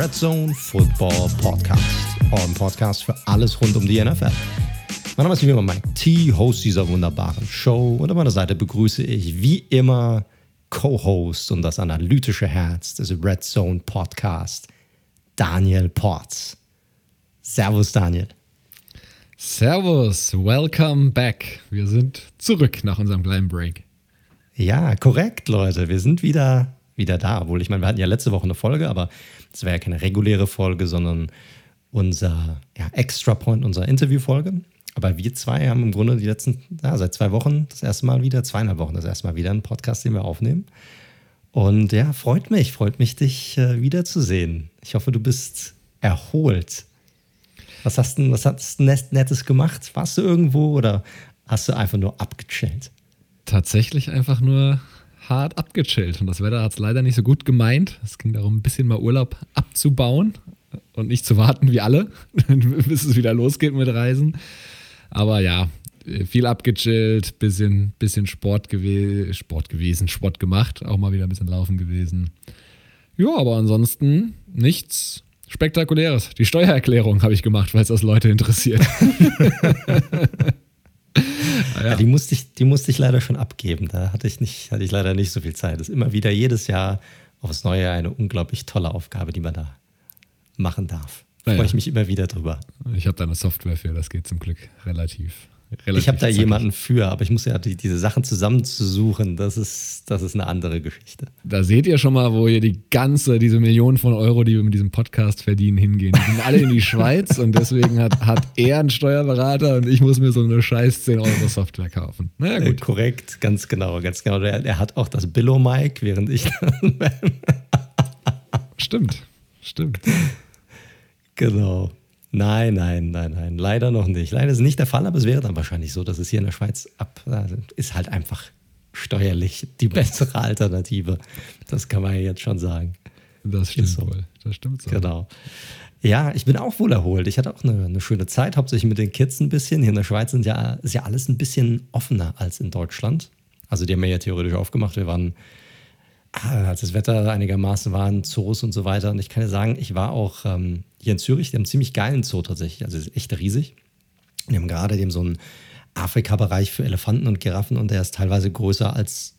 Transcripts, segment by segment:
Red Zone Football Podcast. Euren Podcast für alles rund um die NFL. Mein Name ist wie immer Mike T, Host dieser wunderbaren Show. Und an meiner Seite begrüße ich wie immer Co-Host und das analytische Herz des Red Zone Podcast, Daniel Ports. Servus, Daniel. Servus, welcome back. Wir sind zurück nach unserem kleinen Break. Ja, korrekt, Leute. Wir sind wieder, wieder da. Obwohl, ich meine, wir hatten ja letzte Woche eine Folge, aber es war ja keine reguläre Folge, sondern unser ja, Extra Point, unsere Interviewfolge. Aber wir zwei haben im Grunde die letzten, ja, seit zwei Wochen das erste Mal wieder, zweieinhalb Wochen das erste Mal wieder einen Podcast, den wir aufnehmen. Und ja, freut mich, freut mich, dich äh, wiederzusehen. Ich hoffe, du bist erholt. Was hast du, was hast Nettes gemacht? Warst du irgendwo oder hast du einfach nur abgechillt? Tatsächlich einfach nur hart abgechillt. Und das Wetter hat es leider nicht so gut gemeint. Es ging darum, ein bisschen mal Urlaub abzubauen und nicht zu warten wie alle, bis es wieder losgeht mit Reisen. Aber ja, viel abgechillt, bisschen, bisschen Sport, gew Sport gewesen, Sport gemacht, auch mal wieder ein bisschen laufen gewesen. Ja, aber ansonsten nichts Spektakuläres. Die Steuererklärung habe ich gemacht, weil es das Leute interessiert. ja. Ja, die, musste ich, die musste ich leider schon abgeben. Da hatte ich, nicht, hatte ich leider nicht so viel Zeit. Das ist immer wieder jedes Jahr aufs Neue eine unglaublich tolle Aufgabe, die man da machen darf. Da freue ich mich immer wieder drüber. Ich habe da eine Software für, das geht zum Glück relativ ich habe da zackig. jemanden für, aber ich muss ja die, diese Sachen zusammenzusuchen, das ist, das ist eine andere Geschichte. Da seht ihr schon mal, wo ihr die ganze, diese Millionen von Euro, die wir mit diesem Podcast verdienen, hingehen. Die gehen alle in die Schweiz und deswegen hat, hat er einen Steuerberater und ich muss mir so eine scheiß 10 Euro Software kaufen. Naja, gut. Äh, korrekt, ganz genau, ganz genau. Er, er hat auch das Billo-Mic, während ich dann. stimmt, stimmt. Genau. Nein, nein, nein, nein. Leider noch nicht. Leider ist es nicht der Fall, aber es wäre dann wahrscheinlich so, dass es hier in der Schweiz ab also ist halt einfach steuerlich die bessere Alternative. Das kann man ja jetzt schon sagen. Das stimmt so. wohl. Das stimmt so. Genau. Ja, ich bin auch wohl erholt. Ich hatte auch eine, eine, schöne Zeit, hauptsächlich mit den Kids ein bisschen. Hier in der Schweiz sind ja, ist ja alles ein bisschen offener als in Deutschland. Also die haben wir ja theoretisch aufgemacht. Wir waren Ah, als das Wetter einigermaßen war, in Zoos und so weiter. Und ich kann dir sagen, ich war auch ähm, hier in Zürich, die haben einen ziemlich geilen Zoo tatsächlich. Also ist echt riesig. Die haben gerade dem so einen Afrika-Bereich für Elefanten und Giraffen und der ist teilweise größer als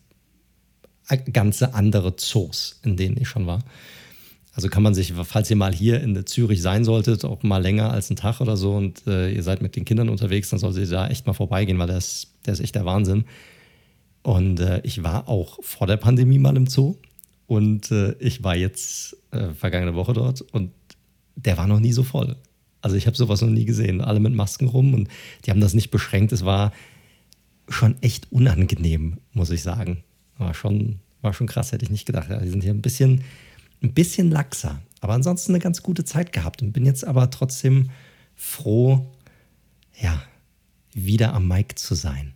ganze andere Zoos, in denen ich schon war. Also kann man sich, falls ihr mal hier in Zürich sein solltet, auch mal länger als einen Tag oder so und äh, ihr seid mit den Kindern unterwegs, dann solltet ihr da echt mal vorbeigehen, weil ist, der ist echt der Wahnsinn. Und äh, ich war auch vor der Pandemie mal im Zoo und äh, ich war jetzt äh, vergangene Woche dort und der war noch nie so voll. Also ich habe sowas noch nie gesehen. Alle mit Masken rum und die haben das nicht beschränkt. Es war schon echt unangenehm, muss ich sagen. War schon, war schon krass, hätte ich nicht gedacht. Die sind hier ein bisschen, ein bisschen laxer. Aber ansonsten eine ganz gute Zeit gehabt und bin jetzt aber trotzdem froh, ja, wieder am Mic zu sein.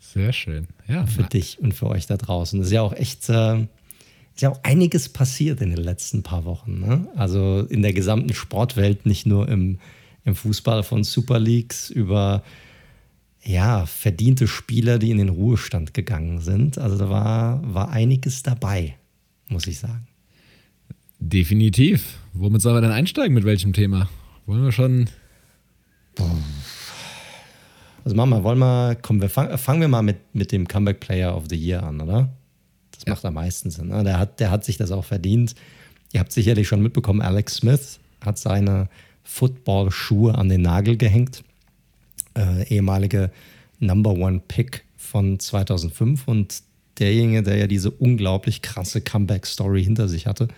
Sehr schön. Ja. Für dich und für euch da draußen. Das ist ja auch echt, äh, ist ja auch einiges passiert in den letzten paar Wochen. Ne? Also in der gesamten Sportwelt, nicht nur im, im Fußball von Super Leagues über ja, verdiente Spieler, die in den Ruhestand gegangen sind. Also da war, war einiges dabei, muss ich sagen. Definitiv. Womit sollen wir denn einsteigen? Mit welchem Thema? Wollen wir schon. Also machen wir, wollen wir, komm, wir fang, fangen wir mal mit, mit dem Comeback Player of the Year an, oder? Das ja. macht am meisten Sinn. Ne? Der, hat, der hat sich das auch verdient. Ihr habt sicherlich schon mitbekommen, Alex Smith hat seine Football-Schuhe an den Nagel gehängt. Äh, ehemalige Number One Pick von 2005 und derjenige, der ja diese unglaublich krasse Comeback-Story hinter sich hatte,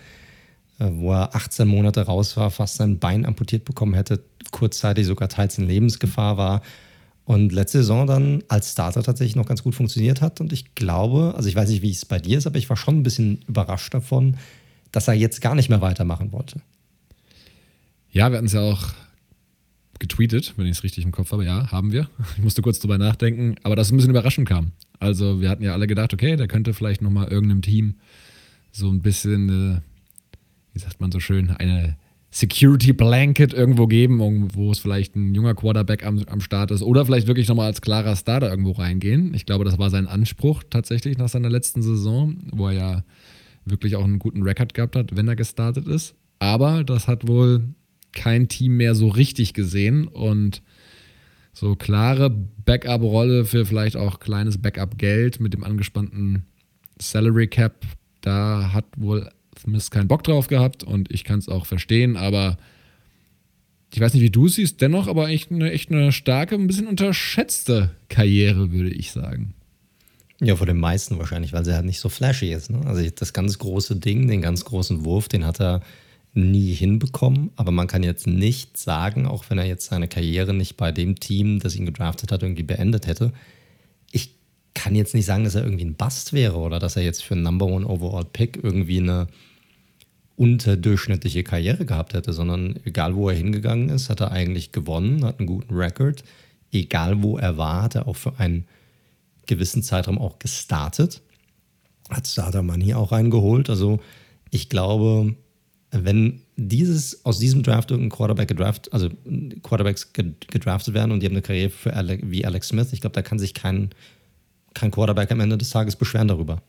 äh, wo er 18 Monate raus war, fast sein Bein amputiert bekommen hätte, kurzzeitig sogar teils in Lebensgefahr war und letzte Saison dann als Starter tatsächlich noch ganz gut funktioniert hat. Und ich glaube, also ich weiß nicht, wie es bei dir ist, aber ich war schon ein bisschen überrascht davon, dass er jetzt gar nicht mehr weitermachen wollte. Ja, wir hatten es ja auch getweetet, wenn ich es richtig im Kopf habe. Ja, haben wir. Ich musste kurz drüber nachdenken, aber das ein bisschen überraschend kam. Also wir hatten ja alle gedacht, okay, der könnte vielleicht nochmal irgendeinem Team so ein bisschen, äh, wie sagt man so schön, eine Security Blanket irgendwo geben, wo es vielleicht ein junger Quarterback am, am Start ist oder vielleicht wirklich nochmal als klarer Starter irgendwo reingehen. Ich glaube, das war sein Anspruch tatsächlich nach seiner letzten Saison, wo er ja wirklich auch einen guten Rekord gehabt hat, wenn er gestartet ist. Aber das hat wohl kein Team mehr so richtig gesehen und so klare Backup-Rolle für vielleicht auch kleines Backup-Geld mit dem angespannten Salary Cap, da hat wohl Smith keinen Bock drauf gehabt und ich kann es auch verstehen, aber ich weiß nicht, wie du es siehst, dennoch aber echt eine, echt eine starke, ein bisschen unterschätzte Karriere, würde ich sagen. Ja, vor den meisten wahrscheinlich, weil sie halt nicht so flashy ist. Ne? Also das ganz große Ding, den ganz großen Wurf, den hat er nie hinbekommen. Aber man kann jetzt nicht sagen, auch wenn er jetzt seine Karriere nicht bei dem Team, das ihn gedraftet hat, irgendwie beendet hätte. Ich kann jetzt nicht sagen, dass er irgendwie ein Bust wäre oder dass er jetzt für einen Number One Overall Pick irgendwie eine unterdurchschnittliche Karriere gehabt hätte, sondern egal wo er hingegangen ist, hat er eigentlich gewonnen, hat einen guten Rekord. Egal wo er war, hat er auch für einen gewissen Zeitraum auch gestartet. Hat Starter Money auch reingeholt. Also ich glaube, wenn dieses aus diesem Draft irgendein Quarterback gedraft, also Quarterbacks gedraftet werden und die haben eine Karriere für Alec, wie Alex Smith, ich glaube, da kann sich kein, kein Quarterback am Ende des Tages beschweren darüber.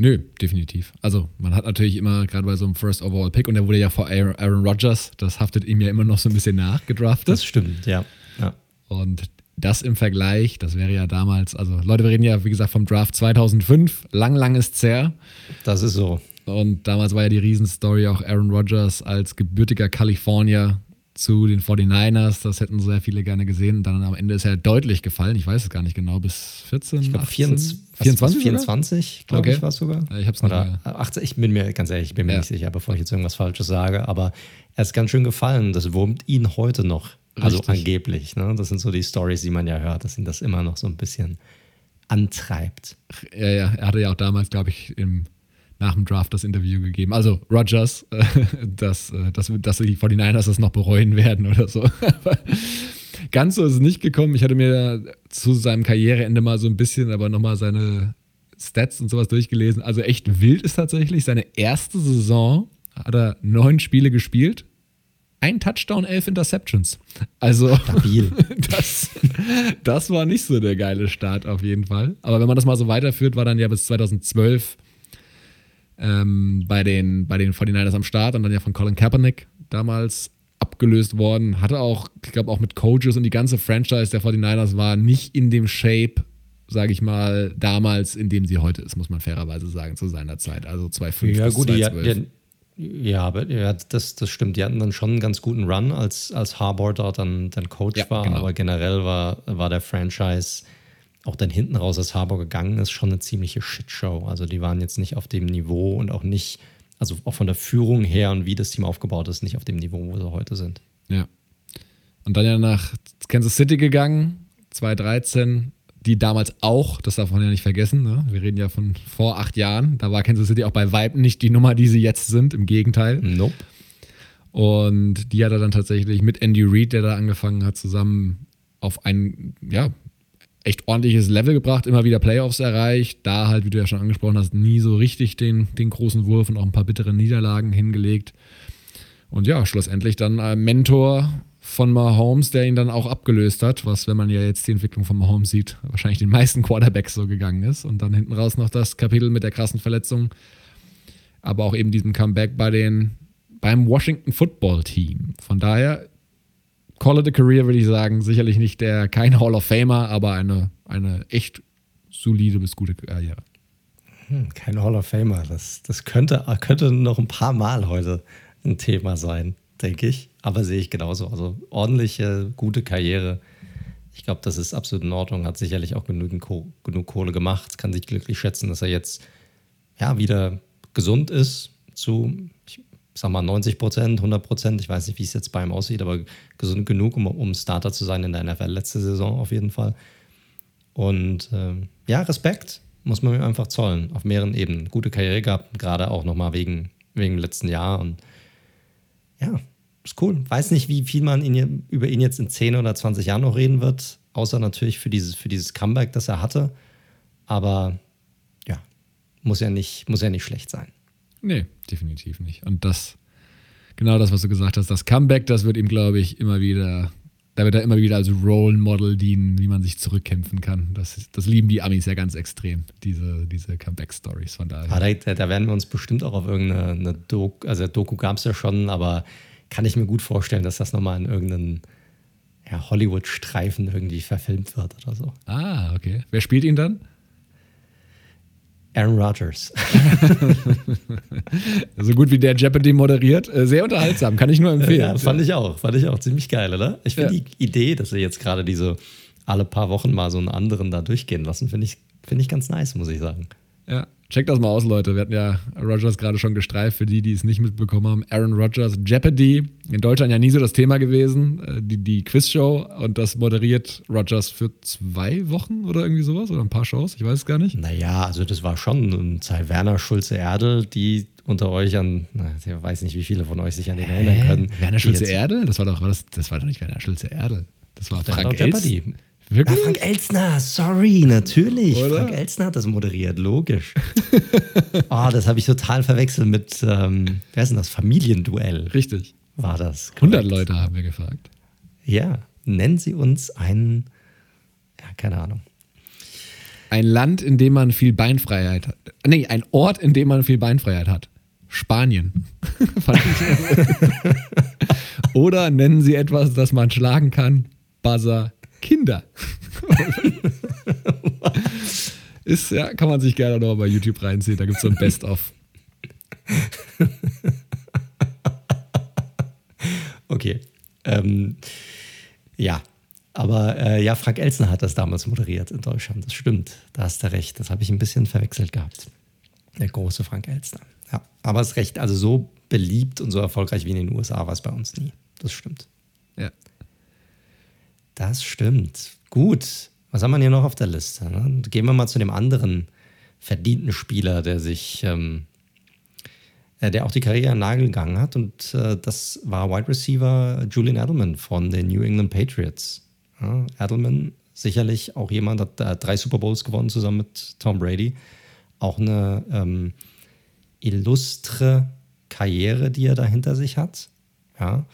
Nö, definitiv. Also man hat natürlich immer, gerade bei so einem First Overall Pick, und der wurde ja vor Aaron Rodgers, das haftet ihm ja immer noch so ein bisschen nach, gedraftet. Das stimmt, ja. ja. Und das im Vergleich, das wäre ja damals, also Leute, wir reden ja, wie gesagt, vom Draft 2005, lang, lang ist her. Das ist so. Und damals war ja die Riesenstory auch Aaron Rodgers als gebürtiger Kalifornier zu den 49ers. Das hätten sehr viele gerne gesehen. Dann am Ende ist er deutlich gefallen. Ich weiß es gar nicht genau. Bis 14, ich glaub, 24, 24, 24 glaube okay. ich, war es sogar. Ich hab's Oder nicht 18, ich bin mir ganz ehrlich, ich bin mir ja. nicht sicher, bevor ich jetzt irgendwas Falsches sage. Aber er ist ganz schön gefallen. Das wurmt ihn heute noch. Also Richtig. angeblich. Ne? Das sind so die Stories, die man ja hört, dass ihn das immer noch so ein bisschen antreibt. Ja, ja. Er hatte ja auch damals, glaube ich, im nach dem Draft das Interview gegeben. Also Rogers, äh, dass, äh, dass, dass die 49ers das noch bereuen werden oder so. Aber ganz so ist es nicht gekommen. Ich hatte mir zu seinem Karriereende mal so ein bisschen, aber nochmal seine Stats und sowas durchgelesen. Also echt wild ist tatsächlich. Seine erste Saison hat er neun Spiele gespielt. Ein Touchdown, elf Interceptions. Also, Stabil. Das, das war nicht so der geile Start auf jeden Fall. Aber wenn man das mal so weiterführt, war dann ja bis 2012 ähm, bei, den, bei den 49ers am Start und dann ja von Colin Kaepernick damals abgelöst worden. Hatte auch, ich glaube, auch mit Coaches und die ganze Franchise der 49ers war nicht in dem Shape, sage ich mal, damals, in dem sie heute ist, muss man fairerweise sagen, zu seiner Zeit. Also 2005 ja, bis gut, 2012. Die, ja, aber ja, das, das stimmt. Die hatten dann schon einen ganz guten Run, als, als Harbour dort dann, dann Coach ja, war. Genau. Aber generell war, war der Franchise auch dann hinten raus, als Harbour gegangen ist, schon eine ziemliche Shitshow. Also die waren jetzt nicht auf dem Niveau und auch nicht, also auch von der Führung her und wie das Team aufgebaut ist, nicht auf dem Niveau, wo sie heute sind. Ja. Und dann ja nach Kansas City gegangen, 2013, die damals auch, das darf man ja nicht vergessen, ne? wir reden ja von vor acht Jahren, da war Kansas City auch bei Vibe nicht die Nummer, die sie jetzt sind, im Gegenteil. Nope. Und die hat er dann tatsächlich mit Andy Reid, der da angefangen hat, zusammen auf ein, ja, echt ordentliches Level gebracht, immer wieder Playoffs erreicht. Da halt, wie du ja schon angesprochen hast, nie so richtig den, den großen Wurf und auch ein paar bittere Niederlagen hingelegt. Und ja, schlussendlich dann ein Mentor von Mahomes, der ihn dann auch abgelöst hat, was, wenn man ja jetzt die Entwicklung von Mahomes sieht, wahrscheinlich den meisten Quarterbacks so gegangen ist. Und dann hinten raus noch das Kapitel mit der krassen Verletzung, aber auch eben diesem Comeback bei den, beim Washington Football Team. Von daher Call it a Career, würde ich sagen. Sicherlich nicht der, kein Hall of Famer, aber eine, eine echt solide bis gute Karriere. Hm, kein Hall of Famer. Das, das könnte, könnte noch ein paar Mal heute ein Thema sein, denke ich. Aber sehe ich genauso. Also ordentliche, gute Karriere. Ich glaube, das ist absolut in Ordnung. Hat sicherlich auch genügend Ko genug Kohle gemacht. Kann sich glücklich schätzen, dass er jetzt ja, wieder gesund ist zu, sag mal 90 Prozent, 100 Prozent, ich weiß nicht, wie es jetzt bei ihm aussieht, aber gesund genug, um, um Starter zu sein in der NFL letzte Saison auf jeden Fall. Und äh, ja, Respekt muss man mir einfach zollen, auf mehreren Ebenen. Gute Karriere gehabt, gerade auch nochmal wegen, wegen dem letzten Jahr und ja, ist cool. Weiß nicht, wie viel man ihn, über ihn jetzt in 10 oder 20 Jahren noch reden wird, außer natürlich für dieses, für dieses Comeback, das er hatte. Aber ja, muss ja nicht, muss ja nicht schlecht sein. Nee, definitiv nicht. Und das, genau das, was du gesagt hast, das Comeback, das wird ihm, glaube ich, immer wieder, da wird er immer wieder als Role Model dienen, wie man sich zurückkämpfen kann. Das, das lieben die Amis ja ganz extrem, diese, diese Comeback-Stories. Von daher. Ah, da, da, werden wir uns bestimmt auch auf irgendeine Doku, also Doku gab es ja schon, aber kann ich mir gut vorstellen, dass das nochmal in irgendeinen ja, Hollywood-Streifen irgendwie verfilmt wird oder so. Ah, okay. Wer spielt ihn dann? Aaron Rodgers. so gut wie der Jeopardy moderiert. Äh, sehr unterhaltsam, kann ich nur empfehlen. Ja, fand ich auch. Fand ich auch ziemlich geil, oder? Ich finde ja. die Idee, dass wir jetzt gerade diese alle paar Wochen mal so einen anderen da durchgehen lassen, finde ich, find ich ganz nice, muss ich sagen. Ja, Checkt das mal aus, Leute. Wir hatten ja Rogers gerade schon gestreift, für die, die es nicht mitbekommen haben. Aaron Rodgers, Jeopardy. In Deutschland ja nie so das Thema gewesen. Äh, die, die Quizshow und das moderiert Rogers für zwei Wochen oder irgendwie sowas oder ein paar Shows. Ich weiß es gar nicht. Naja, also das war schon Zeit Werner Schulze-Erdel, die unter euch an, na, ich weiß nicht, wie viele von euch sich an den erinnern können. Werner Schulze-Erdel? Das war doch, war das, das war doch nicht Werner Schulze-Erdel. Das war Frank Jeopardy. Wirklich? Ja, Frank Elsner, sorry, natürlich. Oder? Frank Elsner hat das moderiert, logisch. oh, das habe ich total verwechselt mit, ähm, wer ist denn das? Familienduell. Richtig. War das. Korrekt. 100 Leute haben wir gefragt. Ja, nennen Sie uns einen, ja, keine Ahnung. Ein Land, in dem man viel Beinfreiheit hat. Nee, ein Ort, in dem man viel Beinfreiheit hat. Spanien. Oder nennen Sie etwas, das man schlagen kann. Buzzer Kinder. Ist, ja, kann man sich gerne noch bei YouTube reinziehen. Da gibt es so ein Best-of. okay. Ähm, ja, aber äh, ja, Frank Elsner hat das damals moderiert in Deutschland. Das stimmt. Da hast du recht. Das habe ich ein bisschen verwechselt gehabt. Der große Frank Elsner. Ja, aber es recht. Also so beliebt und so erfolgreich wie in den USA war es bei uns nie. Das stimmt. Ja. Das stimmt. Gut. Was haben wir hier noch auf der Liste? Ne? Gehen wir mal zu dem anderen verdienten Spieler, der sich, ähm, äh, der auch die Karriere an Nagel gegangen hat. Und äh, das war Wide Receiver Julian Edelman von den New England Patriots. Ja, Edelman sicherlich auch jemand, hat äh, drei Super Bowls gewonnen zusammen mit Tom Brady. Auch eine ähm, illustre Karriere, die er da hinter sich hat. Ja.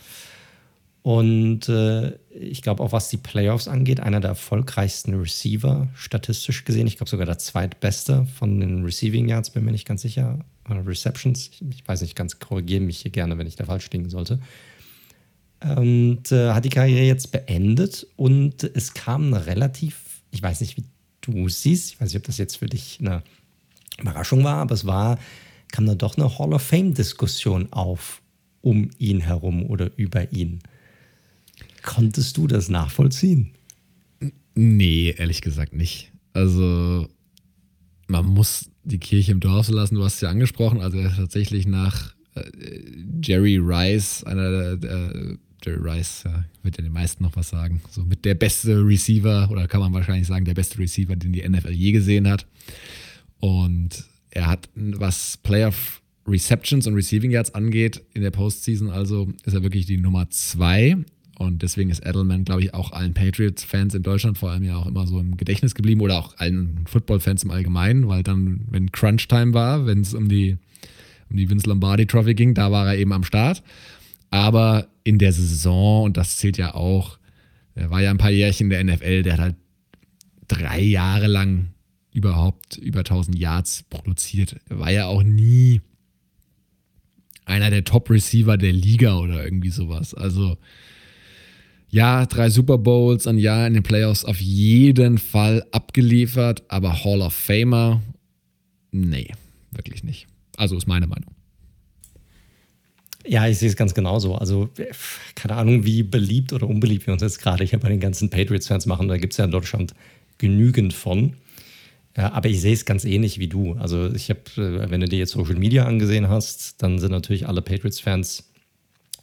Und äh, ich glaube auch, was die Playoffs angeht, einer der erfolgreichsten Receiver, statistisch gesehen. Ich glaube sogar der zweitbeste von den Receiving Yards, bin mir nicht ganz sicher. Oder Receptions. Ich, weiß nicht ganz, korrigiere mich hier gerne, wenn ich da falsch liegen sollte. Und äh, hat die Karriere jetzt beendet und es kam eine relativ, ich weiß nicht, wie du siehst, ich weiß nicht, ob das jetzt für dich eine Überraschung war, aber es war, kam da doch eine Hall of Fame-Diskussion auf um ihn herum oder über ihn. Konntest du das nachvollziehen? Nee, ehrlich gesagt nicht. Also, man muss die Kirche im Dorf lassen. Du hast es ja angesprochen. Also, er ist tatsächlich nach äh, Jerry Rice, einer der, der Jerry Rice, ja, wird ja den meisten noch was sagen. So mit der beste Receiver, oder kann man wahrscheinlich sagen, der beste Receiver, den die NFL je gesehen hat. Und er hat, was Player Receptions und Receiving Yards angeht, in der Postseason, also ist er wirklich die Nummer zwei und deswegen ist Edelman, glaube ich, auch allen Patriots-Fans in Deutschland vor allem ja auch immer so im Gedächtnis geblieben oder auch allen Football-Fans im Allgemeinen, weil dann, wenn Crunch-Time war, wenn es um die, um die Vince Lombardi-Trophy ging, da war er eben am Start. Aber in der Saison, und das zählt ja auch, er war ja ein paar Jährchen in der NFL, der hat halt drei Jahre lang überhaupt über 1000 Yards produziert. Er war ja auch nie einer der Top-Receiver der Liga oder irgendwie sowas. Also ja, drei Super Bowls ein Jahr in den Playoffs auf jeden Fall abgeliefert, aber Hall of Famer, nee, wirklich nicht. Also ist meine Meinung. Ja, ich sehe es ganz genauso. Also, keine Ahnung, wie beliebt oder unbeliebt wir uns jetzt gerade hier bei den ganzen Patriots-Fans machen. Da gibt es ja in Deutschland genügend von. Ja, aber ich sehe es ganz ähnlich wie du. Also, ich habe, äh, wenn du dir jetzt Social Media angesehen hast, dann sind natürlich alle Patriots-Fans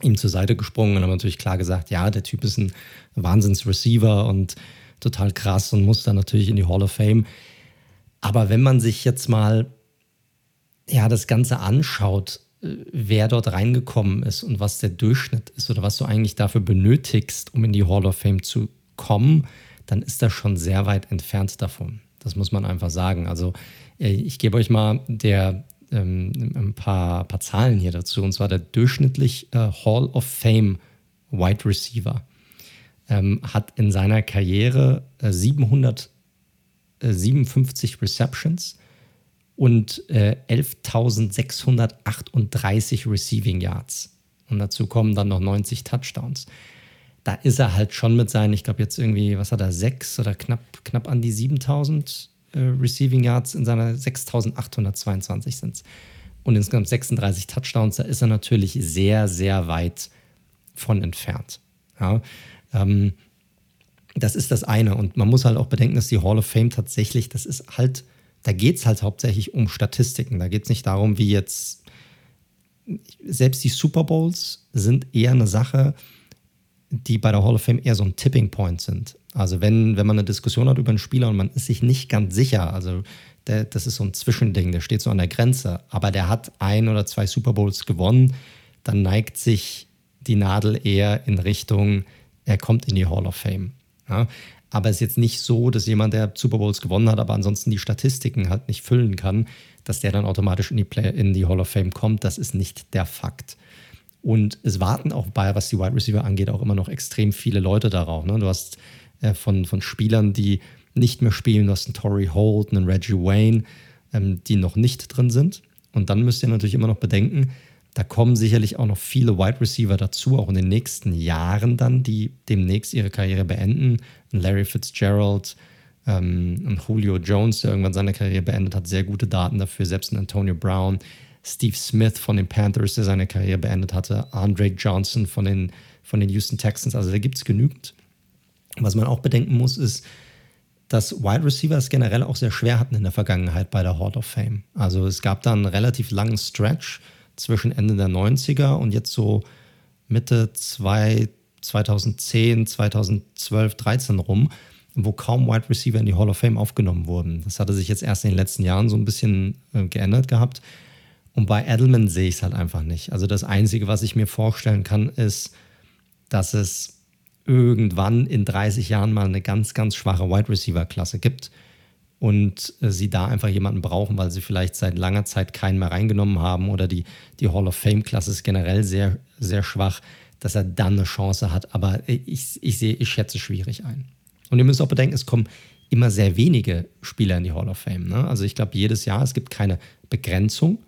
ihm zur Seite gesprungen und haben natürlich klar gesagt, ja, der Typ ist ein Wahnsinns-Receiver und total krass und muss dann natürlich in die Hall of Fame. Aber wenn man sich jetzt mal ja, das Ganze anschaut, äh, wer dort reingekommen ist und was der Durchschnitt ist oder was du eigentlich dafür benötigst, um in die Hall of Fame zu kommen, dann ist das schon sehr weit entfernt davon. Das muss man einfach sagen. Also äh, ich gebe euch mal der ähm, ein paar, paar Zahlen hier dazu. Und zwar der durchschnittlich äh, Hall of Fame Wide Receiver ähm, hat in seiner Karriere äh, 757 Receptions und äh, 11.638 Receiving Yards. Und dazu kommen dann noch 90 Touchdowns. Da ist er halt schon mit seinen, ich glaube jetzt irgendwie, was hat er, sechs oder knapp, knapp an die 7000 äh, Receiving Yards in seiner 6822 sind. Und insgesamt 36 Touchdowns, da ist er natürlich sehr, sehr weit von entfernt. Ja, ähm, das ist das eine. Und man muss halt auch bedenken, dass die Hall of Fame tatsächlich, das ist halt, da geht es halt hauptsächlich um Statistiken. Da geht es nicht darum, wie jetzt, selbst die Super Bowls sind eher eine Sache, die bei der Hall of Fame eher so ein Tipping Point sind. Also wenn, wenn man eine Diskussion hat über einen Spieler und man ist sich nicht ganz sicher, also der, das ist so ein Zwischending, der steht so an der Grenze, aber der hat ein oder zwei Super Bowls gewonnen, dann neigt sich die Nadel eher in Richtung, er kommt in die Hall of Fame. Ja? Aber es ist jetzt nicht so, dass jemand, der Super Bowls gewonnen hat, aber ansonsten die Statistiken halt nicht füllen kann, dass der dann automatisch in die, Play in die Hall of Fame kommt. Das ist nicht der Fakt. Und es warten auch bei, was die Wide Receiver angeht, auch immer noch extrem viele Leute darauf. Ne? Du hast äh, von, von Spielern, die nicht mehr spielen, du hast einen Tory Holt, einen Reggie Wayne, ähm, die noch nicht drin sind. Und dann müsst ihr natürlich immer noch bedenken, da kommen sicherlich auch noch viele Wide Receiver dazu, auch in den nächsten Jahren dann, die demnächst ihre Karriere beenden. Larry Fitzgerald, ähm, ein Julio Jones, der irgendwann seine Karriere beendet hat, sehr gute Daten dafür, selbst ein Antonio Brown. Steve Smith von den Panthers, der seine Karriere beendet hatte, Andre Johnson von den, von den Houston Texans. Also da gibt es genügend. Was man auch bedenken muss, ist, dass Wide Receivers generell auch sehr schwer hatten in der Vergangenheit bei der Hall of Fame. Also es gab da einen relativ langen Stretch zwischen Ende der 90er und jetzt so Mitte zwei, 2010, 2012, 13 rum, wo kaum Wide Receiver in die Hall of Fame aufgenommen wurden. Das hatte sich jetzt erst in den letzten Jahren so ein bisschen äh, geändert gehabt. Und bei Edelman sehe ich es halt einfach nicht. Also das Einzige, was ich mir vorstellen kann, ist, dass es irgendwann in 30 Jahren mal eine ganz, ganz schwache Wide Receiver-Klasse gibt und äh, sie da einfach jemanden brauchen, weil sie vielleicht seit langer Zeit keinen mehr reingenommen haben oder die, die Hall of Fame-Klasse ist generell sehr, sehr schwach, dass er dann eine Chance hat. Aber ich, ich sehe, ich schätze schwierig ein. Und ihr müsst auch bedenken, es kommen immer sehr wenige Spieler in die Hall of Fame. Ne? Also ich glaube, jedes Jahr, es gibt keine Begrenzung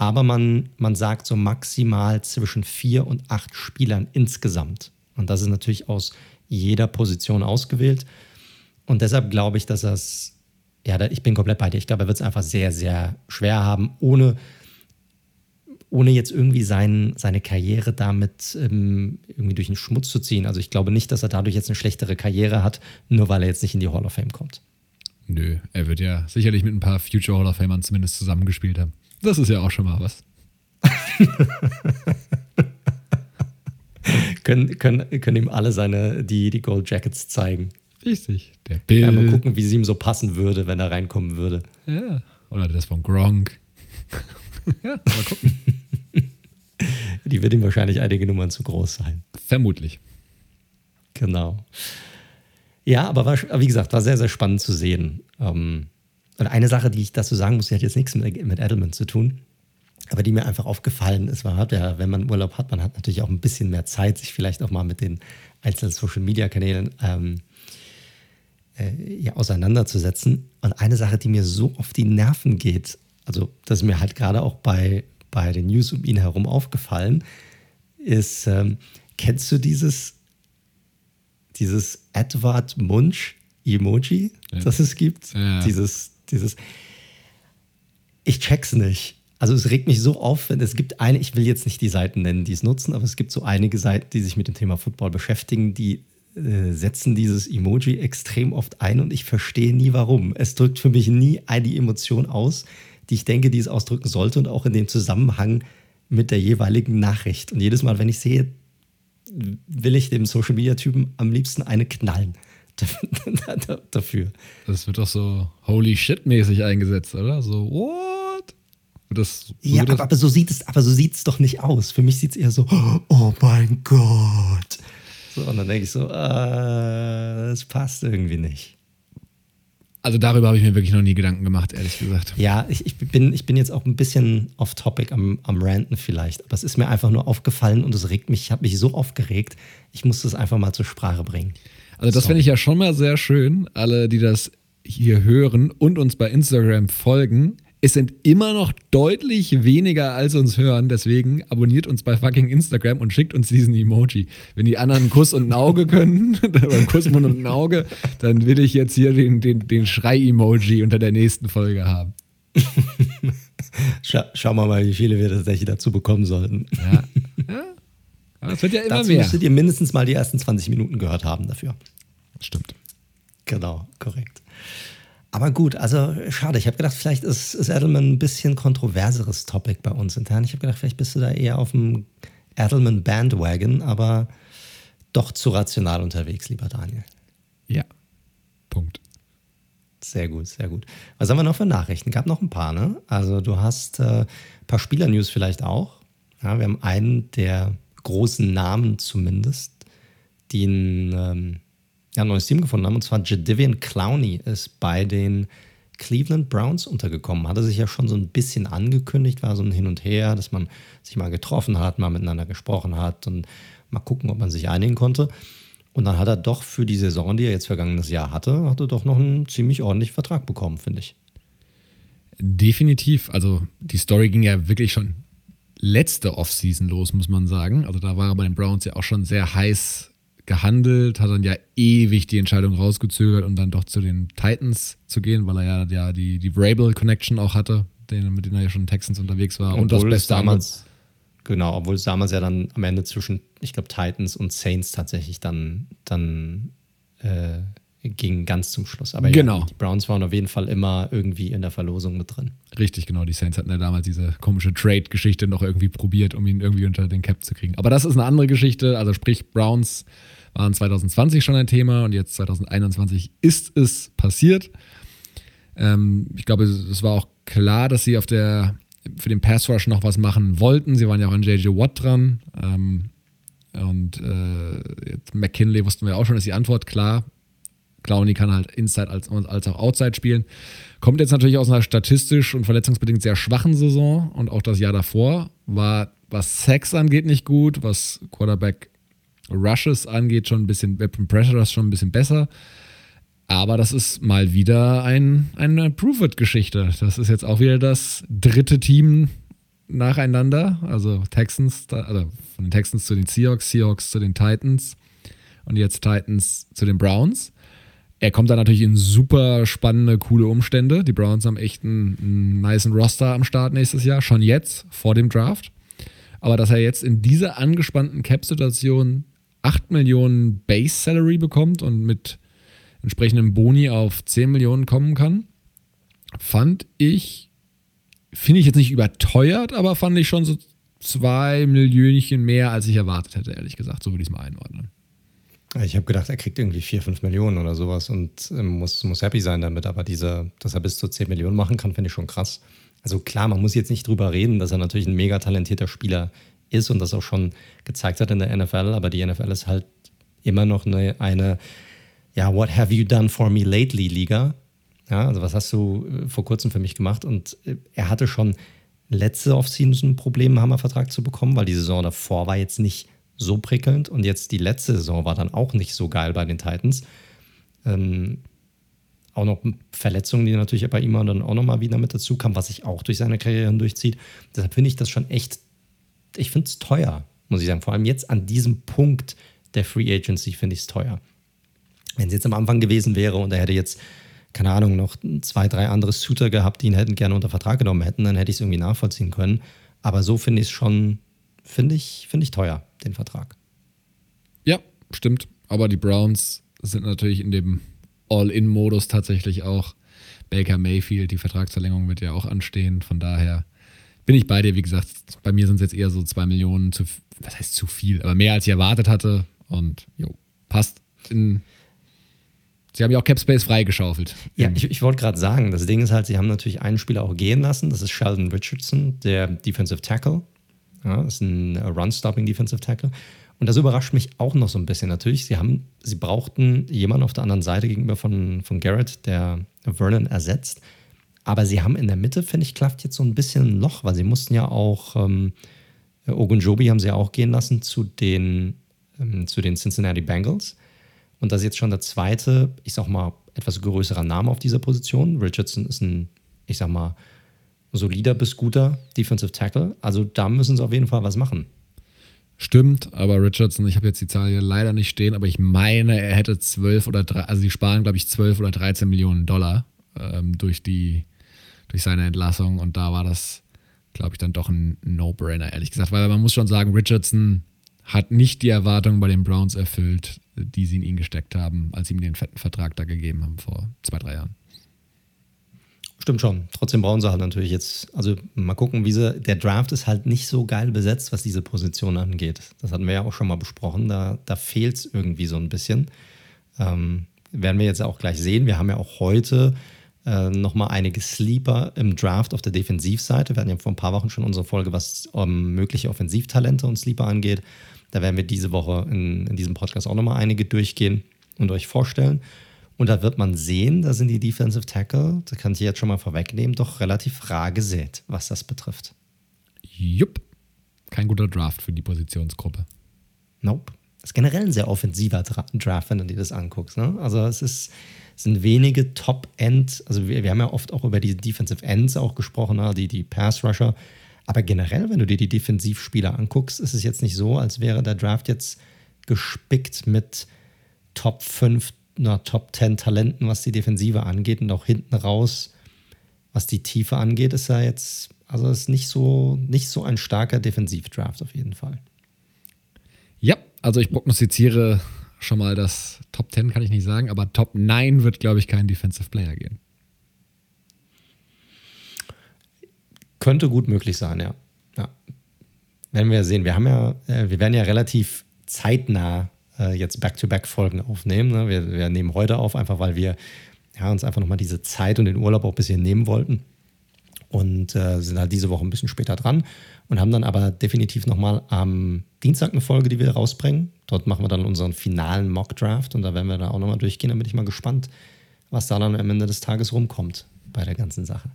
aber man, man sagt so maximal zwischen vier und acht Spielern insgesamt. Und das ist natürlich aus jeder Position ausgewählt. Und deshalb glaube ich, dass das, ja, ich bin komplett bei dir. Ich glaube, er wird es einfach sehr, sehr schwer haben, ohne, ohne jetzt irgendwie sein, seine Karriere damit ähm, irgendwie durch den Schmutz zu ziehen. Also ich glaube nicht, dass er dadurch jetzt eine schlechtere Karriere hat, nur weil er jetzt nicht in die Hall of Fame kommt. Nö, er wird ja sicherlich mit ein paar Future Hall of Famern zumindest zusammengespielt haben. Das ist ja auch schon mal was. können, können, können ihm alle seine, die, die Gold Jackets zeigen. Richtig. Der Bill. Ja, mal gucken, wie sie ihm so passen würde, wenn er reinkommen würde. Ja. Oder das von Gronk. ja, mal gucken. die wird ihm wahrscheinlich einige Nummern zu groß sein. Vermutlich. Genau. Ja, aber war, wie gesagt, war sehr, sehr spannend zu sehen. Ähm, und eine Sache, die ich dazu sagen muss, die hat jetzt nichts mit, mit Edelman zu tun, aber die mir einfach aufgefallen ist, war, ja, wenn man Urlaub hat, man hat natürlich auch ein bisschen mehr Zeit, sich vielleicht auch mal mit den einzelnen Social-Media-Kanälen ähm, äh, ja, auseinanderzusetzen. Und eine Sache, die mir so auf die Nerven geht, also das ist mir halt gerade auch bei, bei den News um ihn herum aufgefallen, ist, ähm, kennst du dieses, dieses Edward Munch Emoji, ja. das es gibt? Ja. Dieses dieses, ich check's nicht. Also es regt mich so auf, wenn es gibt eine, ich will jetzt nicht die Seiten nennen, die es nutzen, aber es gibt so einige Seiten, die sich mit dem Thema Football beschäftigen, die äh, setzen dieses Emoji extrem oft ein und ich verstehe nie warum. Es drückt für mich nie eine Emotion aus, die ich denke, die es ausdrücken sollte und auch in dem Zusammenhang mit der jeweiligen Nachricht. Und jedes Mal, wenn ich sehe, will ich dem Social Media Typen am liebsten eine knallen. dafür. Das wird doch so holy shit mäßig eingesetzt, oder? So, what? Das, ja, aber, aber, so sieht es, aber so sieht es doch nicht aus. Für mich sieht es eher so, oh mein Gott. So, und dann denke ich so, äh, das passt irgendwie nicht. Also darüber habe ich mir wirklich noch nie Gedanken gemacht, ehrlich gesagt. Ja, ich, ich, bin, ich bin jetzt auch ein bisschen off-topic am, am Ranten vielleicht, aber es ist mir einfach nur aufgefallen und es regt mich, ich habe mich so aufgeregt, ich musste es einfach mal zur Sprache bringen. Also das finde ich ja schon mal sehr schön, alle, die das hier hören und uns bei Instagram folgen. Es sind immer noch deutlich weniger als uns hören, deswegen abonniert uns bei fucking Instagram und schickt uns diesen Emoji. Wenn die anderen einen Kuss und ein Auge können, beim Kussmund und ein Auge, dann will ich jetzt hier den, den, den Schrei-Emoji unter der nächsten Folge haben. Scha schauen wir mal, wie viele wir tatsächlich dazu bekommen sollten. Ja. ja. Es wird ja immer dazu mehr. müsstet ihr mindestens mal die ersten 20 Minuten gehört haben dafür. Stimmt. Genau, korrekt. Aber gut, also schade. Ich habe gedacht, vielleicht ist, ist Edelman ein bisschen kontroverseres Topic bei uns intern. Ich habe gedacht, vielleicht bist du da eher auf dem Edelman Bandwagon, aber doch zu rational unterwegs, lieber Daniel. Ja. Punkt. Sehr gut, sehr gut. Was haben wir noch für Nachrichten? Gab noch ein paar, ne? Also du hast äh, ein paar Spieler-News vielleicht auch. Ja, wir haben einen der großen Namen zumindest, die ein ähm, ja, neues Team gefunden haben. Und zwar Jadivian Clowney ist bei den Cleveland Browns untergekommen. Hatte sich ja schon so ein bisschen angekündigt, war so ein Hin und Her, dass man sich mal getroffen hat, mal miteinander gesprochen hat und mal gucken, ob man sich einigen konnte. Und dann hat er doch für die Saison, die er jetzt vergangenes Jahr hatte, hatte doch noch einen ziemlich ordentlichen Vertrag bekommen, finde ich. Definitiv. Also die Story ging ja wirklich schon letzte Offseason los, muss man sagen. Also da war er bei den Browns ja auch schon sehr heiß gehandelt, hat dann ja ewig die Entscheidung rausgezögert und dann doch zu den Titans zu gehen, weil er ja, ja die, die Vrabel Connection auch hatte, den, mit denen er ja schon in Texans unterwegs war. Und, und das Beste damals, genau, obwohl es damals ja dann am Ende zwischen, ich glaube, Titans und Saints tatsächlich dann, dann äh, ging ganz zum Schluss. Aber genau. Ja, die Browns waren auf jeden Fall immer irgendwie in der Verlosung mit drin. Richtig, genau. Die Saints hatten ja damals diese komische Trade-Geschichte noch irgendwie probiert, um ihn irgendwie unter den Cap zu kriegen. Aber das ist eine andere Geschichte. Also sprich, Browns waren 2020 schon ein Thema und jetzt 2021 ist es passiert. Ähm, ich glaube, es war auch klar, dass sie auf der für den Pass Rush noch was machen wollten. Sie waren ja auch an JJ Watt dran. Ähm, und äh, McKinley wussten wir auch schon, ist die Antwort klar. Clowny kann halt Inside als, als auch Outside spielen. Kommt jetzt natürlich aus einer statistisch und verletzungsbedingt sehr schwachen Saison und auch das Jahr davor war, was Sex angeht, nicht gut, was Quarterback Rushes angeht, schon ein bisschen, Weapon Pressure ist schon ein bisschen besser. Aber das ist mal wieder ein, eine Prove-It-Geschichte. Das ist jetzt auch wieder das dritte Team nacheinander. Also Texans, also von den Texans zu den Seahawks, Seahawks zu den Titans und jetzt Titans zu den Browns. Er kommt da natürlich in super spannende, coole Umstände. Die Browns haben echt einen, einen nice Roster am Start nächstes Jahr, schon jetzt, vor dem Draft. Aber dass er jetzt in dieser angespannten Cap-Situation 8 Millionen Base-Salary bekommt und mit entsprechendem Boni auf 10 Millionen kommen kann, fand ich, finde ich jetzt nicht überteuert, aber fand ich schon so zwei Millionchen mehr, als ich erwartet hätte, ehrlich gesagt. So würde ich es mal einordnen. Ich habe gedacht, er kriegt irgendwie 4, 5 Millionen oder sowas und ähm, muss, muss happy sein damit. Aber diese, dass er bis zu 10 Millionen machen kann, finde ich schon krass. Also klar, man muss jetzt nicht drüber reden, dass er natürlich ein mega talentierter Spieler ist und das auch schon gezeigt hat in der NFL. Aber die NFL ist halt immer noch eine, eine ja, what have you done for me lately Liga. Ja, also was hast du äh, vor kurzem für mich gemacht? Und äh, er hatte schon letzte Offseason ein Problem, einen Hammervertrag zu bekommen, weil die Saison davor war jetzt nicht so prickelnd und jetzt die letzte Saison war dann auch nicht so geil bei den Titans. Ähm, auch noch Verletzungen, die natürlich bei ihm dann auch nochmal wieder mit dazu kamen, was sich auch durch seine Karriere hindurchzieht. Deshalb finde ich das schon echt, ich finde es teuer, muss ich sagen. Vor allem jetzt an diesem Punkt der Free Agency finde ich es teuer. Wenn es jetzt am Anfang gewesen wäre und er hätte jetzt, keine Ahnung, noch zwei, drei andere Suitor gehabt, die ihn hätten gerne unter Vertrag genommen hätten, dann hätte ich es irgendwie nachvollziehen können. Aber so finde ich es schon, finde ich, finde ich teuer, den Vertrag. Ja, stimmt. Aber die Browns sind natürlich in dem All-In-Modus tatsächlich auch. Baker Mayfield, die Vertragsverlängerung wird ja auch anstehen. Von daher bin ich bei dir. Wie gesagt, bei mir sind es jetzt eher so zwei Millionen zu, was heißt zu viel, aber mehr als ich erwartet hatte. Und jo, passt. In, sie haben ja auch Cap Space freigeschaufelt. Ja, ich, ich wollte gerade sagen, das Ding ist halt, sie haben natürlich einen Spieler auch gehen lassen. Das ist Sheldon Richardson, der Defensive Tackle. Ja, das ist ein Run-Stopping Defensive Tackle. Und das überrascht mich auch noch so ein bisschen. Natürlich, sie haben, sie brauchten jemanden auf der anderen Seite gegenüber von, von Garrett, der Vernon ersetzt. Aber sie haben in der Mitte, finde ich, klafft jetzt so ein bisschen ein Loch, weil sie mussten ja auch, ähm, Ogunjobi haben sie ja auch gehen lassen zu den, ähm, zu den Cincinnati Bengals. Und das ist jetzt schon der zweite, ich sag mal, etwas größerer Name auf dieser Position. Richardson ist ein, ich sag mal, solider bis guter Defensive Tackle. Also da müssen sie auf jeden Fall was machen. Stimmt, aber Richardson, ich habe jetzt die Zahl hier leider nicht stehen, aber ich meine, er hätte 12 oder 3, also die sparen, glaube ich, 12 oder 13 Millionen Dollar ähm, durch, die, durch seine Entlassung und da war das, glaube ich, dann doch ein No-Brainer, ehrlich gesagt, weil man muss schon sagen, Richardson hat nicht die Erwartungen bei den Browns erfüllt, die sie in ihn gesteckt haben, als sie ihm den fetten Vertrag da gegeben haben vor zwei, drei Jahren. Stimmt schon. Trotzdem brauchen sie halt natürlich jetzt, also mal gucken, wie sie, der Draft ist halt nicht so geil besetzt, was diese Position angeht. Das hatten wir ja auch schon mal besprochen. Da, da fehlt es irgendwie so ein bisschen. Ähm, werden wir jetzt auch gleich sehen. Wir haben ja auch heute äh, nochmal einige Sleeper im Draft auf der Defensivseite. Wir hatten ja vor ein paar Wochen schon unsere Folge, was ähm, mögliche Offensivtalente und Sleeper angeht. Da werden wir diese Woche in, in diesem Podcast auch nochmal einige durchgehen und euch vorstellen. Und da wird man sehen, da sind die Defensive Tackle, da kann ich jetzt schon mal vorwegnehmen, doch relativ rar gesät, was das betrifft. Jupp. Kein guter Draft für die Positionsgruppe. Nope. Das ist generell ein sehr offensiver Draft, wenn du dir das anguckst. Ne? Also es ist, es sind wenige Top-End, also wir, wir, haben ja oft auch über die Defensive Ends auch gesprochen, ne? die, die Pass-Rusher. Aber generell, wenn du dir die Defensivspieler anguckst, ist es jetzt nicht so, als wäre der Draft jetzt gespickt mit Top 5 einer Top 10 Talenten, was die Defensive angeht und auch hinten raus, was die Tiefe angeht, ist er jetzt, also ist nicht so, nicht so ein starker Defensivdraft auf jeden Fall. Ja, also ich prognostiziere schon mal, dass Top 10 kann ich nicht sagen, aber Top 9 wird, glaube ich, kein Defensive Player gehen. Könnte gut möglich sein, ja. ja. Werden wir sehen. Wir haben ja, äh, wir werden ja relativ zeitnah äh, jetzt Back-to-Back-Folgen aufnehmen. Ne? Wir, wir, nehmen heute auf, einfach weil wir ja, uns einfach nochmal diese Zeit und den Urlaub auch ein bisschen nehmen wollten. Und äh, sind halt diese Woche ein bisschen später dran und haben dann aber definitiv nochmal am Dienstag eine Folge, die wir rausbringen. Dort machen wir dann unseren finalen Mock-Draft und da werden wir da auch nochmal durchgehen. Da bin ich mal gespannt, was da dann am Ende des Tages rumkommt bei der ganzen Sache.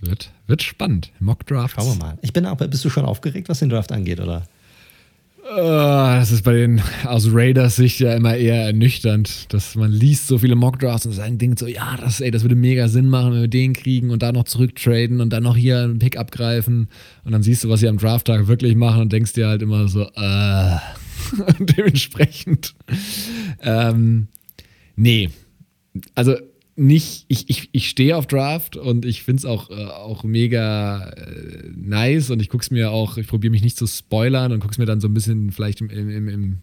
Wird, wird spannend. Mock-Draft. Schauen wir mal. Ich bin aber, bist du schon aufgeregt, was den Draft angeht, oder? Uh, das ist bei den aus Raiders Sicht ja immer eher ernüchternd, dass man liest so viele Mockdrafts und dann denkt so, ja, das, ey, das würde mega Sinn machen, wenn wir den kriegen und da noch zurücktraden und dann noch hier einen Pick abgreifen und dann siehst du, was sie am Drafttag wirklich machen und denkst dir halt immer so, äh, dementsprechend. Ähm, nee, also nicht, ich, ich, ich stehe auf Draft und ich finde es auch, äh, auch mega äh, nice und ich gucke es mir auch, ich probiere mich nicht zu spoilern und gucke es mir dann so ein bisschen vielleicht im, im, im, im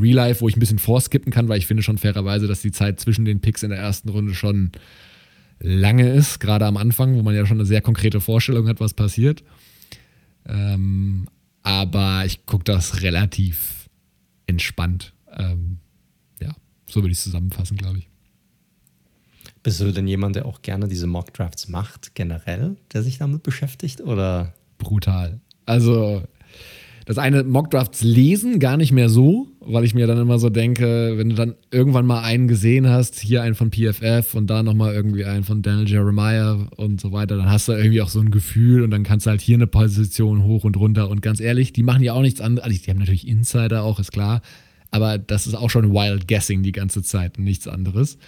Real Life, wo ich ein bisschen vorskippen kann, weil ich finde schon fairerweise, dass die Zeit zwischen den Picks in der ersten Runde schon lange ist, gerade am Anfang, wo man ja schon eine sehr konkrete Vorstellung hat, was passiert. Ähm, aber ich gucke das relativ entspannt. Ähm, ja, so würde ich es zusammenfassen, glaube ich. Bist du denn jemand, der auch gerne diese Mockdrafts macht, generell, der sich damit beschäftigt? Oder? Brutal. Also, das eine Mockdrafts lesen gar nicht mehr so, weil ich mir dann immer so denke, wenn du dann irgendwann mal einen gesehen hast, hier einen von PFF und da nochmal irgendwie einen von Daniel Jeremiah und so weiter, dann hast du irgendwie auch so ein Gefühl und dann kannst du halt hier eine Position hoch und runter und ganz ehrlich, die machen ja auch nichts anderes. Also die haben natürlich Insider auch, ist klar, aber das ist auch schon Wild Guessing die ganze Zeit nichts anderes.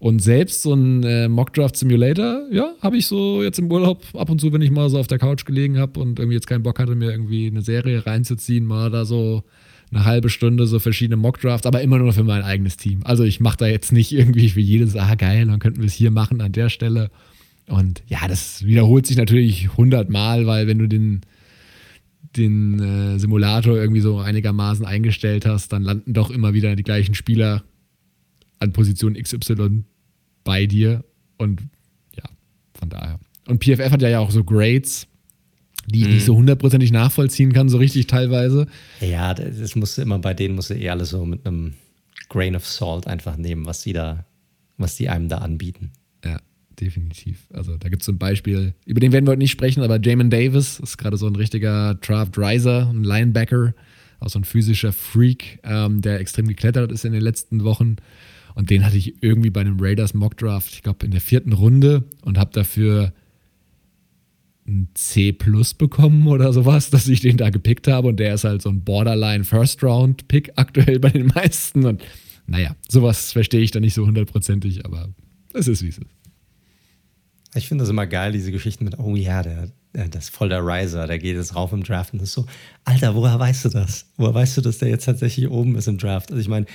Und selbst so ein äh, Mockdraft Simulator, ja, habe ich so jetzt im Urlaub ab und zu, wenn ich mal so auf der Couch gelegen habe und irgendwie jetzt keinen Bock hatte, mir irgendwie eine Serie reinzuziehen, mal da so eine halbe Stunde so verschiedene Mockdrafts, aber immer nur für mein eigenes Team. Also ich mache da jetzt nicht irgendwie für jedes, ah geil, dann könnten wir es hier machen an der Stelle. Und ja, das wiederholt sich natürlich hundertmal, weil wenn du den, den äh, Simulator irgendwie so einigermaßen eingestellt hast, dann landen doch immer wieder die gleichen Spieler an Position XY bei dir. Und ja, von daher. Und PFF hat ja auch so Grades, die ich mhm. nicht so hundertprozentig nachvollziehen kann, so richtig teilweise. Ja, das musst du immer bei denen musst du eh alles so mit einem Grain of Salt einfach nehmen, was die da, was die einem da anbieten. Ja, definitiv. Also da gibt es so ein Beispiel, über den werden wir heute nicht sprechen, aber Jamin Davis ist gerade so ein richtiger Draft Riser, ein Linebacker Auch so ein physischer Freak, ähm, der extrem geklettert ist in den letzten Wochen. Und den hatte ich irgendwie bei einem Raiders Mock ich glaube in der vierten Runde und habe dafür ein C plus bekommen oder sowas, dass ich den da gepickt habe. Und der ist halt so ein Borderline First Round Pick aktuell bei den meisten. Und naja, sowas verstehe ich da nicht so hundertprozentig, aber es ist wie es ist. Ich finde das immer geil, diese Geschichten mit, oh ja, der, das ist voll der Riser, der geht jetzt rauf im Draft und ist so, Alter, woher weißt du das? Woher weißt du, dass der jetzt tatsächlich oben ist im Draft? Also ich meine,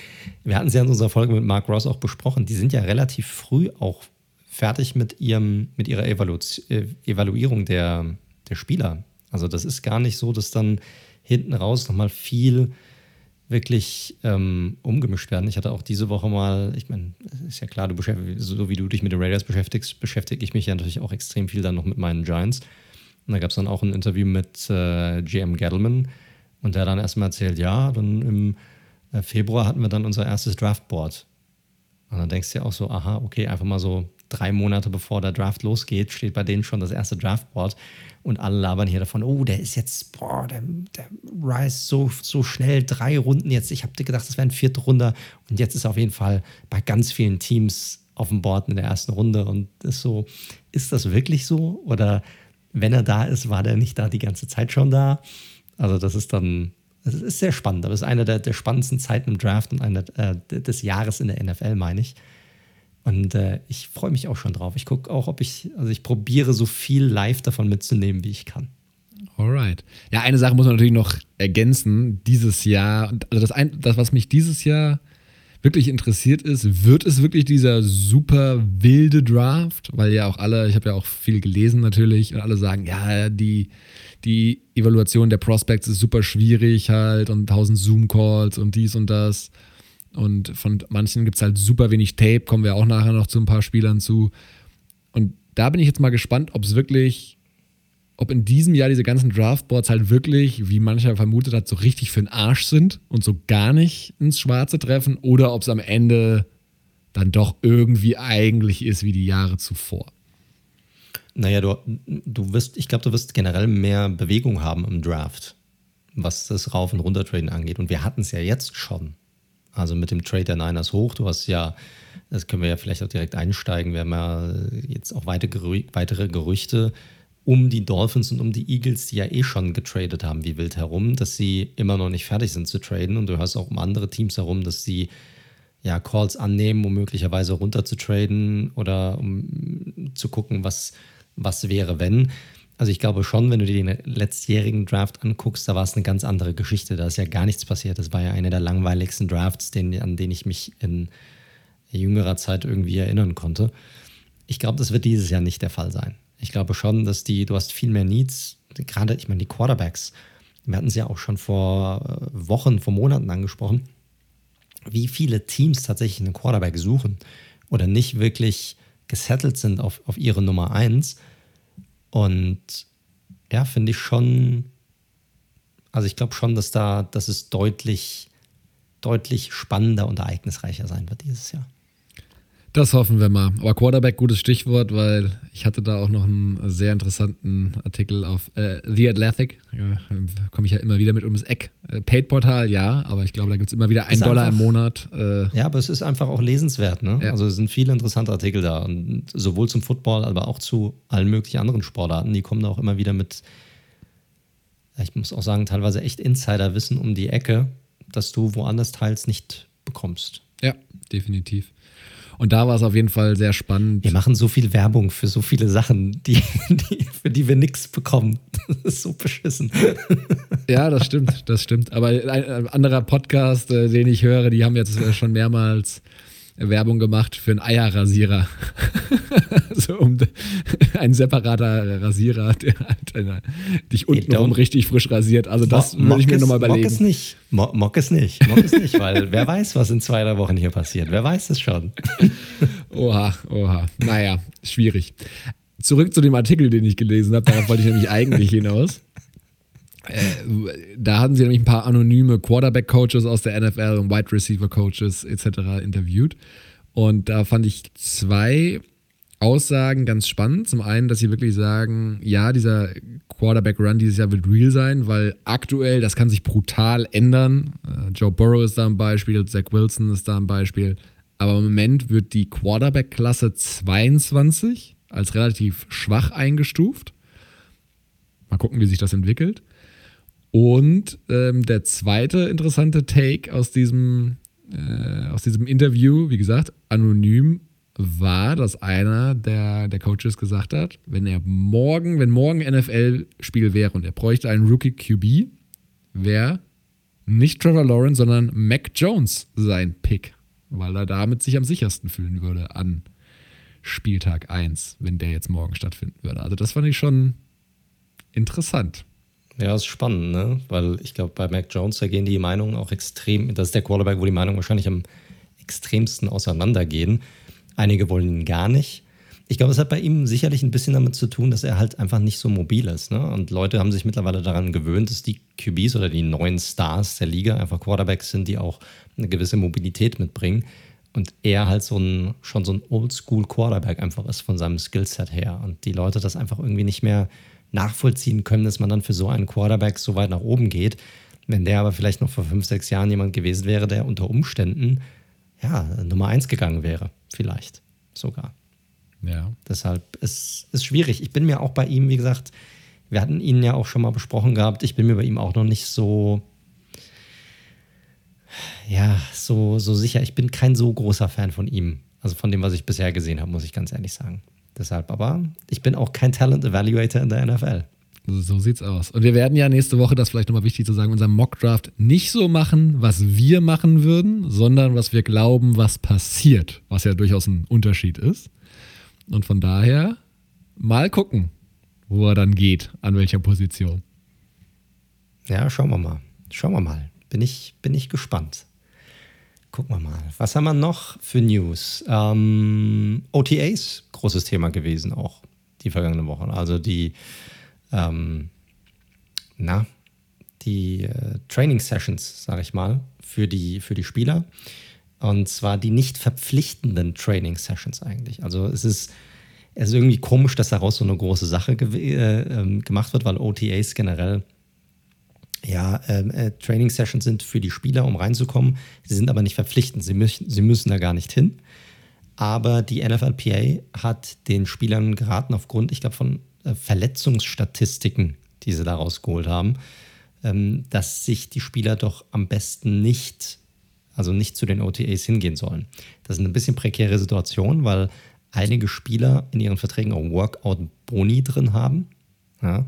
wir hatten es ja in unserer Folge mit Mark Ross auch besprochen, die sind ja relativ früh auch fertig mit, ihrem, mit ihrer Evalu äh, Evaluierung der, der Spieler. Also das ist gar nicht so, dass dann hinten raus nochmal viel wirklich ähm, umgemischt werden. Ich hatte auch diese Woche mal, ich meine, ist ja klar, du so wie du dich mit den Raiders beschäftigst, beschäftige ich mich ja natürlich auch extrem viel dann noch mit meinen Giants. Und da gab es dann auch ein Interview mit äh, GM Gettleman und der dann erstmal erzählt, ja, dann im äh, Februar hatten wir dann unser erstes Draftboard. Und dann denkst du ja auch so, aha, okay, einfach mal so drei Monate bevor der Draft losgeht, steht bei denen schon das erste Draftboard und alle labern hier davon, oh, der ist jetzt, boah, der, der Rise so, so schnell, drei Runden jetzt. Ich habe gedacht, das wäre ein vierte Runde und jetzt ist er auf jeden Fall bei ganz vielen Teams auf dem Board in der ersten Runde und ist so, ist das wirklich so? Oder wenn er da ist, war der nicht da die ganze Zeit schon da? Also das ist dann, das ist sehr spannend. Das ist eine der, der spannendsten Zeiten im Draft und eine äh, des Jahres in der NFL, meine ich. Und äh, ich freue mich auch schon drauf. Ich gucke auch, ob ich, also ich probiere so viel live davon mitzunehmen, wie ich kann. Alright. Ja, eine Sache muss man natürlich noch ergänzen. Dieses Jahr, also das, ein, das, was mich dieses Jahr wirklich interessiert ist, wird es wirklich dieser super wilde Draft? Weil ja auch alle, ich habe ja auch viel gelesen natürlich, und alle sagen, ja, die, die Evaluation der Prospects ist super schwierig halt und tausend Zoom-Calls und dies und das. Und von manchen gibt es halt super wenig Tape, kommen wir auch nachher noch zu ein paar Spielern zu. Und da bin ich jetzt mal gespannt, ob es wirklich, ob in diesem Jahr diese ganzen Draftboards halt wirklich, wie mancher vermutet hat, so richtig für den Arsch sind und so gar nicht ins Schwarze treffen oder ob es am Ende dann doch irgendwie eigentlich ist wie die Jahre zuvor. Naja, du, du wirst, ich glaube, du wirst generell mehr Bewegung haben im Draft, was das Rauf- und Runtertraden angeht. Und wir hatten es ja jetzt schon. Also mit dem Trade der Niners hoch. Du hast ja, das können wir ja vielleicht auch direkt einsteigen. Wir haben ja jetzt auch weitere Gerüchte um die Dolphins und um die Eagles, die ja eh schon getradet haben, wie wild herum, dass sie immer noch nicht fertig sind zu traden. Und du hörst auch um andere Teams herum, dass sie ja Calls annehmen, um möglicherweise runter zu traden oder um zu gucken, was, was wäre, wenn. Also ich glaube schon, wenn du dir den letztjährigen Draft anguckst, da war es eine ganz andere Geschichte. Da ist ja gar nichts passiert. Das war ja einer der langweiligsten Drafts, den, an den ich mich in jüngerer Zeit irgendwie erinnern konnte. Ich glaube, das wird dieses Jahr nicht der Fall sein. Ich glaube schon, dass die, du hast viel mehr Needs, gerade, ich meine, die Quarterbacks, wir hatten es ja auch schon vor äh, Wochen, vor Monaten angesprochen, wie viele Teams tatsächlich einen Quarterback suchen oder nicht wirklich gesettelt sind auf, auf ihre Nummer 1 und ja, finde ich schon, also ich glaube schon, dass da, dass es deutlich, deutlich spannender und ereignisreicher sein wird dieses Jahr. Das hoffen wir mal. Aber Quarterback, gutes Stichwort, weil ich hatte da auch noch einen sehr interessanten Artikel auf äh, The Athletic. Ja, Komme ich ja immer wieder mit ums Eck. Äh, Paid-Portal, ja, aber ich glaube, da gibt es immer wieder einen Dollar im Monat. Äh, ja, aber es ist einfach auch lesenswert. Ne? Ja. Also es sind viele interessante Artikel da. Und sowohl zum Football, aber auch zu allen möglichen anderen Sportarten. Die kommen da auch immer wieder mit, ich muss auch sagen, teilweise echt Insiderwissen um die Ecke, dass du woanders teils nicht bekommst. Ja, definitiv. Und da war es auf jeden Fall sehr spannend. Wir machen so viel Werbung für so viele Sachen, die, die, für die wir nichts bekommen. Das ist so beschissen. Ja, das stimmt, das stimmt. Aber ein anderer Podcast, äh, den ich höre, die haben jetzt äh, schon mehrmals Werbung gemacht für einen Eierrasierer. so um ein separater Rasierer, der halt äh, dich untenrum richtig frisch rasiert. Also das würde ich mir nochmal überlegen. Mock es nicht. Mock es nicht. Mock es nicht, weil wer weiß, was in zwei, drei Wochen hier passiert. Wer weiß es schon. oha, oha. Naja, schwierig. Zurück zu dem Artikel, den ich gelesen habe. Darauf wollte ich nämlich eigentlich hinaus. Äh, da hatten sie nämlich ein paar anonyme Quarterback-Coaches aus der NFL und Wide Receiver-Coaches etc. interviewt. Und da fand ich zwei Aussagen ganz spannend. Zum einen, dass sie wirklich sagen, ja, dieser Quarterback-Run dieses Jahr wird real sein, weil aktuell, das kann sich brutal ändern. Äh, Joe Burrow ist da ein Beispiel, Zach Wilson ist da ein Beispiel. Aber im Moment wird die Quarterback-Klasse 22 als relativ schwach eingestuft. Mal gucken, wie sich das entwickelt. Und ähm, der zweite interessante Take aus diesem, äh, aus diesem Interview, wie gesagt, anonym, war, dass einer der, der Coaches gesagt hat, wenn er morgen, wenn morgen NFL-Spiel wäre und er bräuchte einen Rookie QB, wäre nicht Trevor Lawrence, sondern Mac Jones sein Pick, weil er damit sich am sichersten fühlen würde an Spieltag 1, wenn der jetzt morgen stattfinden würde. Also das fand ich schon interessant. Ja, ist spannend, ne? Weil ich glaube, bei Mac Jones, da gehen die Meinungen auch extrem, das ist der Quarterback, wo die Meinungen wahrscheinlich am extremsten auseinandergehen. Einige wollen ihn gar nicht. Ich glaube, es hat bei ihm sicherlich ein bisschen damit zu tun, dass er halt einfach nicht so mobil ist. Ne? Und Leute haben sich mittlerweile daran gewöhnt, dass die QBs oder die neuen Stars der Liga einfach Quarterbacks sind, die auch eine gewisse Mobilität mitbringen. Und er halt so ein, schon so ein Oldschool-Quarterback einfach ist von seinem Skillset her. Und die Leute das einfach irgendwie nicht mehr nachvollziehen können, dass man dann für so einen Quarterback so weit nach oben geht. Wenn der aber vielleicht noch vor fünf, sechs Jahren jemand gewesen wäre, der unter Umständen ja, Nummer eins gegangen wäre, vielleicht sogar. Ja. Deshalb ist es schwierig. Ich bin mir auch bei ihm, wie gesagt, wir hatten ihn ja auch schon mal besprochen gehabt. Ich bin mir bei ihm auch noch nicht so, ja, so, so sicher. Ich bin kein so großer Fan von ihm. Also von dem, was ich bisher gesehen habe, muss ich ganz ehrlich sagen. Deshalb aber, ich bin auch kein Talent Evaluator in der NFL. So sieht's aus. Und wir werden ja nächste Woche, das vielleicht nochmal wichtig zu sagen, unseren Mockdraft nicht so machen, was wir machen würden, sondern was wir glauben, was passiert, was ja durchaus ein Unterschied ist. Und von daher mal gucken, wo er dann geht, an welcher Position. Ja, schauen wir mal. Schauen wir mal. Bin ich, bin ich gespannt. Gucken wir mal. Was haben wir noch für News? Ähm, OTAs, großes Thema gewesen auch die vergangenen Wochen. Also die ähm, na, die äh, Training Sessions, sage ich mal, für die, für die Spieler. Und zwar die nicht verpflichtenden Training Sessions eigentlich. Also es ist, es ist irgendwie komisch, dass daraus so eine große Sache ge äh, äh, gemacht wird, weil OTAs generell ja, ähm, äh, Training Sessions sind für die Spieler, um reinzukommen. Sie sind aber nicht verpflichtend. Sie, müssen, sie müssen da gar nicht hin. Aber die NFLPA hat den Spielern geraten, aufgrund, ich glaube, von äh, Verletzungsstatistiken, die sie da rausgeholt haben, ähm, dass sich die Spieler doch am besten nicht, also nicht zu den OTAs hingehen sollen. Das ist eine bisschen prekäre Situation, weil einige Spieler in ihren Verträgen auch Workout-Boni drin haben. Ja,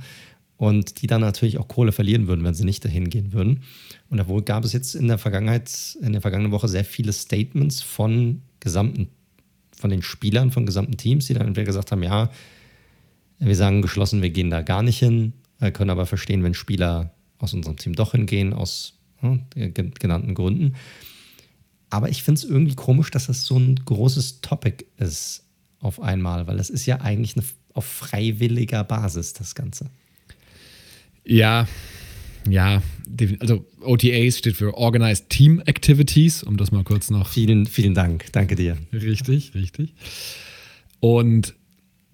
und die dann natürlich auch Kohle verlieren würden, wenn sie nicht dahin gehen würden. Und da gab es jetzt in der Vergangenheit, in der vergangenen Woche sehr viele Statements von gesamten, von den Spielern, von gesamten Teams, die dann entweder gesagt haben, ja, wir sagen geschlossen, wir gehen da gar nicht hin, wir können aber verstehen, wenn Spieler aus unserem Team doch hingehen, aus hm, genannten Gründen. Aber ich finde es irgendwie komisch, dass das so ein großes Topic ist auf einmal, weil das ist ja eigentlich eine, auf freiwilliger Basis, das Ganze. Ja, ja, also OTAs steht für Organized Team Activities, um das mal kurz noch. Vielen, vielen Dank. Danke dir. Richtig, richtig. Und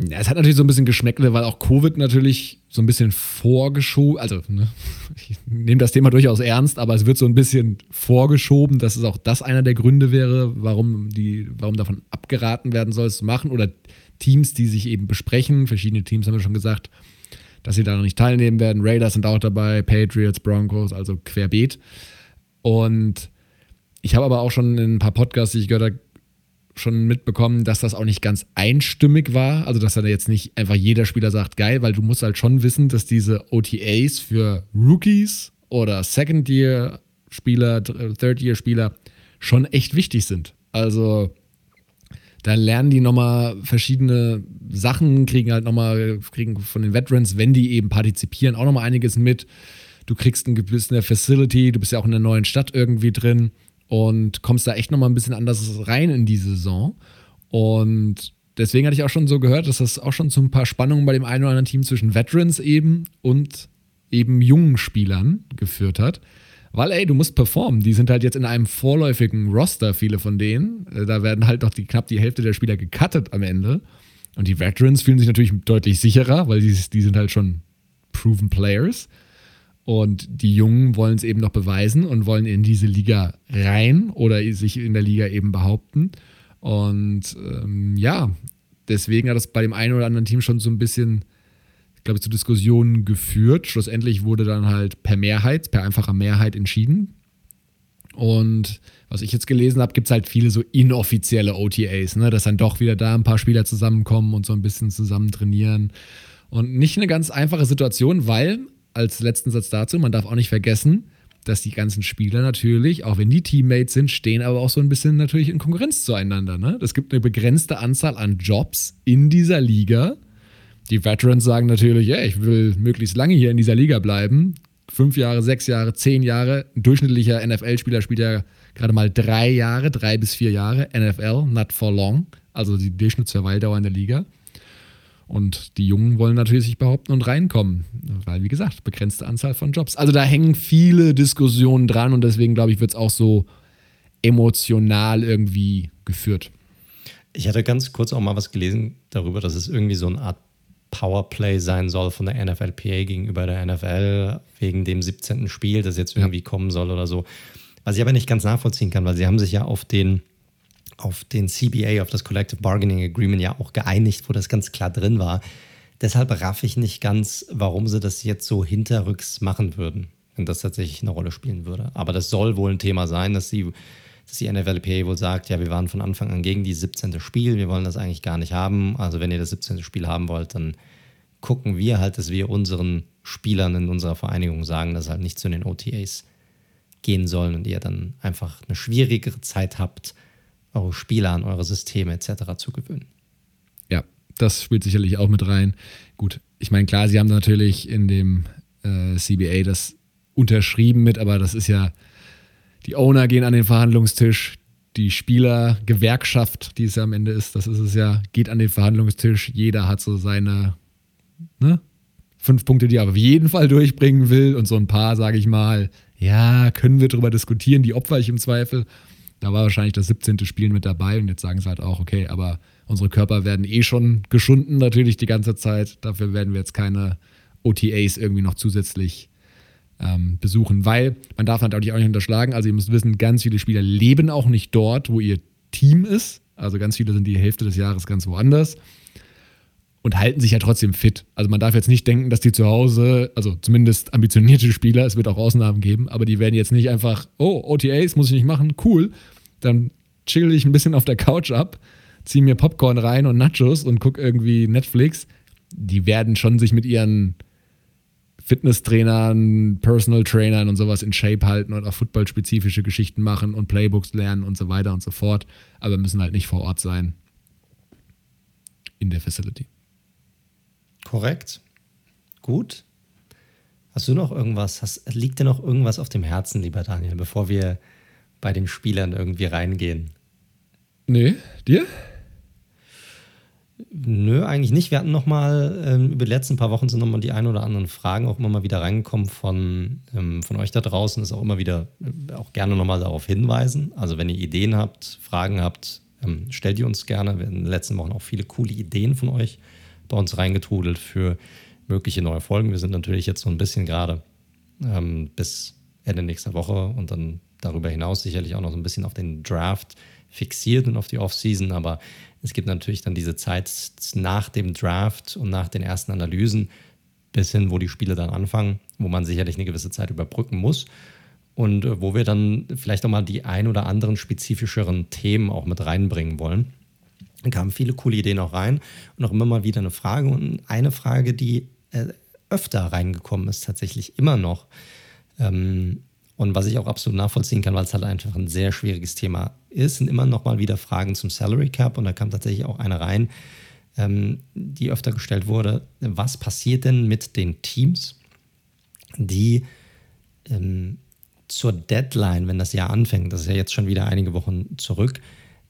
ja, es hat natürlich so ein bisschen Geschmäckle, weil auch Covid natürlich so ein bisschen vorgeschoben, also ne, ich nehme das Thema durchaus ernst, aber es wird so ein bisschen vorgeschoben, dass es auch das einer der Gründe wäre, warum, die, warum davon abgeraten werden soll, es zu machen. Oder Teams, die sich eben besprechen, verschiedene Teams haben wir schon gesagt, dass sie da noch nicht teilnehmen werden. Raiders sind auch dabei, Patriots, Broncos, also querbeet. Und ich habe aber auch schon in ein paar Podcasts, die ich gehört habe, schon mitbekommen, dass das auch nicht ganz einstimmig war. Also, dass da jetzt nicht einfach jeder Spieler sagt, geil, weil du musst halt schon wissen, dass diese OTAs für Rookies oder Second-Year-Spieler, Third-Year-Spieler schon echt wichtig sind. Also, da lernen die nochmal verschiedene Sachen, kriegen halt nochmal, kriegen von den Veterans, wenn die eben partizipieren, auch nochmal einiges mit. Du kriegst ein gewisses Facility, du bist ja auch in der neuen Stadt irgendwie drin und kommst da echt nochmal ein bisschen anders rein in die Saison. Und deswegen hatte ich auch schon so gehört, dass das auch schon zu ein paar Spannungen bei dem einen oder anderen Team zwischen Veterans eben und eben jungen Spielern geführt hat. Weil, ey, du musst performen. Die sind halt jetzt in einem vorläufigen Roster, viele von denen. Äh, da werden halt doch die, knapp die Hälfte der Spieler gecuttet am Ende. Und die Veterans fühlen sich natürlich deutlich sicherer, weil die, die sind halt schon proven Players. Und die Jungen wollen es eben noch beweisen und wollen in diese Liga rein oder sich in der Liga eben behaupten. Und ähm, ja, deswegen hat das bei dem einen oder anderen Team schon so ein bisschen, glaube ich, zu Diskussionen geführt. Schlussendlich wurde dann halt per Mehrheit, per einfacher Mehrheit entschieden. Und was ich jetzt gelesen habe, gibt es halt viele so inoffizielle OTAs, ne? dass dann doch wieder da ein paar Spieler zusammenkommen und so ein bisschen zusammen trainieren. Und nicht eine ganz einfache Situation, weil, als letzten Satz dazu, man darf auch nicht vergessen, dass die ganzen Spieler natürlich, auch wenn die Teammates sind, stehen aber auch so ein bisschen natürlich in Konkurrenz zueinander. Ne? Es gibt eine begrenzte Anzahl an Jobs in dieser Liga. Die Veterans sagen natürlich, ja, ich will möglichst lange hier in dieser Liga bleiben. Fünf Jahre, sechs Jahre, zehn Jahre. Ein durchschnittlicher NFL-Spieler spielt ja gerade mal drei Jahre, drei bis vier Jahre NFL, not for long, also die Durchschnittsverweildauer in der Liga. Und die Jungen wollen natürlich sich behaupten und reinkommen, weil, wie gesagt, begrenzte Anzahl von Jobs. Also da hängen viele Diskussionen dran und deswegen, glaube ich, wird es auch so emotional irgendwie geführt. Ich hatte ganz kurz auch mal was gelesen darüber, dass es irgendwie so eine Art Powerplay sein soll von der NFLPA gegenüber der NFL wegen dem 17. Spiel, das jetzt irgendwie ja. kommen soll oder so. Was ich aber nicht ganz nachvollziehen kann, weil sie haben sich ja auf den, auf den CBA, auf das Collective Bargaining Agreement ja auch geeinigt, wo das ganz klar drin war. Deshalb raff ich nicht ganz, warum sie das jetzt so hinterrücks machen würden, wenn das tatsächlich eine Rolle spielen würde. Aber das soll wohl ein Thema sein, dass, sie, dass die NFLPA wohl sagt, ja, wir waren von Anfang an gegen die 17. Spiel, wir wollen das eigentlich gar nicht haben. Also wenn ihr das 17. Spiel haben wollt, dann gucken wir halt, dass wir unseren Spielern in unserer Vereinigung sagen, dass halt nicht zu den OTAs gehen sollen und ihr dann einfach eine schwierigere Zeit habt, eure Spieler an eure Systeme etc. zu gewöhnen. Ja, das spielt sicherlich auch mit rein. Gut, ich meine, klar, sie haben natürlich in dem äh, CBA das unterschrieben mit, aber das ist ja, die Owner gehen an den Verhandlungstisch, die Spielergewerkschaft, die es ja am Ende ist, das ist es ja, geht an den Verhandlungstisch, jeder hat so seine ne, fünf Punkte, die er auf jeden Fall durchbringen will und so ein paar, sage ich mal, ja, können wir darüber diskutieren, die opfer ich im Zweifel. Da war wahrscheinlich das 17. Spiel mit dabei und jetzt sagen sie halt auch, okay, aber unsere Körper werden eh schon geschunden natürlich die ganze Zeit. Dafür werden wir jetzt keine OTAs irgendwie noch zusätzlich ähm, besuchen, weil man darf natürlich auch nicht unterschlagen, also ihr müsst wissen, ganz viele Spieler leben auch nicht dort, wo ihr Team ist. Also ganz viele sind die Hälfte des Jahres ganz woanders und halten sich ja trotzdem fit. Also man darf jetzt nicht denken, dass die zu Hause, also zumindest ambitionierte Spieler, es wird auch Ausnahmen geben, aber die werden jetzt nicht einfach, oh, OTAs muss ich nicht machen, cool, dann chill ich ein bisschen auf der Couch ab, ziehe mir Popcorn rein und Nachos und gucke irgendwie Netflix. Die werden schon sich mit ihren Fitnesstrainern, Personal Trainern und sowas in Shape halten und auch footballspezifische Geschichten machen und Playbooks lernen und so weiter und so fort, aber müssen halt nicht vor Ort sein in der Facility. Korrekt. Gut. Hast du noch irgendwas? Hast, liegt dir noch irgendwas auf dem Herzen, lieber Daniel, bevor wir bei den Spielern irgendwie reingehen? Nee, dir? Nö, eigentlich nicht. Wir hatten noch mal ähm, über die letzten paar Wochen sind noch mal die ein oder anderen Fragen auch immer mal wieder reingekommen von, ähm, von euch da draußen. Ist auch immer wieder äh, auch gerne noch mal darauf hinweisen. Also wenn ihr Ideen habt, Fragen habt, ähm, stellt die uns gerne. Wir hatten in den letzten Wochen auch viele coole Ideen von euch bei uns reingetrudelt für mögliche neue Folgen. Wir sind natürlich jetzt so ein bisschen gerade ähm, bis Ende nächster Woche und dann darüber hinaus sicherlich auch noch so ein bisschen auf den Draft fixiert und auf die Offseason, aber es gibt natürlich dann diese Zeit nach dem Draft und nach den ersten Analysen bis hin, wo die Spiele dann anfangen, wo man sicherlich eine gewisse Zeit überbrücken muss und äh, wo wir dann vielleicht auch mal die ein oder anderen spezifischeren Themen auch mit reinbringen wollen. Da kamen viele coole Ideen auch rein und auch immer mal wieder eine Frage. Und eine Frage, die äh, öfter reingekommen ist, tatsächlich immer noch. Ähm, und was ich auch absolut nachvollziehen kann, weil es halt einfach ein sehr schwieriges Thema ist, sind immer noch mal wieder Fragen zum Salary Cap. Und da kam tatsächlich auch eine rein, ähm, die öfter gestellt wurde. Was passiert denn mit den Teams, die ähm, zur Deadline, wenn das Jahr anfängt, das ist ja jetzt schon wieder einige Wochen zurück,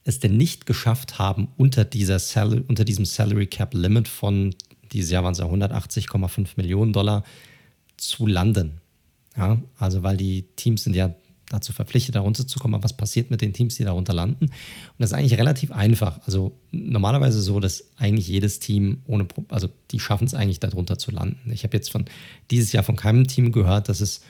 es denn nicht geschafft haben, unter, dieser Sal unter diesem Salary Cap Limit von, dieses Jahr waren es ja 180,5 Millionen Dollar, zu landen. Ja, also weil die Teams sind ja dazu verpflichtet, da runterzukommen. Aber was passiert mit den Teams, die darunter landen? Und das ist eigentlich relativ einfach. Also normalerweise so, dass eigentlich jedes Team ohne, also die schaffen es eigentlich darunter zu landen. Ich habe jetzt von dieses Jahr von keinem Team gehört, dass es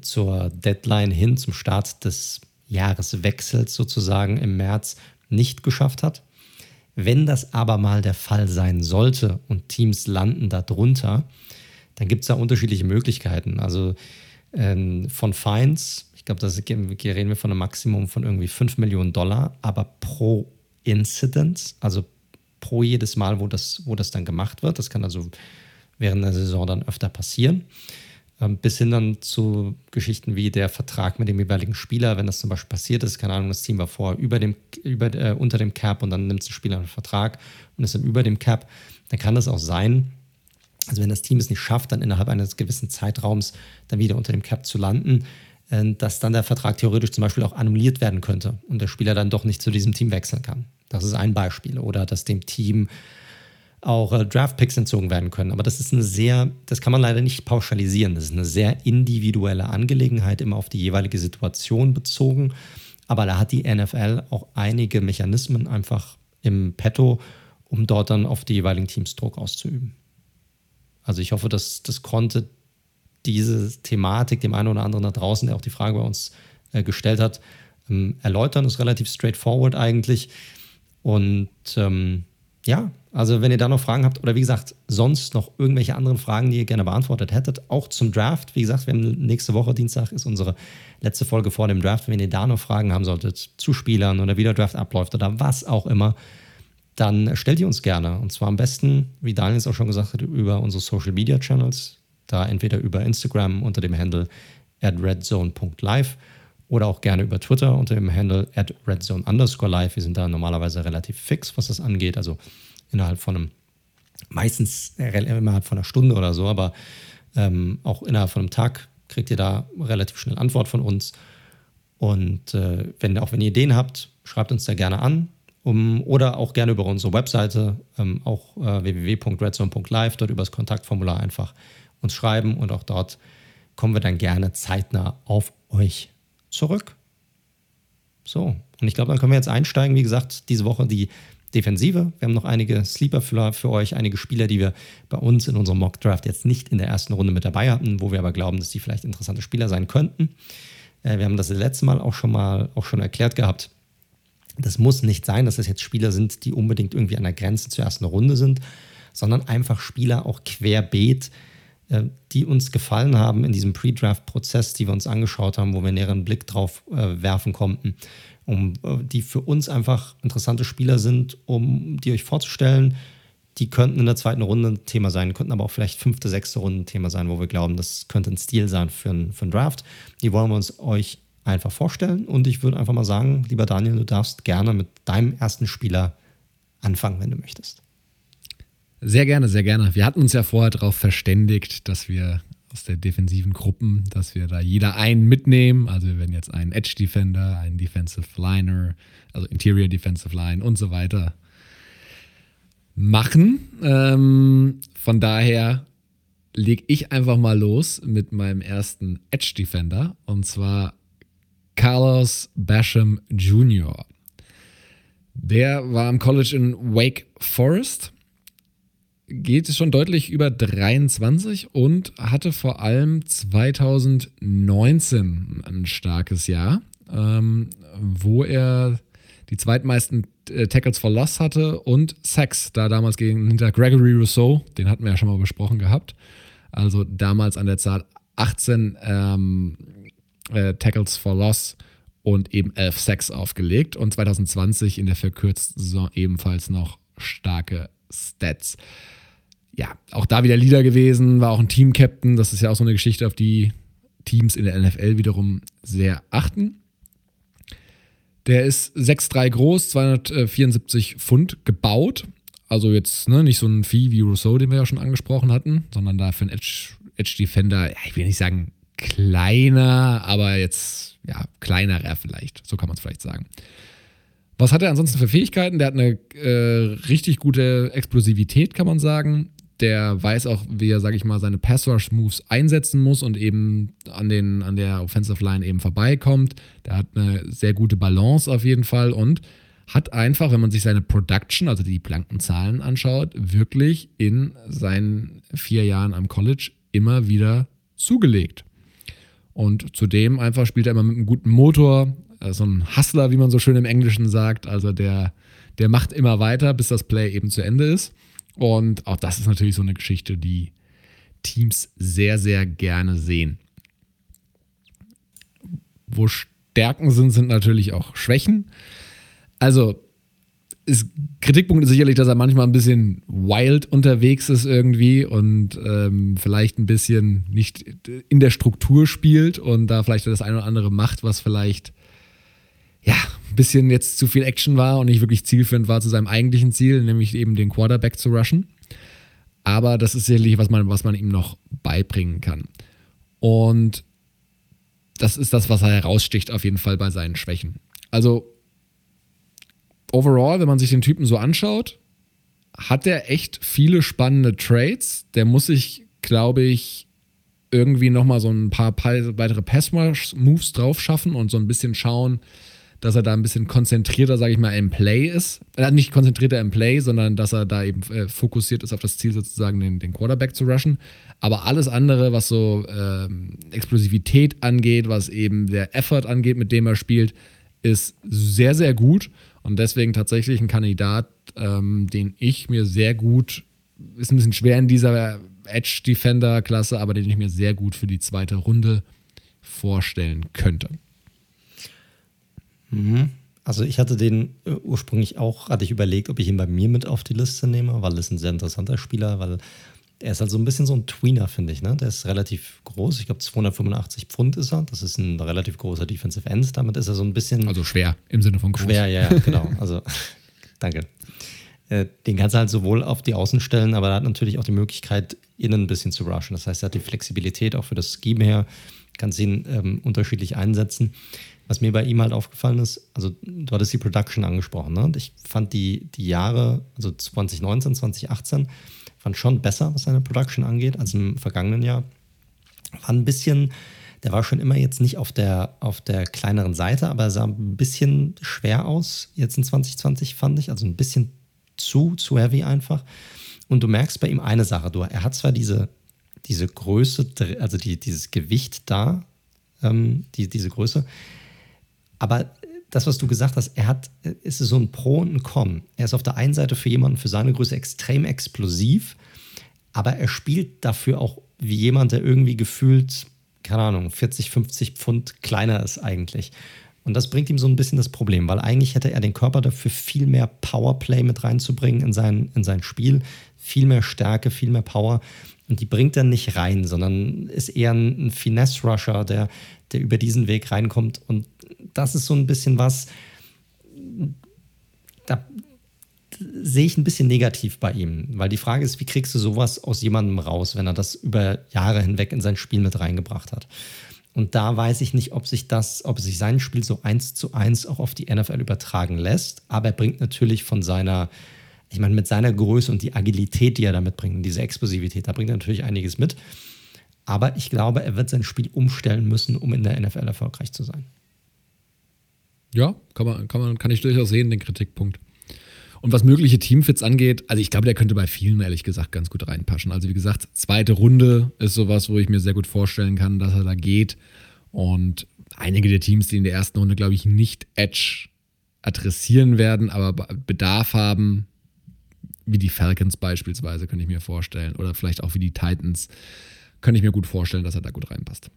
zur Deadline hin, zum Start des Jahreswechsels sozusagen im März nicht geschafft hat. Wenn das aber mal der Fall sein sollte und Teams landen darunter, dann gibt es da unterschiedliche Möglichkeiten. Also ähm, von Fines, ich glaube, da reden wir von einem Maximum von irgendwie 5 Millionen Dollar, aber pro Incident, also pro jedes Mal, wo das, wo das dann gemacht wird. Das kann also während der Saison dann öfter passieren. Ähm, bis hin dann zu Geschichten wie der Vertrag mit dem jeweiligen Spieler, wenn das zum Beispiel passiert ist, keine Ahnung, das Team war vorher über dem, über, äh, unter dem Cap und dann nimmt ein Spieler einen Vertrag und ist dann über dem Cap, dann kann das auch sein, also wenn das Team es nicht schafft, dann innerhalb eines gewissen Zeitraums dann wieder unter dem Cap zu landen, dass dann der Vertrag theoretisch zum Beispiel auch annulliert werden könnte und der Spieler dann doch nicht zu diesem Team wechseln kann. Das ist ein Beispiel. Oder dass dem Team auch äh, Draftpicks entzogen werden können. Aber das ist eine sehr, das kann man leider nicht pauschalisieren. Das ist eine sehr individuelle Angelegenheit, immer auf die jeweilige Situation bezogen. Aber da hat die NFL auch einige Mechanismen einfach im Petto, um dort dann auf die jeweiligen Teams Druck auszuüben. Also ich hoffe, dass das konnte diese Thematik dem einen oder anderen da draußen, der auch die Frage bei uns äh, gestellt hat, ähm, erläutern. Das ist relativ straightforward eigentlich. Und ähm, ja, also wenn ihr da noch Fragen habt oder wie gesagt, sonst noch irgendwelche anderen Fragen, die ihr gerne beantwortet hättet, auch zum Draft. Wie gesagt, wir haben nächste Woche, Dienstag, ist unsere letzte Folge vor dem Draft. Wenn ihr da noch Fragen haben solltet zu Spielern oder wie der Draft abläuft oder was auch immer, dann stellt ihr uns gerne. Und zwar am besten, wie Daniel es auch schon gesagt hat, über unsere Social Media Channels. Da entweder über Instagram unter dem Handle at redzone.live oder auch gerne über Twitter unter dem Handle at redzone underscore live. Wir sind da normalerweise relativ fix, was das angeht. Also innerhalb von einem, meistens innerhalb von einer Stunde oder so, aber ähm, auch innerhalb von einem Tag kriegt ihr da relativ schnell Antwort von uns. Und äh, wenn, auch wenn ihr Ideen habt, schreibt uns da gerne an. Um, oder auch gerne über unsere Webseite, ähm, auch äh, www.redzone.live, dort über das Kontaktformular einfach uns schreiben und auch dort kommen wir dann gerne zeitnah auf euch zurück. So, und ich glaube, dann können wir jetzt einsteigen. Wie gesagt, diese Woche die Defensive. Wir haben noch einige Sleeper für, euch, einige Spieler, die wir bei uns in unserem Mock Draft jetzt nicht in der ersten Runde mit dabei hatten, wo wir aber glauben, dass die vielleicht interessante Spieler sein könnten. Äh, wir haben das letzte Mal auch schon mal auch schon erklärt gehabt. Das muss nicht sein, dass das jetzt Spieler sind, die unbedingt irgendwie an der Grenze zur ersten Runde sind, sondern einfach Spieler auch querbeet, die uns gefallen haben in diesem Pre-Draft-Prozess, die wir uns angeschaut haben, wo wir näheren Blick drauf äh, werfen konnten, um, äh, die für uns einfach interessante Spieler sind, um die euch vorzustellen. Die könnten in der zweiten Runde ein Thema sein, könnten aber auch vielleicht fünfte, sechste Runde ein Thema sein, wo wir glauben, das könnte ein Stil sein für einen für Draft. Die wollen wir uns euch einfach vorstellen. Und ich würde einfach mal sagen, lieber Daniel, du darfst gerne mit deinem ersten Spieler anfangen, wenn du möchtest. Sehr gerne, sehr gerne. Wir hatten uns ja vorher darauf verständigt, dass wir aus der defensiven Gruppen, dass wir da jeder einen mitnehmen. Also wir werden jetzt einen Edge Defender, einen Defensive Liner, also Interior Defensive Line und so weiter machen. Ähm, von daher lege ich einfach mal los mit meinem ersten Edge Defender und zwar Carlos Basham Jr. Der war am College in Wake Forest, geht schon deutlich über 23 und hatte vor allem 2019 ein starkes Jahr, ähm, wo er die zweitmeisten äh, Tackles for Loss hatte und Sacks, da damals gegen hinter Gregory Rousseau, den hatten wir ja schon mal besprochen gehabt. Also damals an der Zahl 18 ähm, äh, Tackles for Loss und eben 11 Sacks aufgelegt und 2020 in der verkürzten Saison ebenfalls noch starke Stats. Ja, auch da wieder Leader gewesen, war auch ein Team-Captain. Das ist ja auch so eine Geschichte, auf die Teams in der NFL wiederum sehr achten. Der ist 6'3 groß, 274 Pfund gebaut. Also jetzt ne, nicht so ein Vieh wie Rousseau, den wir ja schon angesprochen hatten, sondern da für einen Edge, Edge Defender, ja, ich will nicht sagen kleiner, aber jetzt, ja, kleinerer vielleicht. So kann man es vielleicht sagen. Was hat er ansonsten für Fähigkeiten? Der hat eine äh, richtig gute Explosivität, kann man sagen. der weiß auch, wie er, sage ich mal, seine Pass-Rush-Moves einsetzen muss und eben an, den, an der Offensive Line eben vorbeikommt. Der hat eine sehr gute Balance auf jeden Fall und hat einfach, wenn man sich seine Production, also die blanken Zahlen anschaut, wirklich in seinen vier Jahren am College immer wieder zugelegt. Und zudem einfach spielt er immer mit einem guten Motor, so ein Hustler, wie man so schön im Englischen sagt. Also der, der macht immer weiter, bis das Play eben zu Ende ist. Und auch das ist natürlich so eine Geschichte, die Teams sehr, sehr gerne sehen. Wo Stärken sind, sind natürlich auch Schwächen. Also, ist, Kritikpunkt ist sicherlich, dass er manchmal ein bisschen wild unterwegs ist irgendwie und ähm, vielleicht ein bisschen nicht in der Struktur spielt und da vielleicht das eine oder andere macht, was vielleicht ja, ein bisschen jetzt zu viel Action war und nicht wirklich zielführend war zu seinem eigentlichen Ziel, nämlich eben den Quarterback zu rushen. Aber das ist sicherlich, was man, was man ihm noch beibringen kann. Und das ist das, was er heraussticht, auf jeden Fall bei seinen Schwächen. Also, overall, wenn man sich den Typen so anschaut, hat er echt viele spannende Trades. Der muss sich, glaube ich, irgendwie nochmal so ein paar weitere Pass-Moves drauf schaffen und so ein bisschen schauen, dass er da ein bisschen konzentrierter, sage ich mal, im Play ist. Äh, nicht konzentrierter im Play, sondern dass er da eben äh, fokussiert ist auf das Ziel, sozusagen den, den Quarterback zu rushen. Aber alles andere, was so ähm, Explosivität angeht, was eben der Effort angeht, mit dem er spielt, ist sehr, sehr gut. Und deswegen tatsächlich ein Kandidat, ähm, den ich mir sehr gut, ist ein bisschen schwer in dieser Edge-Defender-Klasse, aber den ich mir sehr gut für die zweite Runde vorstellen könnte. Mhm. Also ich hatte den äh, ursprünglich auch, hatte ich überlegt, ob ich ihn bei mir mit auf die Liste nehme, weil es ein sehr interessanter Spieler, weil er ist halt so ein bisschen so ein Tweener, finde ich. Ne? Der ist relativ groß. Ich glaube, 285 Pfund ist er. Das ist ein relativ großer Defensive End. Damit ist er so ein bisschen. Also schwer im Sinne von groß. Schwer, ja, ja genau. Also, danke. Äh, den kannst du halt sowohl auf die Außen stellen, aber er hat natürlich auch die Möglichkeit, innen ein bisschen zu rushen. Das heißt, er hat die Flexibilität auch für das Scheme her, kannst ihn ähm, unterschiedlich einsetzen. Was mir bei ihm halt aufgefallen ist, also du hattest die Production angesprochen, ne? Ich fand die, die Jahre, also 2019, 2018, fand schon besser, was seine Production angeht, als im vergangenen Jahr. War ein bisschen, der war schon immer jetzt nicht auf der, auf der kleineren Seite, aber er sah ein bisschen schwer aus, jetzt in 2020, fand ich. Also ein bisschen zu, zu heavy einfach. Und du merkst bei ihm eine Sache, du, er hat zwar diese, diese Größe, also die, dieses Gewicht da, ähm, die, diese Größe, aber das, was du gesagt hast, er hat, ist so ein Pro und ein Con. Er ist auf der einen Seite für jemanden für seine Größe extrem explosiv, aber er spielt dafür auch wie jemand, der irgendwie gefühlt, keine Ahnung, 40, 50 Pfund kleiner ist eigentlich. Und das bringt ihm so ein bisschen das Problem, weil eigentlich hätte er den Körper dafür viel mehr Powerplay mit reinzubringen in sein, in sein Spiel, viel mehr Stärke, viel mehr Power. Und die bringt er nicht rein, sondern ist eher ein, ein Finesse-Rusher, der, der über diesen Weg reinkommt. Und das ist so ein bisschen was, da sehe ich ein bisschen negativ bei ihm. Weil die Frage ist, wie kriegst du sowas aus jemandem raus, wenn er das über Jahre hinweg in sein Spiel mit reingebracht hat? Und da weiß ich nicht, ob sich das, ob sich sein Spiel so eins zu eins auch auf die NFL übertragen lässt. Aber er bringt natürlich von seiner, ich meine, mit seiner Größe und die Agilität, die er damit bringt, diese Explosivität, da bringt er natürlich einiges mit. Aber ich glaube, er wird sein Spiel umstellen müssen, um in der NFL erfolgreich zu sein. Ja, kann, man, kann, man, kann ich durchaus sehen, den Kritikpunkt. Und was mögliche Teamfits angeht, also ich glaube, der könnte bei vielen ehrlich gesagt ganz gut reinpassen. Also wie gesagt, zweite Runde ist sowas, wo ich mir sehr gut vorstellen kann, dass er da geht. Und einige der Teams, die in der ersten Runde, glaube ich, nicht Edge adressieren werden, aber Bedarf haben, wie die Falcons beispielsweise, könnte ich mir vorstellen. Oder vielleicht auch wie die Titans, könnte ich mir gut vorstellen, dass er da gut reinpasst.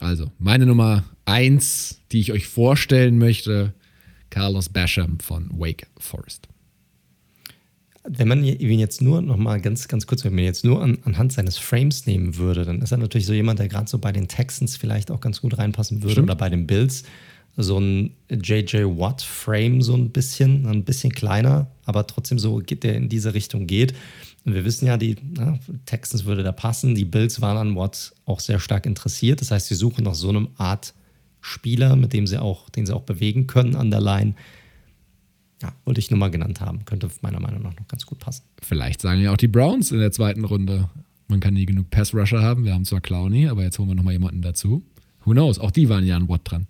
Also, meine Nummer eins, die ich euch vorstellen möchte, Carlos Basham von Wake Forest. Wenn man ihn jetzt nur noch mal ganz, ganz kurz, wenn man ihn jetzt nur an, anhand seines Frames nehmen würde, dann ist er natürlich so jemand, der gerade so bei den Texans vielleicht auch ganz gut reinpassen würde Stimmt. oder bei den Bills. So ein JJ Watt Frame, so ein bisschen, ein bisschen kleiner, aber trotzdem so, der in diese Richtung geht. Und wir wissen ja, die na, Texans würde da passen. Die Bills waren an Watt auch sehr stark interessiert. Das heißt, sie suchen nach so einem Art Spieler, mit dem sie auch, den sie auch bewegen können an der Line. ja, wollte ich nur mal genannt haben. Könnte meiner Meinung nach noch ganz gut passen. Vielleicht sagen ja auch die Browns in der zweiten Runde, man kann nie genug Pass-Rusher haben. Wir haben zwar Clowney, aber jetzt holen wir nochmal jemanden dazu. Who knows? Auch die waren ja an Watt dran.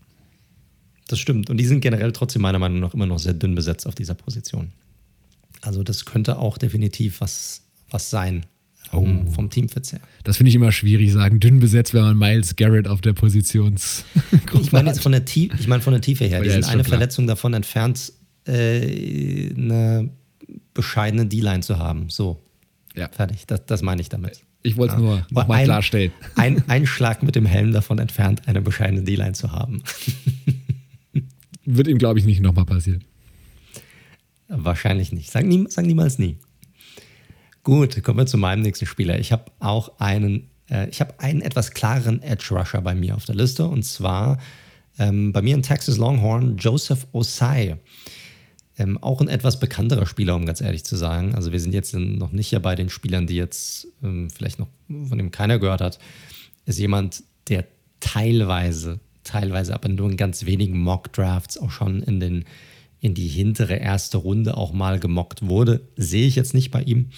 Das stimmt. Und die sind generell trotzdem meiner Meinung nach immer noch sehr dünn besetzt auf dieser Position. Also das könnte auch definitiv was, was sein oh. vom Teamfit her. Das finde ich immer schwierig, sagen dünn besetzt, wenn man Miles Garrett auf der Positions. ich meine jetzt von der, Tiefe, ich meine von der Tiefe her. Die sind eine. Verletzung davon entfernt, äh, eine bescheidene D-Line zu haben. So. Ja. Fertig. Das, das meine ich damit. Ich wollte es ja. nur nochmal ein, klarstellen. Ein, ein Schlag mit dem Helm davon entfernt, eine bescheidene D-Line zu haben. Wird ihm, glaube ich, nicht nochmal passieren. Wahrscheinlich nicht. Sag, nie, sag niemals nie. Gut, kommen wir zu meinem nächsten Spieler. Ich habe auch einen, äh, ich habe einen etwas klareren Edge Rusher bei mir auf der Liste und zwar ähm, bei mir in Texas Longhorn Joseph Osai. Ähm, auch ein etwas bekannterer Spieler, um ganz ehrlich zu sagen. Also wir sind jetzt noch nicht hier bei den Spielern, die jetzt ähm, vielleicht noch von dem keiner gehört hat. Ist jemand, der teilweise, teilweise aber nur in ganz wenigen Mock Drafts auch schon in den in die hintere erste Runde auch mal gemockt wurde. Sehe ich jetzt nicht bei ihm.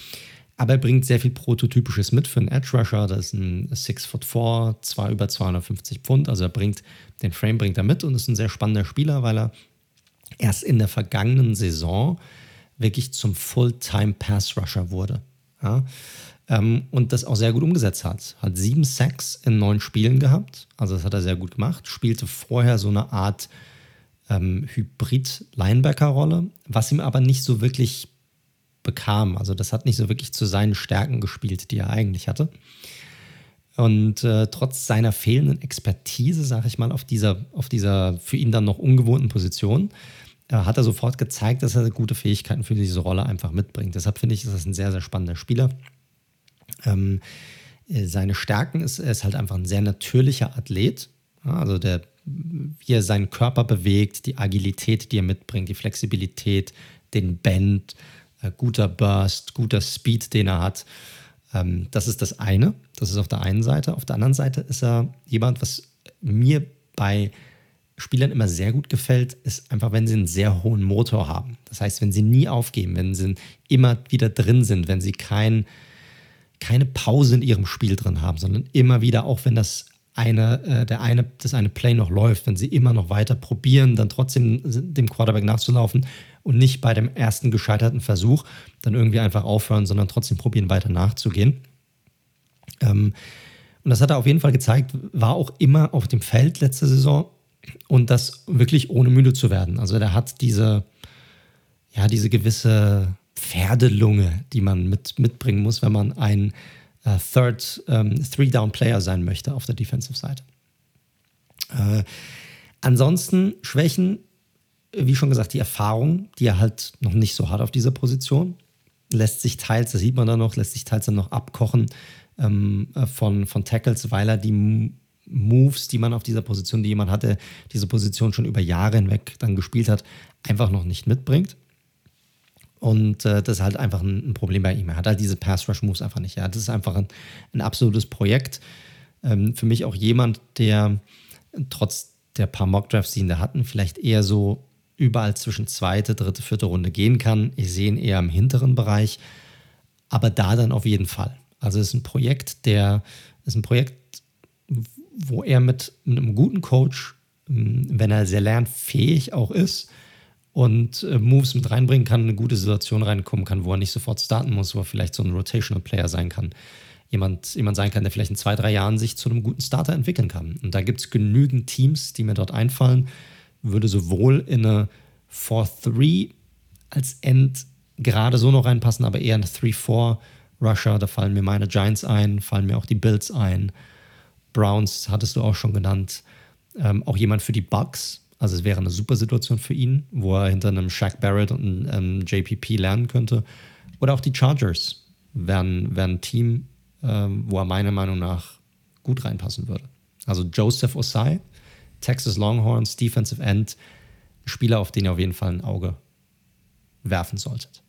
Aber er bringt sehr viel Prototypisches mit für einen Edge Rusher. Das ist ein 6 foot 4, zwar über 250 Pfund. Also er bringt, den Frame bringt er mit und ist ein sehr spannender Spieler, weil er erst in der vergangenen Saison wirklich zum Fulltime Pass Rusher wurde. Ja? Ähm, und das auch sehr gut umgesetzt hat. Hat sieben Sacks in neun Spielen gehabt. Also das hat er sehr gut gemacht. Spielte vorher so eine Art ähm, Hybrid-Linebacker-Rolle, was ihm aber nicht so wirklich bekam. Also das hat nicht so wirklich zu seinen Stärken gespielt, die er eigentlich hatte. Und äh, trotz seiner fehlenden Expertise, sage ich mal, auf dieser, auf dieser für ihn dann noch ungewohnten Position, äh, hat er sofort gezeigt, dass er gute Fähigkeiten für diese Rolle einfach mitbringt. Deshalb finde ich, ist das ein sehr, sehr spannender Spieler. Ähm, äh, seine Stärken ist, er ist halt einfach ein sehr natürlicher Athlet. Also der wie er seinen Körper bewegt, die Agilität, die er mitbringt, die Flexibilität, den Bend, guter Burst, guter Speed, den er hat. Ähm, das ist das eine. Das ist auf der einen Seite. Auf der anderen Seite ist er jemand, was mir bei Spielern immer sehr gut gefällt, ist einfach, wenn sie einen sehr hohen Motor haben. Das heißt, wenn sie nie aufgeben, wenn sie immer wieder drin sind, wenn sie kein, keine Pause in ihrem Spiel drin haben, sondern immer wieder, auch wenn das eine, äh, der eine, das eine Play noch läuft, wenn sie immer noch weiter probieren, dann trotzdem dem Quarterback nachzulaufen und nicht bei dem ersten gescheiterten Versuch dann irgendwie einfach aufhören, sondern trotzdem probieren, weiter nachzugehen. Ähm, und das hat er auf jeden Fall gezeigt, war auch immer auf dem Feld letzte Saison und das wirklich ohne müde zu werden. Also der hat diese, ja, diese gewisse Pferdelunge, die man mit, mitbringen muss, wenn man ein äh, Third, ähm, Three-Down-Player sein möchte auf der Defensive-Seite. Äh, ansonsten Schwächen, wie schon gesagt, die Erfahrung, die er halt noch nicht so hat auf dieser Position, lässt sich teils, das sieht man dann noch, lässt sich teils dann noch abkochen ähm, äh, von, von Tackles, weil er die Moves, die man auf dieser Position, die jemand hatte, diese Position schon über Jahre hinweg dann gespielt hat, einfach noch nicht mitbringt. Und äh, das ist halt einfach ein, ein, Problem bei ihm. Er hat halt diese Pass-Rush-Moves einfach nicht. Ja, das ist einfach ein, ein absolutes Projekt. Ähm, für mich auch jemand, der trotz der paar Mock-Drafts, die ihn da hatten, vielleicht eher so überall zwischen zweite, dritte, vierte Runde gehen kann. Ich sehe ihn eher im hinteren Bereich, aber da dann auf jeden Fall. Also es ist ein Projekt, der ist ein Projekt, wo er mit, einem guten Coach, wenn er sehr lernfähig auch ist, und äh, Moves mit reinbringen kann, eine gute Situation reinkommen kann, wo er nicht sofort starten muss, wo er vielleicht so ein Rotational Player sein kann. Jemand, jemand sein kann, der vielleicht in zwei, drei Jahren sich zu einem guten Starter entwickeln kann. Und da gibt es genügend Teams, die mir dort einfallen. Würde sowohl in eine 4-3 als End gerade so noch reinpassen, aber eher eine 3-4 Rusher. Da fallen mir meine Giants ein, fallen mir auch die Bills ein. Browns hattest du auch schon genannt. Ähm, auch jemand für die Bucks, also es wäre eine super Situation für ihn, wo er hinter einem Shaq Barrett und einem JPP lernen könnte. Oder auch die Chargers wären, wären ein Team, ähm, wo er meiner Meinung nach gut reinpassen würde. Also Joseph Osai, Texas Longhorns, Defensive End, Spieler, auf den ihr auf jeden Fall ein Auge werfen solltet.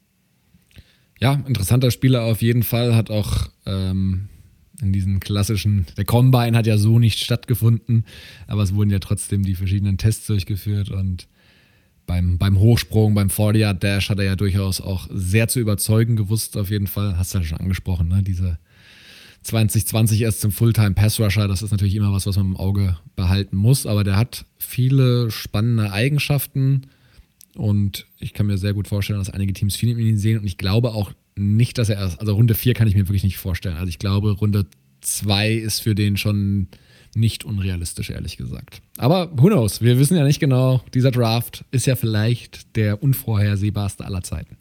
Ja, interessanter Spieler auf jeden Fall, hat auch ähm, in diesen klassischen, der Combine hat ja so nicht stattgefunden, aber es wurden ja trotzdem die verschiedenen Tests durchgeführt und beim, beim Hochsprung, beim 40-Yard-Dash hat er ja durchaus auch sehr zu überzeugen gewusst, auf jeden Fall. Hast du ja schon angesprochen, ne? Diese 2020 erst zum Fulltime-Pass-Rusher, das ist natürlich immer was, was man im Auge behalten muss, aber der hat viele spannende Eigenschaften und ich kann mir sehr gut vorstellen, dass einige Teams viel in ihn sehen und ich glaube auch nicht, dass er erst, also Runde 4 kann ich mir wirklich nicht vorstellen. Also ich glaube, Runde 2 ist für den schon nicht unrealistisch, ehrlich gesagt. Aber who knows? Wir wissen ja nicht genau. Dieser Draft ist ja vielleicht der unvorhersehbarste aller Zeiten.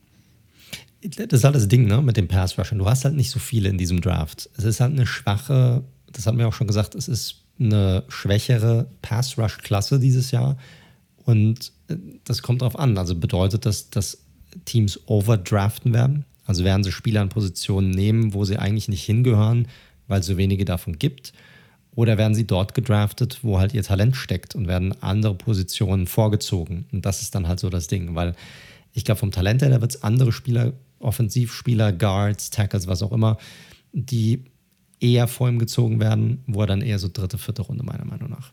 Das ist halt das Ding, ne, mit dem Pass Rushing. Du hast halt nicht so viele in diesem Draft. Es ist halt eine schwache, das hatten wir auch schon gesagt, es ist eine schwächere Pass Rush Klasse dieses Jahr. Und äh, das kommt darauf an. Also bedeutet das, dass Teams overdraften werden? Also werden sie Spieler in Positionen nehmen, wo sie eigentlich nicht hingehören, weil es so wenige davon gibt? Oder werden sie dort gedraftet, wo halt ihr Talent steckt und werden andere Positionen vorgezogen? Und das ist dann halt so das Ding, weil ich glaube, vom Talent her, da wird es andere Spieler, Offensivspieler, Guards, Tackles, was auch immer, die eher vor ihm gezogen werden, wo er dann eher so dritte, vierte Runde meiner Meinung nach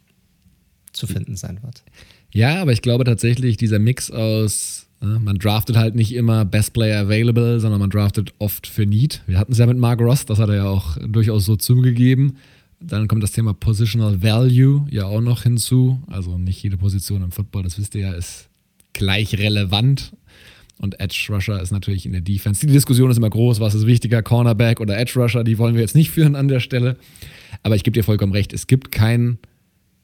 zu finden sein wird. Ja, aber ich glaube tatsächlich, dieser Mix aus, ne, man draftet halt nicht immer Best Player Available, sondern man draftet oft für Need. Wir hatten es ja mit Mark Ross, das hat er ja auch durchaus so zugegeben. Dann kommt das Thema Positional Value ja auch noch hinzu. Also nicht jede Position im Football, das wisst ihr ja, ist gleich relevant. Und Edge Rusher ist natürlich in der Defense. Die Diskussion ist immer groß, was ist wichtiger, Cornerback oder Edge Rusher, die wollen wir jetzt nicht führen an der Stelle. Aber ich gebe dir vollkommen recht, es gibt kein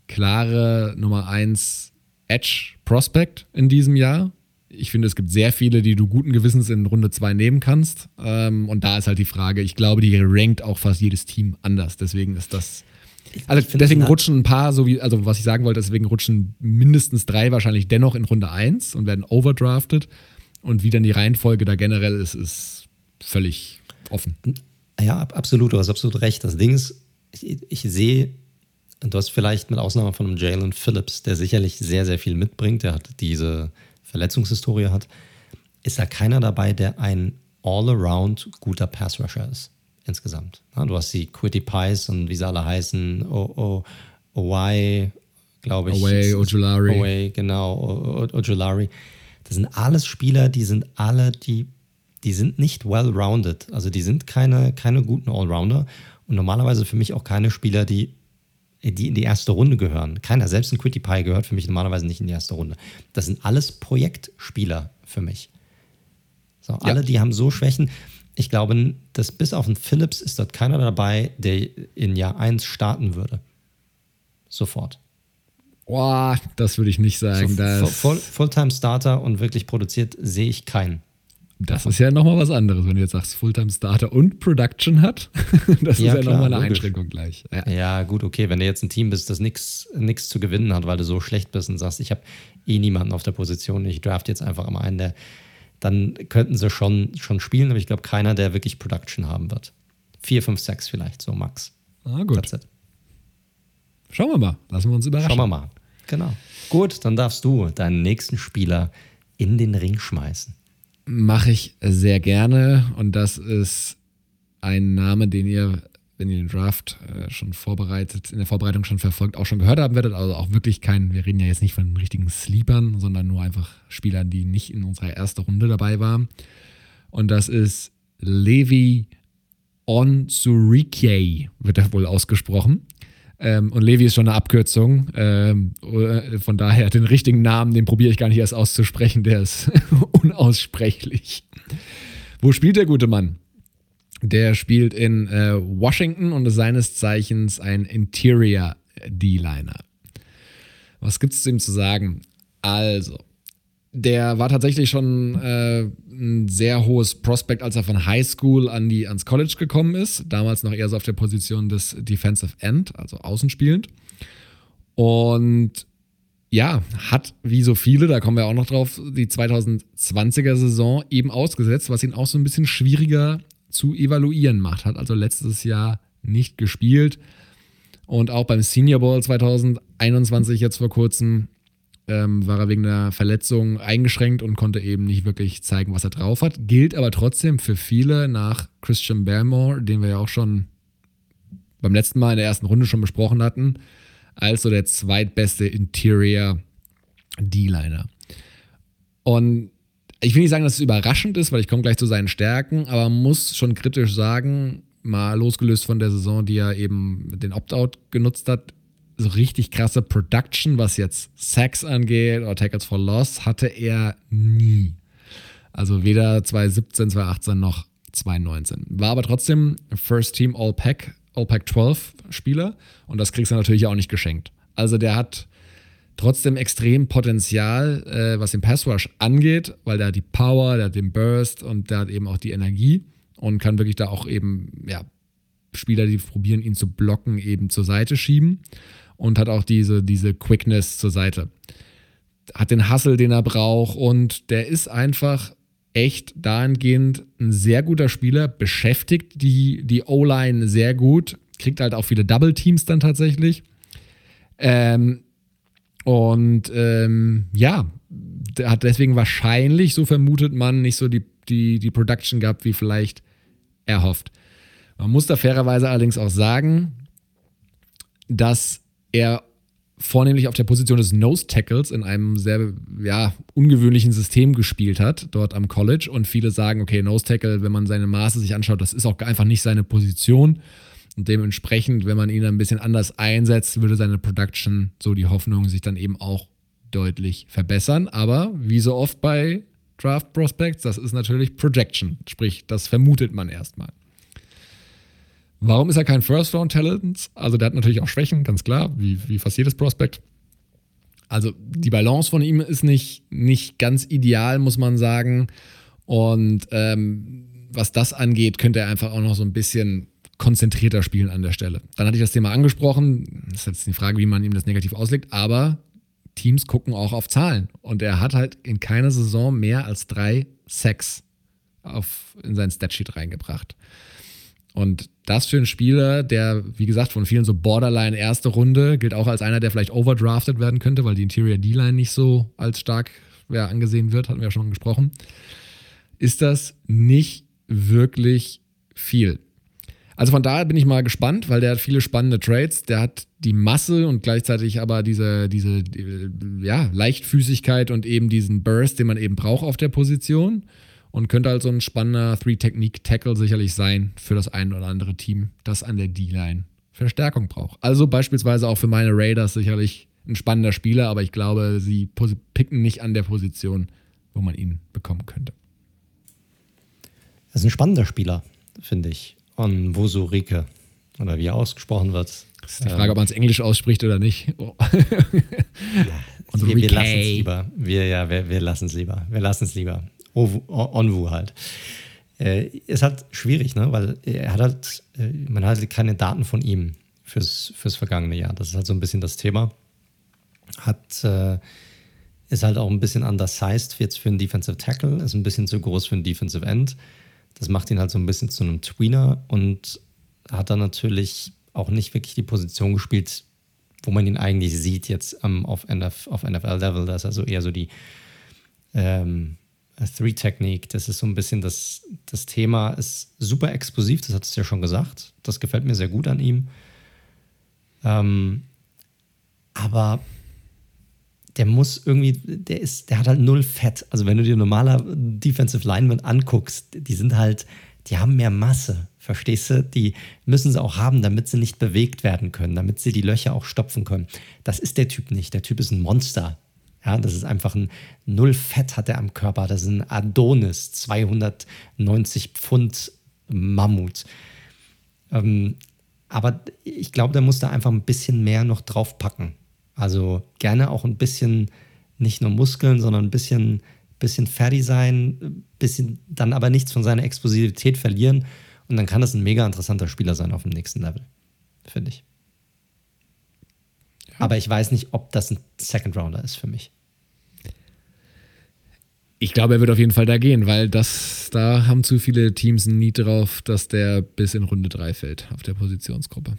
klare Nummer 1 Edge Prospect in diesem Jahr ich finde, es gibt sehr viele, die du guten Gewissens in Runde 2 nehmen kannst. Ähm, und da ist halt die Frage, ich glaube, die rankt auch fast jedes Team anders. Deswegen ist das. Also deswegen rutschen ein paar, so wie, also was ich sagen wollte, deswegen rutschen mindestens drei wahrscheinlich dennoch in Runde 1 und werden overdrafted. Und wie dann die Reihenfolge da generell ist, ist völlig offen. Ja, absolut, du hast absolut recht. Das Ding ist, ich, ich sehe, du hast vielleicht mit Ausnahme von einem Jalen Phillips, der sicherlich sehr, sehr viel mitbringt. Der hat diese Verletzungshistorie hat, ist da keiner dabei, der ein all-around guter Pass-Rusher ist. Insgesamt. Ja, du hast die Quitty Pies und wie sie alle heißen, o, Owai, glaube ich. Oway, Ojulari. Oway, genau, Ojulari. Das sind alles Spieler, die sind alle, die, die sind nicht well-rounded. Also die sind keine, keine guten Allrounder und normalerweise für mich auch keine Spieler, die die in die erste Runde gehören. Keiner, selbst ein Quitty Pie gehört für mich normalerweise nicht in die erste Runde. Das sind alles Projektspieler für mich. So, ja. alle, die haben so Schwächen. Ich glaube, dass bis auf einen Phillips ist dort keiner dabei, der in Jahr 1 starten würde. Sofort. Boah, das würde ich nicht sagen. So, Full, Fulltime-Starter und wirklich produziert sehe ich keinen. Das ist ja nochmal was anderes, wenn du jetzt sagst, Fulltime-Starter und Production hat. das ja, ist ja nochmal eine logisch. Einschränkung gleich. Ja. ja. gut, okay. Wenn du jetzt ein Team bist, das nichts zu gewinnen hat, weil du so schlecht bist und sagst, ich habe eh niemanden auf der Position, ich draft jetzt einfach mal einen, der, dann könnten sie schon, schon spielen, aber ich glaube, keiner, der wirklich Production haben wird. Vier, fünf, sechs vielleicht, so max. Ah, gut. Schauen wir mal. Lassen wir uns überraschen. Schauen wir mal. Genau. Gut, dann darfst du deinen nächsten Spieler in den Ring schmeißen. Mache ich sehr gerne und das ist ein Name, den ihr, wenn ihr den Draft äh, schon vorbereitet, in der Vorbereitung schon verfolgt, auch schon gehört haben werdet. Also auch wirklich kein, wir reden ja jetzt nicht von richtigen Sleepern, sondern nur einfach Spielern, die nicht in unserer ersten Runde dabei waren. Und das ist Levi Onsurike, wird er wohl ausgesprochen. Ähm, und Levi ist schon eine Abkürzung. Ähm, äh, von daher den richtigen Namen, den probiere ich gar nicht erst auszusprechen, der ist unaussprechlich. Wo spielt der gute Mann? Der spielt in äh, Washington und ist seines Zeichens ein Interior D-Liner. Was gibt es zu ihm zu sagen? Also, der war tatsächlich schon äh, ein sehr hohes Prospect, als er von High School an die, ans College gekommen ist. Damals noch eher so auf der Position des Defensive End, also außenspielend. Und ja, hat wie so viele, da kommen wir auch noch drauf, die 2020er Saison eben ausgesetzt, was ihn auch so ein bisschen schwieriger zu evaluieren macht. Hat also letztes Jahr nicht gespielt. Und auch beim Senior Bowl 2021 jetzt vor kurzem ähm, war er wegen der Verletzung eingeschränkt und konnte eben nicht wirklich zeigen, was er drauf hat. Gilt aber trotzdem für viele nach Christian Barrymore, den wir ja auch schon beim letzten Mal in der ersten Runde schon besprochen hatten, als so der zweitbeste Interior D-Liner. Und ich will nicht sagen, dass es überraschend ist, weil ich komme gleich zu seinen Stärken, aber man muss schon kritisch sagen, mal losgelöst von der Saison, die er eben den Opt-out genutzt hat, so richtig krasse Production, was jetzt Sacks angeht oder Tackles for Loss, hatte er nie. Also weder 2017, 2018 noch 2019. War aber trotzdem First Team All-Pack, All-Pack 12 Spieler und das kriegst du natürlich auch nicht geschenkt. Also der hat trotzdem extrem Potenzial, äh, was den Passwash angeht, weil der hat die Power, der hat den Burst und der hat eben auch die Energie und kann wirklich da auch eben, ja, Spieler, die probieren, ihn zu blocken, eben zur Seite schieben und hat auch diese, diese Quickness zur Seite. Hat den Hustle, den er braucht und der ist einfach echt dahingehend ein sehr guter Spieler, beschäftigt die, die O-Line sehr gut, kriegt halt auch viele Double Teams dann tatsächlich. Ähm, und ähm, ja, hat deswegen wahrscheinlich, so vermutet man, nicht so die, die, die Production gehabt, wie vielleicht erhofft. Man muss da fairerweise allerdings auch sagen, dass er vornehmlich auf der Position des Nose Tackles in einem sehr ja, ungewöhnlichen System gespielt hat, dort am College. Und viele sagen, okay, Nose Tackle, wenn man seine Maße sich anschaut, das ist auch einfach nicht seine Position. Und dementsprechend, wenn man ihn ein bisschen anders einsetzt, würde seine Production, so die Hoffnung, sich dann eben auch deutlich verbessern. Aber wie so oft bei Draft Prospects, das ist natürlich Projection. Sprich, das vermutet man erstmal. Warum ist er kein First-Round-Talent? Also der hat natürlich auch Schwächen, ganz klar, wie, wie fast jedes Prospect. Also die Balance von ihm ist nicht, nicht ganz ideal, muss man sagen. Und ähm, was das angeht, könnte er einfach auch noch so ein bisschen konzentrierter spielen an der Stelle. Dann hatte ich das Thema angesprochen. Das ist jetzt die Frage, wie man ihm das negativ auslegt, aber Teams gucken auch auf Zahlen. Und er hat halt in keiner Saison mehr als drei Sacks auf, in sein Statsheet reingebracht. Und das für einen Spieler, der, wie gesagt, von vielen so Borderline erste Runde, gilt auch als einer, der vielleicht overdrafted werden könnte, weil die Interior D-Line nicht so als stark ja, angesehen wird, hatten wir ja schon gesprochen, ist das nicht wirklich viel. Also von daher bin ich mal gespannt, weil der hat viele spannende Trades. Der hat die Masse und gleichzeitig aber diese, diese ja, Leichtfüßigkeit und eben diesen Burst, den man eben braucht auf der Position und könnte also ein spannender Three-Technique-Tackle sicherlich sein für das ein oder andere Team, das an der D-Line Verstärkung braucht. Also beispielsweise auch für meine Raiders sicherlich ein spannender Spieler, aber ich glaube, sie picken nicht an der Position, wo man ihn bekommen könnte. Das ist ein spannender Spieler, finde ich. Und Wosu Rike, oder wie er ausgesprochen wird. Das ist die Frage, ähm, ob man es Englisch ausspricht oder nicht. Oh. ja, wir, wir lassen es lieber. Wir, ja, wir, wir lassen es lieber. Wir lassen es lieber. Onwu halt. Äh, ist halt schwierig, ne? weil er hat halt, äh, man hat halt keine Daten von ihm fürs, fürs vergangene Jahr. Das ist halt so ein bisschen das Thema. Hat, äh, ist halt auch ein bisschen undersized jetzt für einen Defensive Tackle, ist ein bisschen zu groß für einen Defensive End. Das macht ihn halt so ein bisschen zu einem Tweener und hat dann natürlich auch nicht wirklich die Position gespielt, wo man ihn eigentlich sieht jetzt ähm, auf, NF, auf NFL-Level. Da ist also eher so die ähm, Three-Technik, das ist so ein bisschen das, das Thema, ist super explosiv, das hat es ja schon gesagt. Das gefällt mir sehr gut an ihm. Ähm, aber der muss irgendwie, der ist, der hat halt null Fett. Also wenn du dir normaler Defensive Lineman anguckst, die sind halt, die haben mehr Masse, verstehst du? Die müssen sie auch haben, damit sie nicht bewegt werden können, damit sie die Löcher auch stopfen können. Das ist der Typ nicht. Der Typ ist ein Monster. Ja, das ist einfach ein Null Fett hat er am Körper. Das ist ein Adonis, 290 Pfund Mammut. Ähm, aber ich glaube, der muss da einfach ein bisschen mehr noch draufpacken. Also gerne auch ein bisschen, nicht nur Muskeln, sondern ein bisschen, bisschen fertig sein, bisschen dann aber nichts von seiner Explosivität verlieren. Und dann kann das ein mega interessanter Spieler sein auf dem nächsten Level, finde ich. Aber ich weiß nicht, ob das ein Second Rounder ist für mich. Ich glaube, er wird auf jeden Fall da gehen, weil das, da haben zu viele Teams ein Need drauf, dass der bis in Runde 3 fällt auf der Positionsgruppe.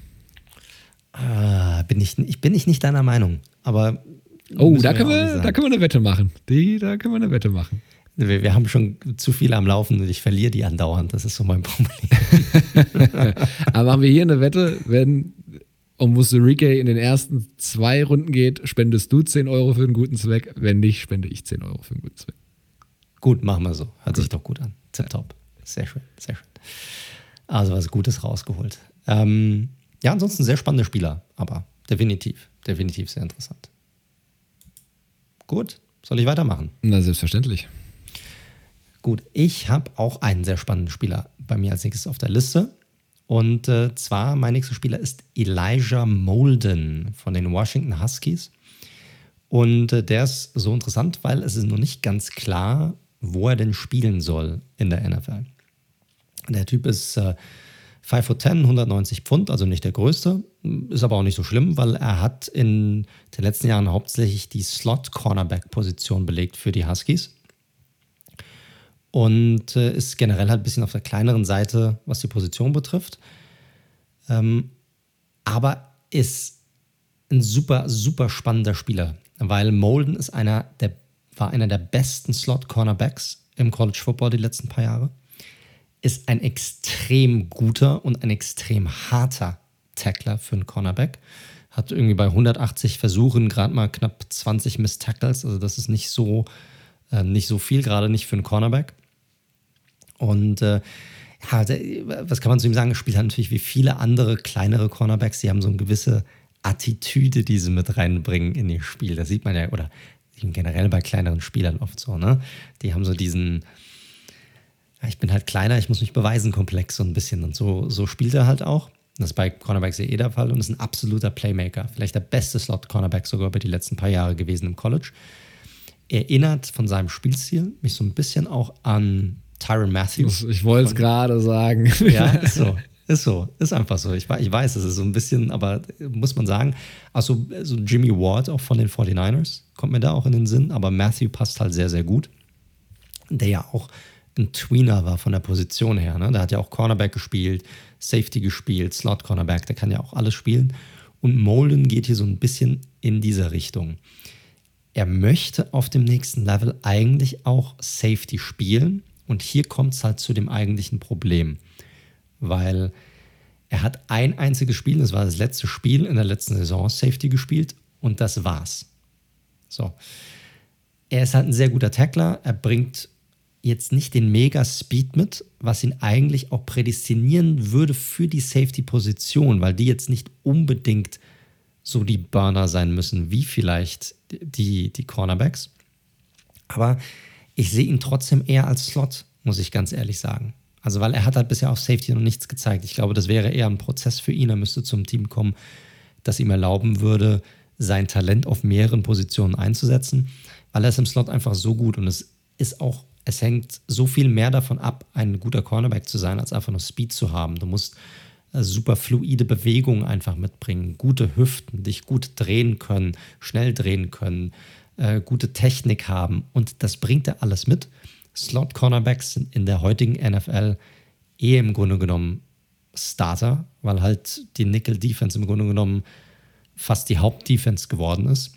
Ah, bin ich, ich bin ich nicht deiner Meinung, aber. Oh, da können, wir, da können wir eine Wette machen. Die, da können wir eine Wette machen. Wir, wir, haben schon zu viele am Laufen und ich verliere die andauernd. Das ist so mein Problem. aber machen wir hier eine Wette, wenn um Musurike in den ersten zwei Runden geht, spendest du 10 Euro für einen guten Zweck. Wenn nicht, spende ich 10 Euro für einen guten Zweck. Gut, machen wir so. Hört gut. sich doch gut an. Tipptopp. Sehr schön, sehr schön. Also was Gutes rausgeholt. Ähm, ja, ansonsten sehr spannende Spieler, aber definitiv, definitiv sehr interessant. Gut, soll ich weitermachen? Na, selbstverständlich. Gut, ich habe auch einen sehr spannenden Spieler bei mir als nächstes auf der Liste. Und äh, zwar, mein nächster Spieler ist Elijah Molden von den Washington Huskies. Und äh, der ist so interessant, weil es ist noch nicht ganz klar, wo er denn spielen soll in der NFL. Der Typ ist äh, 5 foot 10, 190 Pfund, also nicht der größte, ist aber auch nicht so schlimm, weil er hat in den letzten Jahren hauptsächlich die Slot-Cornerback-Position belegt für die Huskies und äh, ist generell halt ein bisschen auf der kleineren Seite, was die Position betrifft. Ähm, aber ist ein super, super spannender Spieler, weil Molden ist einer der, war einer der besten Slot-Cornerbacks im College Football die letzten paar Jahre. Ist ein extrem guter und ein extrem harter Tackler für einen Cornerback. Hat irgendwie bei 180 Versuchen gerade mal knapp 20 Miss Tackles. Also das ist nicht so, äh, nicht so viel, gerade nicht für einen Cornerback. Und äh, ja, was kann man zu ihm sagen? Er spielt halt natürlich wie viele andere kleinere Cornerbacks, die haben so eine gewisse Attitüde, die sie mit reinbringen in ihr Spiel. Das sieht man ja, oder generell bei kleineren Spielern oft so, ne? Die haben so diesen, ich bin halt kleiner, ich muss mich beweisen, Komplex so ein bisschen. Und so, so spielt er halt auch. Das ist bei Cornerbacks ja eh der Fall und ist ein absoluter Playmaker. Vielleicht der beste Slot-Cornerback sogar über die letzten paar Jahre gewesen im College. Erinnert von seinem Spielstil mich so ein bisschen auch an Tyron Matthews. Ich wollte es gerade sagen. Ja, ist so. Ist so, ist einfach so. Ich, ich weiß, es ist so ein bisschen, aber muss man sagen, also so Jimmy Ward auch von den 49ers kommt mir da auch in den Sinn, aber Matthew passt halt sehr, sehr gut. Der ja auch ein Tweener war von der Position her. Ne? Der hat ja auch Cornerback gespielt, Safety gespielt, Slot Cornerback, der kann ja auch alles spielen. Und Molden geht hier so ein bisschen in diese Richtung. Er möchte auf dem nächsten Level eigentlich auch Safety spielen, und hier kommt es halt zu dem eigentlichen Problem, weil er hat ein einziges Spiel, das war das letzte Spiel in der letzten Saison, Safety gespielt und das war's. So. Er ist halt ein sehr guter Tackler, er bringt jetzt nicht den Mega-Speed mit, was ihn eigentlich auch prädestinieren würde für die Safety-Position, weil die jetzt nicht unbedingt so die Burner sein müssen, wie vielleicht die, die Cornerbacks. Aber ich sehe ihn trotzdem eher als Slot, muss ich ganz ehrlich sagen. Also, weil er hat halt bisher auf Safety noch nichts gezeigt. Ich glaube, das wäre eher ein Prozess für ihn. Er müsste zum Team kommen, das ihm erlauben würde, sein Talent auf mehreren Positionen einzusetzen, weil er ist im Slot einfach so gut und es ist auch, es hängt so viel mehr davon ab, ein guter Cornerback zu sein, als einfach nur Speed zu haben. Du musst äh, super fluide Bewegungen einfach mitbringen, gute Hüften, dich gut drehen können, schnell drehen können, äh, gute Technik haben und das bringt er alles mit. Slot-Cornerbacks sind in der heutigen NFL eh im Grunde genommen Starter, weil halt die Nickel-Defense im Grunde genommen fast die Hauptdefense geworden ist.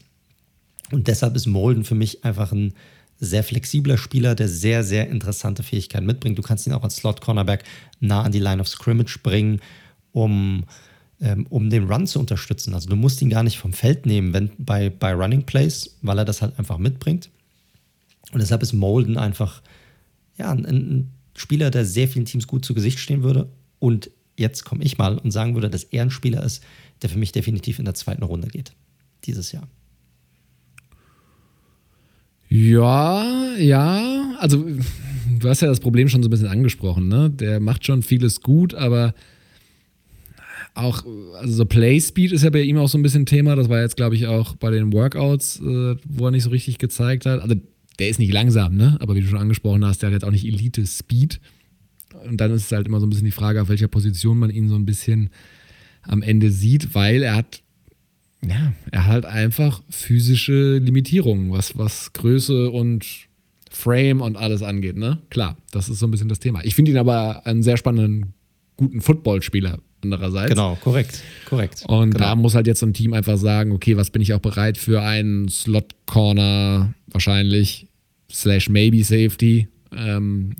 Und deshalb ist Molden für mich einfach ein sehr flexibler Spieler, der sehr, sehr interessante Fähigkeiten mitbringt. Du kannst ihn auch als Slot-Cornerback nah an die Line of Scrimmage bringen, um ähm, um den Run zu unterstützen. Also du musst ihn gar nicht vom Feld nehmen, wenn bei, bei Running Plays, weil er das halt einfach mitbringt. Und deshalb ist Molden einfach ja, ein, ein Spieler, der sehr vielen Teams gut zu Gesicht stehen würde. Und jetzt komme ich mal und sagen würde, dass er ein Spieler ist, der für mich definitiv in der zweiten Runde geht. Dieses Jahr. Ja, ja. Also, du hast ja das Problem schon so ein bisschen angesprochen, ne? Der macht schon vieles gut, aber auch, also so Play Speed ist ja bei ihm auch so ein bisschen Thema. Das war jetzt, glaube ich, auch bei den Workouts, äh, wo er nicht so richtig gezeigt hat. Also der ist nicht langsam, ne? Aber wie du schon angesprochen hast, der hat jetzt auch nicht Elite Speed. Und dann ist es halt immer so ein bisschen die Frage, auf welcher Position man ihn so ein bisschen am Ende sieht, weil er hat, ja, er hat einfach physische Limitierungen, was, was Größe und Frame und alles angeht, ne? Klar, das ist so ein bisschen das Thema. Ich finde ihn aber einen sehr spannenden, guten Footballspieler, andererseits. Genau, korrekt, korrekt. Und genau. da muss halt jetzt so ein Team einfach sagen, okay, was bin ich auch bereit für einen Slot-Corner wahrscheinlich, slash maybe Safety, ähm,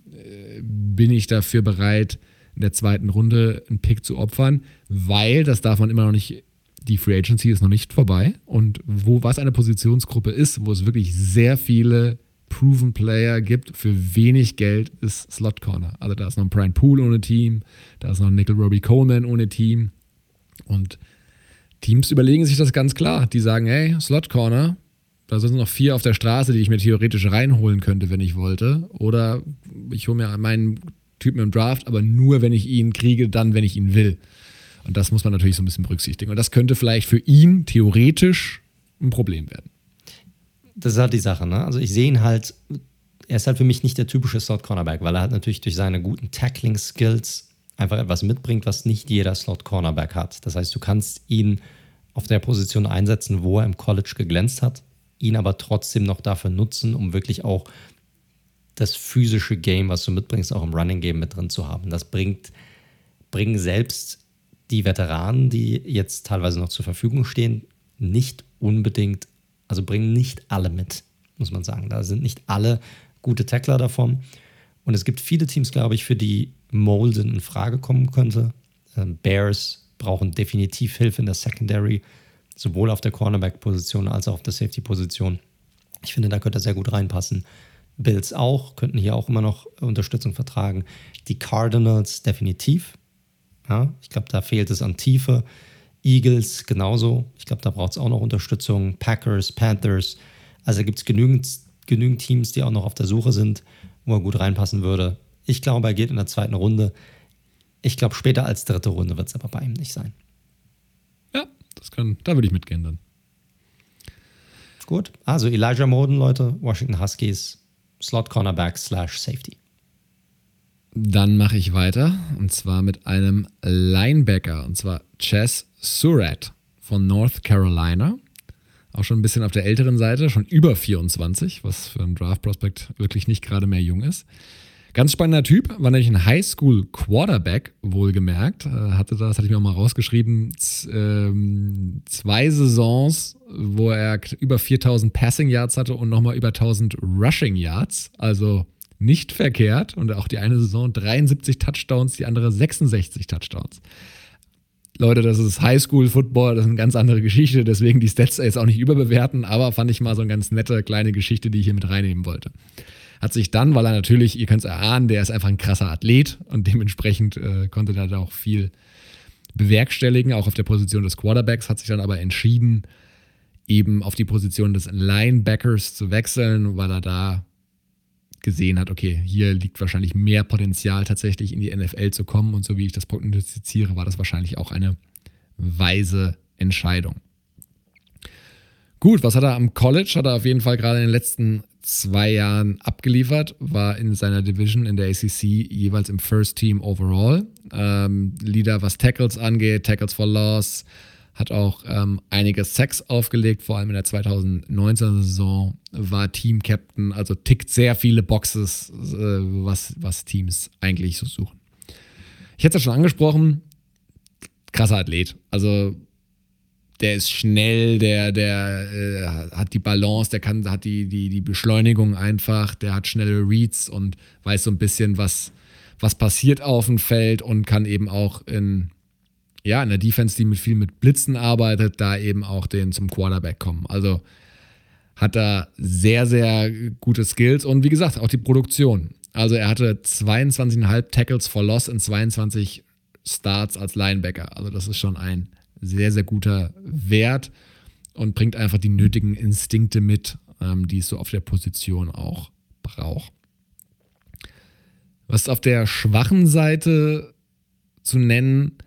bin ich dafür bereit, in der zweiten Runde einen Pick zu opfern, weil, das darf man immer noch nicht, die Free Agency ist noch nicht vorbei und wo was eine Positionsgruppe ist, wo es wirklich sehr viele Proven Player gibt für wenig Geld, ist Slot Corner. Also da ist noch ein Brian Poole ohne Team, da ist noch ein Nickel Robbie Coleman ohne Team. Und Teams überlegen sich das ganz klar. Die sagen, hey, Slot Corner, da sind noch vier auf der Straße, die ich mir theoretisch reinholen könnte, wenn ich wollte. Oder ich hole mir meinen Typen im Draft, aber nur, wenn ich ihn kriege, dann, wenn ich ihn will. Und das muss man natürlich so ein bisschen berücksichtigen. Und das könnte vielleicht für ihn theoretisch ein Problem werden. Das ist halt die Sache, ne? Also ich sehe ihn halt, er ist halt für mich nicht der typische Slot-Cornerback, weil er halt natürlich durch seine guten Tackling-Skills einfach etwas mitbringt, was nicht jeder Slot-Cornerback hat. Das heißt, du kannst ihn auf der Position einsetzen, wo er im College geglänzt hat, ihn aber trotzdem noch dafür nutzen, um wirklich auch das physische Game, was du mitbringst, auch im Running Game mit drin zu haben. Das bringt, bringen selbst die Veteranen, die jetzt teilweise noch zur Verfügung stehen, nicht unbedingt, also bringen nicht alle mit, muss man sagen. Da sind nicht alle gute Tackler davon. Und es gibt viele Teams, glaube ich, für die Molden in Frage kommen könnte. Ähm, Bears brauchen definitiv Hilfe in der Secondary, sowohl auf der Cornerback-Position als auch auf der Safety-Position. Ich finde, da könnte er sehr gut reinpassen. Bills auch, könnten hier auch immer noch Unterstützung vertragen. Die Cardinals definitiv. Ja, ich glaube, da fehlt es an Tiefe. Eagles genauso. Ich glaube, da braucht es auch noch Unterstützung. Packers, Panthers. Also gibt es genügend, genügend Teams, die auch noch auf der Suche sind, wo er gut reinpassen würde. Ich glaube, er geht in der zweiten Runde. Ich glaube, später als dritte Runde wird es aber bei ihm nicht sein. Ja, das kann, da würde ich mitgehen dann. Gut, also Elijah Moden, Leute, Washington Huskies, Slot Cornerback slash Safety. Dann mache ich weiter und zwar mit einem Linebacker und zwar Chess Surratt von North Carolina. Auch schon ein bisschen auf der älteren Seite, schon über 24, was für einen Draft-Prospect wirklich nicht gerade mehr jung ist. Ganz spannender Typ, war nämlich ein Highschool-Quarterback, wohlgemerkt. Äh, hatte das, hatte ich mir auch mal rausgeschrieben, ähm, zwei Saisons, wo er über 4000 Passing Yards hatte und nochmal über 1000 Rushing Yards. Also nicht verkehrt. Und auch die eine Saison 73 Touchdowns, die andere 66 Touchdowns. Leute, das ist Highschool-Football, das ist eine ganz andere Geschichte, deswegen die Stats jetzt auch nicht überbewerten, aber fand ich mal so eine ganz nette kleine Geschichte, die ich hier mit reinnehmen wollte. Hat sich dann, weil er natürlich, ihr könnt es erahnen, der ist einfach ein krasser Athlet und dementsprechend äh, konnte er da auch viel bewerkstelligen, auch auf der Position des Quarterbacks, hat sich dann aber entschieden, eben auf die Position des Linebackers zu wechseln, weil er da gesehen hat, okay, hier liegt wahrscheinlich mehr Potenzial tatsächlich in die NFL zu kommen und so wie ich das prognostiziere, war das wahrscheinlich auch eine weise Entscheidung. Gut, was hat er am College? Hat er auf jeden Fall gerade in den letzten zwei Jahren abgeliefert, war in seiner Division in der ACC jeweils im First Team overall. Ähm, Leader, was Tackles angeht, Tackles for Loss, hat auch ähm, einige Sacks aufgelegt, vor allem in der 2019-Saison war Team-Captain, also tickt sehr viele Boxes, äh, was, was Teams eigentlich so suchen. Ich hätte es ja schon angesprochen, krasser Athlet. Also der ist schnell, der, der äh, hat die Balance, der kann, hat die, die, die Beschleunigung einfach, der hat schnelle Reads und weiß so ein bisschen, was, was passiert auf dem Feld und kann eben auch in ja, in der Defense, die mit viel mit Blitzen arbeitet, da eben auch den zum Quarterback kommen. Also hat er sehr, sehr gute Skills und wie gesagt, auch die Produktion. Also er hatte 22,5 Tackles for Loss in 22 Starts als Linebacker. Also das ist schon ein sehr, sehr guter Wert und bringt einfach die nötigen Instinkte mit, ähm, die es so auf der Position auch braucht. Was auf der schwachen Seite zu nennen,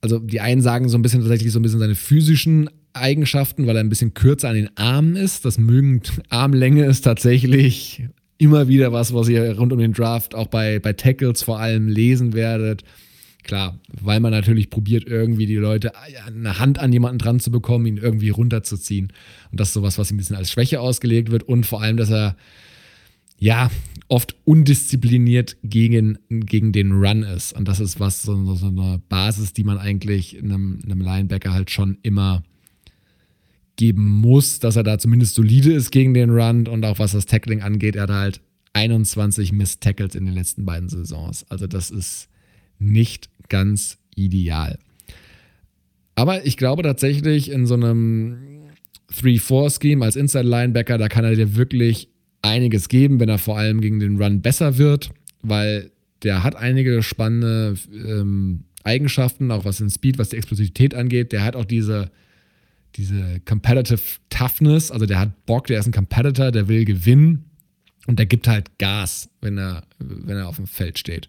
also die einen sagen so ein bisschen tatsächlich so ein bisschen seine physischen Eigenschaften, weil er ein bisschen kürzer an den Armen ist. Das mögen Armlänge ist tatsächlich immer wieder was, was ihr rund um den Draft auch bei, bei Tackles vor allem lesen werdet. Klar, weil man natürlich probiert, irgendwie die Leute eine Hand an jemanden dran zu bekommen, ihn irgendwie runterzuziehen. Und das ist sowas, was ein bisschen als Schwäche ausgelegt wird. Und vor allem, dass er ja, oft undiszipliniert gegen, gegen den Run ist. Und das ist was, so, so eine Basis, die man eigentlich einem, einem Linebacker halt schon immer geben muss, dass er da zumindest solide ist gegen den Run und auch was das Tackling angeht, er hat halt 21 Miss Tackles in den letzten beiden Saisons. Also das ist nicht ganz ideal. Aber ich glaube tatsächlich in so einem 3-4-Scheme als Inside-Linebacker, da kann er dir wirklich einiges geben, wenn er vor allem gegen den Run besser wird, weil der hat einige spannende ähm, Eigenschaften, auch was den Speed, was die Explosivität angeht. Der hat auch diese, diese Competitive Toughness, also der hat Bock, der ist ein Competitor, der will gewinnen und der gibt halt Gas, wenn er, wenn er auf dem Feld steht.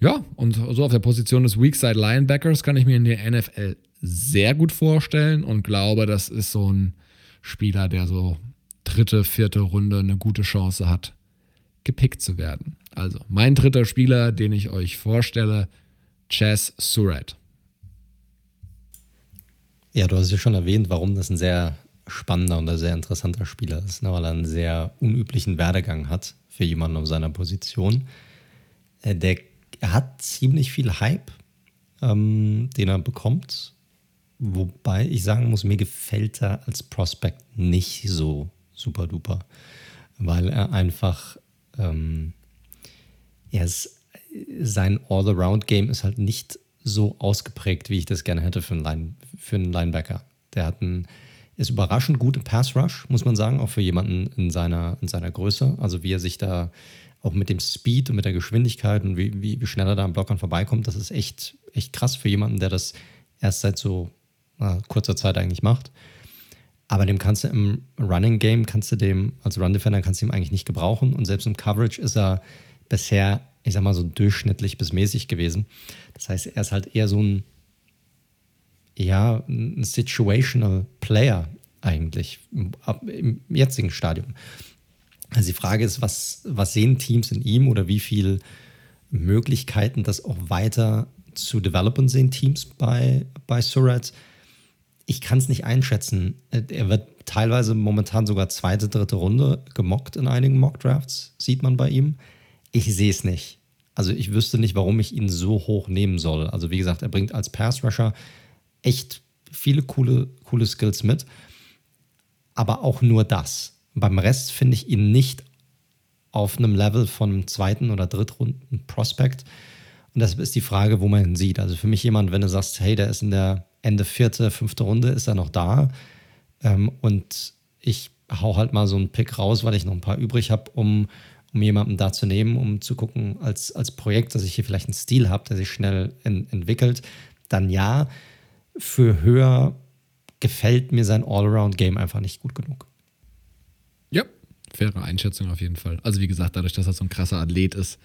Ja, und so auf der Position des Weakside Linebackers kann ich mir in der NFL sehr gut vorstellen und glaube, das ist so ein Spieler, der so dritte, vierte Runde eine gute Chance hat, gepickt zu werden. Also mein dritter Spieler, den ich euch vorstelle, Chess Surratt. Ja, du hast ja schon erwähnt, warum das ein sehr spannender und ein sehr interessanter Spieler ist, ne? weil er einen sehr unüblichen Werdegang hat für jemanden auf seiner Position. Äh, der er hat ziemlich viel Hype, ähm, den er bekommt. Wobei ich sagen muss, mir gefällt er als Prospect nicht so super duper, weil er einfach, ähm, er ist, sein All-Around-Game ist halt nicht so ausgeprägt, wie ich das gerne hätte für einen, Line, für einen Linebacker. Der hat einen, ist überraschend gut im Pass-Rush, muss man sagen, auch für jemanden in seiner, in seiner Größe. Also wie er sich da auch mit dem Speed und mit der Geschwindigkeit und wie, wie, schnell er da am Blockern vorbeikommt, das ist echt, echt krass für jemanden, der das erst seit so kurzer Zeit eigentlich macht. Aber dem kannst du im Running Game, kannst du dem, als Run Defender kannst du ihm eigentlich nicht gebrauchen. Und selbst im Coverage ist er bisher, ich sag mal, so durchschnittlich bis mäßig gewesen. Das heißt, er ist halt eher so ein, ja, ein situational Player eigentlich im, im jetzigen Stadium. Also die Frage ist, was, was sehen Teams in ihm oder wie viele Möglichkeiten, das auch weiter zu developen sehen Teams bei, bei Surratt? Ich kann es nicht einschätzen. Er wird teilweise momentan sogar zweite, dritte Runde gemockt in einigen Mock-Drafts, sieht man bei ihm. Ich sehe es nicht. Also ich wüsste nicht, warum ich ihn so hoch nehmen soll. Also wie gesagt, er bringt als Pass-Rusher echt viele coole, coole Skills mit. Aber auch nur das. Beim Rest finde ich ihn nicht auf einem Level von einem zweiten oder drittrunden Prospect. Und das ist die Frage, wo man ihn sieht. Also für mich jemand, wenn du sagst, hey, der ist in der Ende vierte, fünfte Runde, ist er noch da. Ähm, und ich hau halt mal so einen Pick raus, weil ich noch ein paar übrig habe, um, um jemanden da zu nehmen, um zu gucken, als, als Projekt, dass ich hier vielleicht einen Stil habe, der sich schnell in, entwickelt, dann ja. Für höher gefällt mir sein Allround-Game einfach nicht gut genug. Ja, faire Einschätzung auf jeden Fall. Also wie gesagt, dadurch, dass er so ein krasser Athlet ist,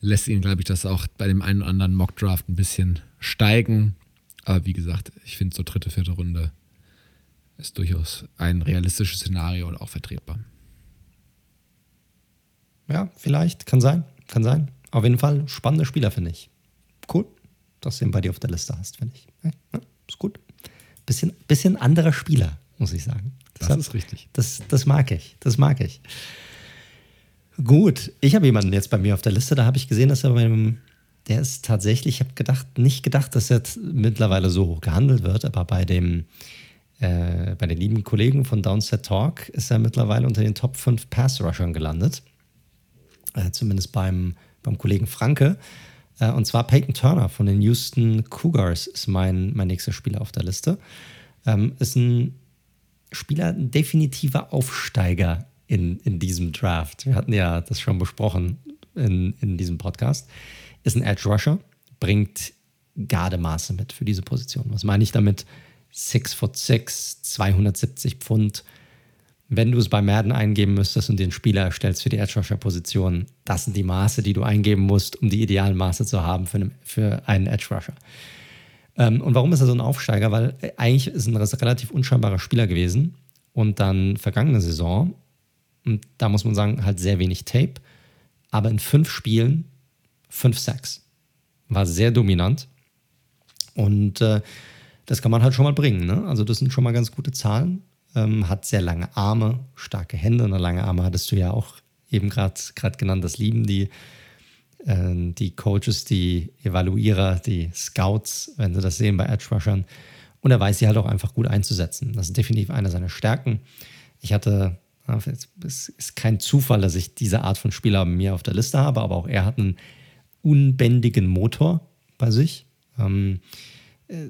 lässt ihn, glaube ich, das auch bei dem einen oder anderen Mockdraft ein bisschen steigen. Aber wie gesagt, ich finde so dritte, vierte Runde ist durchaus ein realistisches Szenario und auch vertretbar. Ja, vielleicht, kann sein, kann sein. Auf jeden Fall spannende Spieler, finde ich. Cool, dass du ihn bei dir auf der Liste hast, finde ich. Ja, ist gut. Bisschen, bisschen anderer Spieler, muss ich sagen. Das, das ist richtig. Das, das mag ich. Das mag ich. Gut, ich habe jemanden jetzt bei mir auf der Liste, da habe ich gesehen, dass er beim, der ist tatsächlich, ich habe gedacht, nicht gedacht, dass er mittlerweile so hoch gehandelt wird, aber bei dem, äh, bei den lieben Kollegen von Downset Talk ist er mittlerweile unter den Top 5 Pass-Rushern gelandet. Äh, zumindest beim, beim Kollegen Franke. Äh, und zwar Peyton Turner von den Houston Cougars ist mein, mein nächster Spieler auf der Liste. Ähm, ist ein Spieler ein definitiver Aufsteiger in, in diesem Draft. Wir hatten ja das schon besprochen in, in diesem Podcast. Ist ein Edge Rusher, bringt Gardemaße mit für diese Position. Was meine ich damit? 6 foot 6, 270 Pfund. Wenn du es bei Madden eingeben müsstest und den Spieler erstellst für die Edge Rusher Position, das sind die Maße, die du eingeben musst, um die idealen Maße zu haben für einen, Edge Rusher. Ähm, und warum ist er so ein Aufsteiger? Weil eigentlich ist er ein relativ unscheinbarer Spieler gewesen und dann vergangene Saison, und da muss man sagen, halt sehr wenig Tape, aber in fünf Spielen fünf Sacks. War sehr dominant und äh, das kann man halt schon mal bringen. Ne? Also das sind schon mal ganz gute Zahlen. Ähm, hat sehr lange Arme, starke Hände und lange Arme hattest du ja auch eben gerade genannt. Das lieben die äh, die Coaches, die Evaluierer, die Scouts, wenn sie das sehen bei Edge Rushern. Und er weiß sie halt auch einfach gut einzusetzen. Das ist definitiv eine seiner Stärken. Ich hatte, es ist kein Zufall, dass ich diese Art von Spieler mir auf der Liste habe, aber auch er hat einen unbändigen Motor bei sich. Ähm, äh,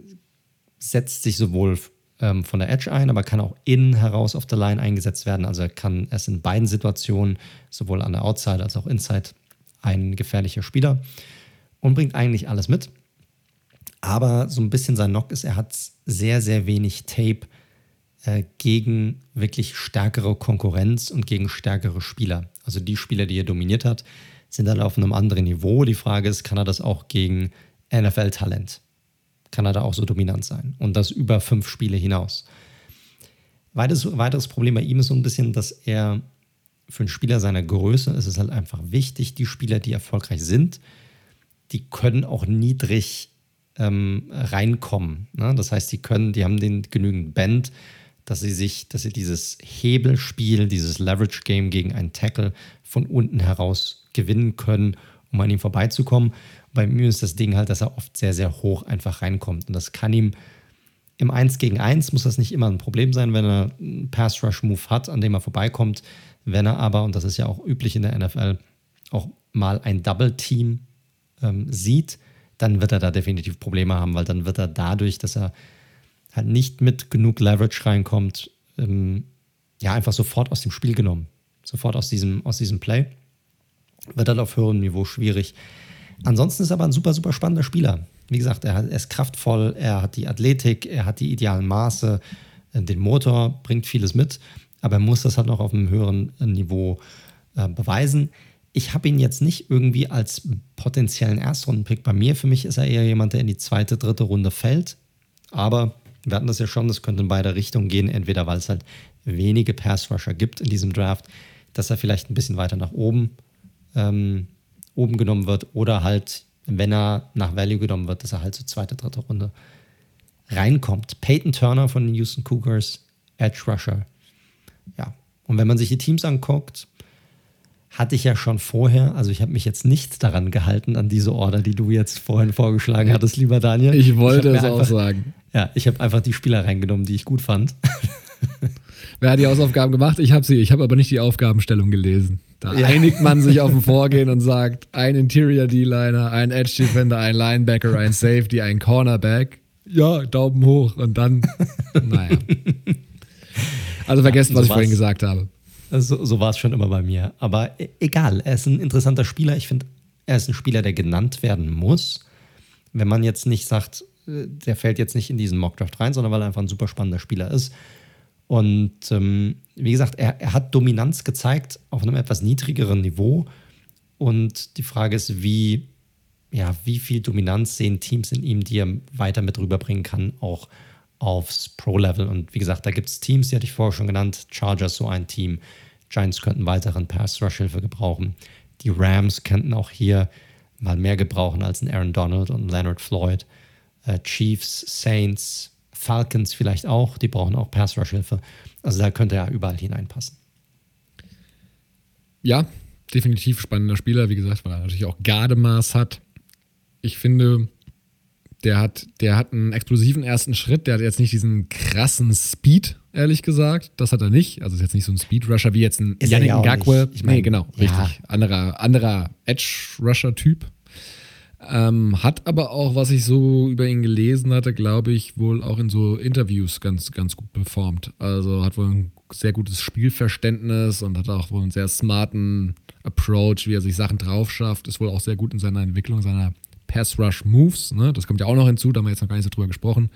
setzt sich sowohl ähm, von der Edge ein, aber kann auch innen heraus auf der Line eingesetzt werden. Also er kann es in beiden Situationen, sowohl an der Outside als auch Inside, ein gefährlicher Spieler und bringt eigentlich alles mit. Aber so ein bisschen sein Knock ist, er hat sehr, sehr wenig Tape äh, gegen wirklich stärkere Konkurrenz und gegen stärkere Spieler. Also die Spieler, die er dominiert hat, sind dann auf einem anderen Niveau. Die Frage ist, kann er das auch gegen NFL-Talent? Kann er da auch so dominant sein? Und das über fünf Spiele hinaus. Weiteres, weiteres Problem bei ihm ist so ein bisschen, dass er für einen Spieler seiner Größe ist es halt einfach wichtig, die Spieler, die erfolgreich sind, die können auch niedrig ähm, reinkommen. Ne? Das heißt, die können, die haben den genügend Band, dass sie sich, dass sie dieses Hebelspiel, dieses Leverage-Game gegen einen Tackle von unten heraus gewinnen können, um an ihm vorbeizukommen. Bei mir ist das Ding halt, dass er oft sehr, sehr hoch einfach reinkommt. Und das kann ihm im 1 gegen 1 muss das nicht immer ein Problem sein, wenn er einen Pass-Rush-Move hat, an dem er vorbeikommt. Wenn er aber, und das ist ja auch üblich in der NFL, auch mal ein Double-Team ähm, sieht, dann wird er da definitiv Probleme haben, weil dann wird er dadurch, dass er halt nicht mit genug Leverage reinkommt, ähm, ja, einfach sofort aus dem Spiel genommen. Sofort aus diesem, aus diesem Play. Wird dann auf höherem Niveau schwierig. Ansonsten ist er aber ein super, super spannender Spieler. Wie gesagt, er, ist kraftvoll, er hat die Athletik, er hat die idealen Maße, äh, den Motor, bringt vieles mit, aber er muss das halt noch auf einem höheren Niveau äh, beweisen. Ich habe ihn jetzt nicht irgendwie als potenziellen Erstrundenpick. Bei mir, für mich ist er eher jemand, der in die zweite, dritte Runde fällt. Aber wir hatten das ja schon, das könnte in beide Richtungen gehen. Entweder weil es halt wenige Pass-Rusher gibt in diesem Draft, dass er vielleicht ein bisschen weiter nach oben, ähm, oben genommen wird. Oder halt, wenn er nach Value genommen wird, dass er halt zur so zweite, dritte Runde reinkommt. Peyton Turner von den Houston Cougars, Edge Rusher. Ja, und wenn man sich die Teams anguckt, hatte ich ja schon vorher, also ich habe mich jetzt nicht daran gehalten, an diese Order, die du jetzt vorhin vorgeschlagen hattest, lieber Daniel. Ich wollte ich es auch sagen. Ja, ich habe einfach die Spieler reingenommen, die ich gut fand. Wer hat die Hausaufgaben gemacht? Ich habe sie. Ich habe aber nicht die Aufgabenstellung gelesen. Da ja. einigt man sich auf ein Vorgehen und sagt, ein Interior D-Liner, ein Edge Defender, ein Linebacker, ein Safety, ein Cornerback. Ja, Daumen hoch. Und dann, naja. Also vergessen, ja, so was ich vorhin gesagt habe. So, so war es schon immer bei mir. Aber e, egal, er ist ein interessanter Spieler. Ich finde, er ist ein Spieler, der genannt werden muss. Wenn man jetzt nicht sagt, äh, der fällt jetzt nicht in diesen Mockdraft rein, sondern weil er einfach ein super spannender Spieler ist. Und ähm, wie gesagt, er, er hat Dominanz gezeigt auf einem etwas niedrigeren Niveau. Und die Frage ist, wie, ja, wie viel Dominanz sehen Teams in ihm, die er weiter mit rüberbringen kann, auch aufs Pro-Level. Und wie gesagt, da gibt es Teams, die hatte ich vorher schon genannt. Chargers so ein Team. Giants könnten weiteren Pass-Rush-Hilfe gebrauchen. Die Rams könnten auch hier mal mehr gebrauchen als ein Aaron Donald und Leonard Floyd. Äh, Chiefs, Saints, Falcons vielleicht auch. Die brauchen auch Pass-Rush-Hilfe. Also da könnte er überall hineinpassen. Ja, definitiv spannender Spieler. Wie gesagt, weil er natürlich auch Gardemaß hat. Ich finde, der hat, der hat einen explosiven ersten Schritt. Der hat jetzt nicht diesen krassen Speed, ehrlich gesagt. Das hat er nicht. Also ist jetzt nicht so ein Speed-Rusher wie jetzt ein ist Yannick Ngakwe. Ich mein, nee, genau, ja. richtig. Anderer, anderer Edge-Rusher-Typ. Ähm, hat aber auch, was ich so über ihn gelesen hatte, glaube ich, wohl auch in so Interviews ganz, ganz gut performt. Also hat wohl ein sehr gutes Spielverständnis und hat auch wohl einen sehr smarten Approach, wie er sich Sachen drauf schafft. Ist wohl auch sehr gut in seiner Entwicklung seiner Pass-Rush-Moves. Ne? Das kommt ja auch noch hinzu, da haben wir jetzt noch gar nicht so drüber gesprochen.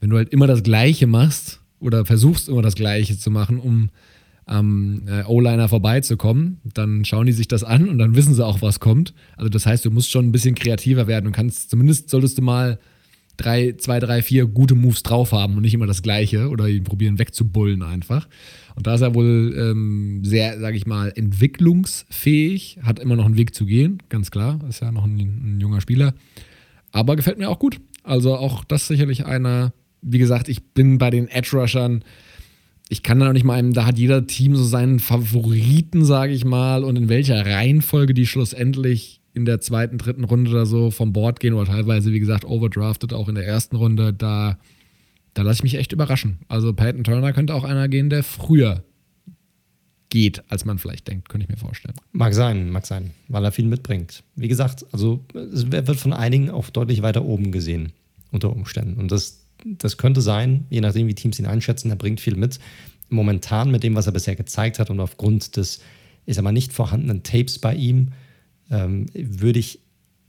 Wenn du halt immer das Gleiche machst oder versuchst immer das Gleiche zu machen, um am äh, O-Liner vorbeizukommen, dann schauen die sich das an und dann wissen sie auch, was kommt. Also das heißt, du musst schon ein bisschen kreativer werden und kannst, zumindest solltest du mal drei, zwei, drei, vier gute Moves drauf haben und nicht immer das Gleiche oder ihn probieren wegzubullen einfach. Und da ist er wohl ähm, sehr, sage ich mal, entwicklungsfähig, hat immer noch einen Weg zu gehen, ganz klar, ist ja noch ein, ein junger Spieler. Aber gefällt mir auch gut. Also auch das sicherlich einer, wie gesagt, ich bin bei den Edge-Rushern, ich kann da noch nicht mal, da hat jeder Team so seinen Favoriten, sage ich mal, und in welcher Reihenfolge die schlussendlich in der zweiten, dritten Runde oder so vom Board gehen oder teilweise, wie gesagt, overdrafted auch in der ersten Runde, da, da lasse ich mich echt überraschen. Also Peyton Turner könnte auch einer gehen, der früher geht, als man vielleicht denkt, könnte ich mir vorstellen. Mag sein, mag sein, weil er viel mitbringt. Wie gesagt, also es wird von einigen auch deutlich weiter oben gesehen, unter Umständen. Und das das könnte sein, je nachdem, wie Teams ihn einschätzen. Er bringt viel mit. Momentan mit dem, was er bisher gezeigt hat und aufgrund des, ich sag mal, nicht vorhandenen Tapes bei ihm, ähm, würde ich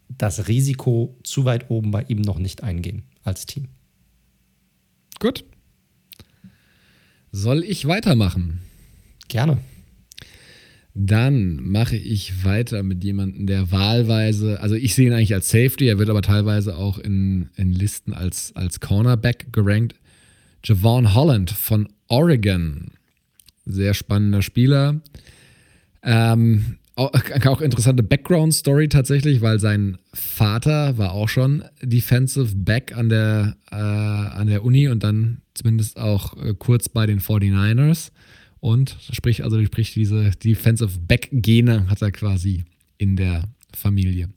das Risiko zu weit oben bei ihm noch nicht eingehen als Team. Gut. Soll ich weitermachen? Gerne. Dann mache ich weiter mit jemandem, der wahlweise, also ich sehe ihn eigentlich als Safety, er wird aber teilweise auch in, in Listen als, als Cornerback gerankt. Javon Holland von Oregon. Sehr spannender Spieler. Ähm, auch, interessante Background-Story tatsächlich, weil sein Vater war auch schon Defensive Back an der, äh, an der Uni und dann zumindest auch äh, kurz bei den 49ers. Und sprich, also sprich, diese Defensive Back-Gene hat er quasi in der Familie.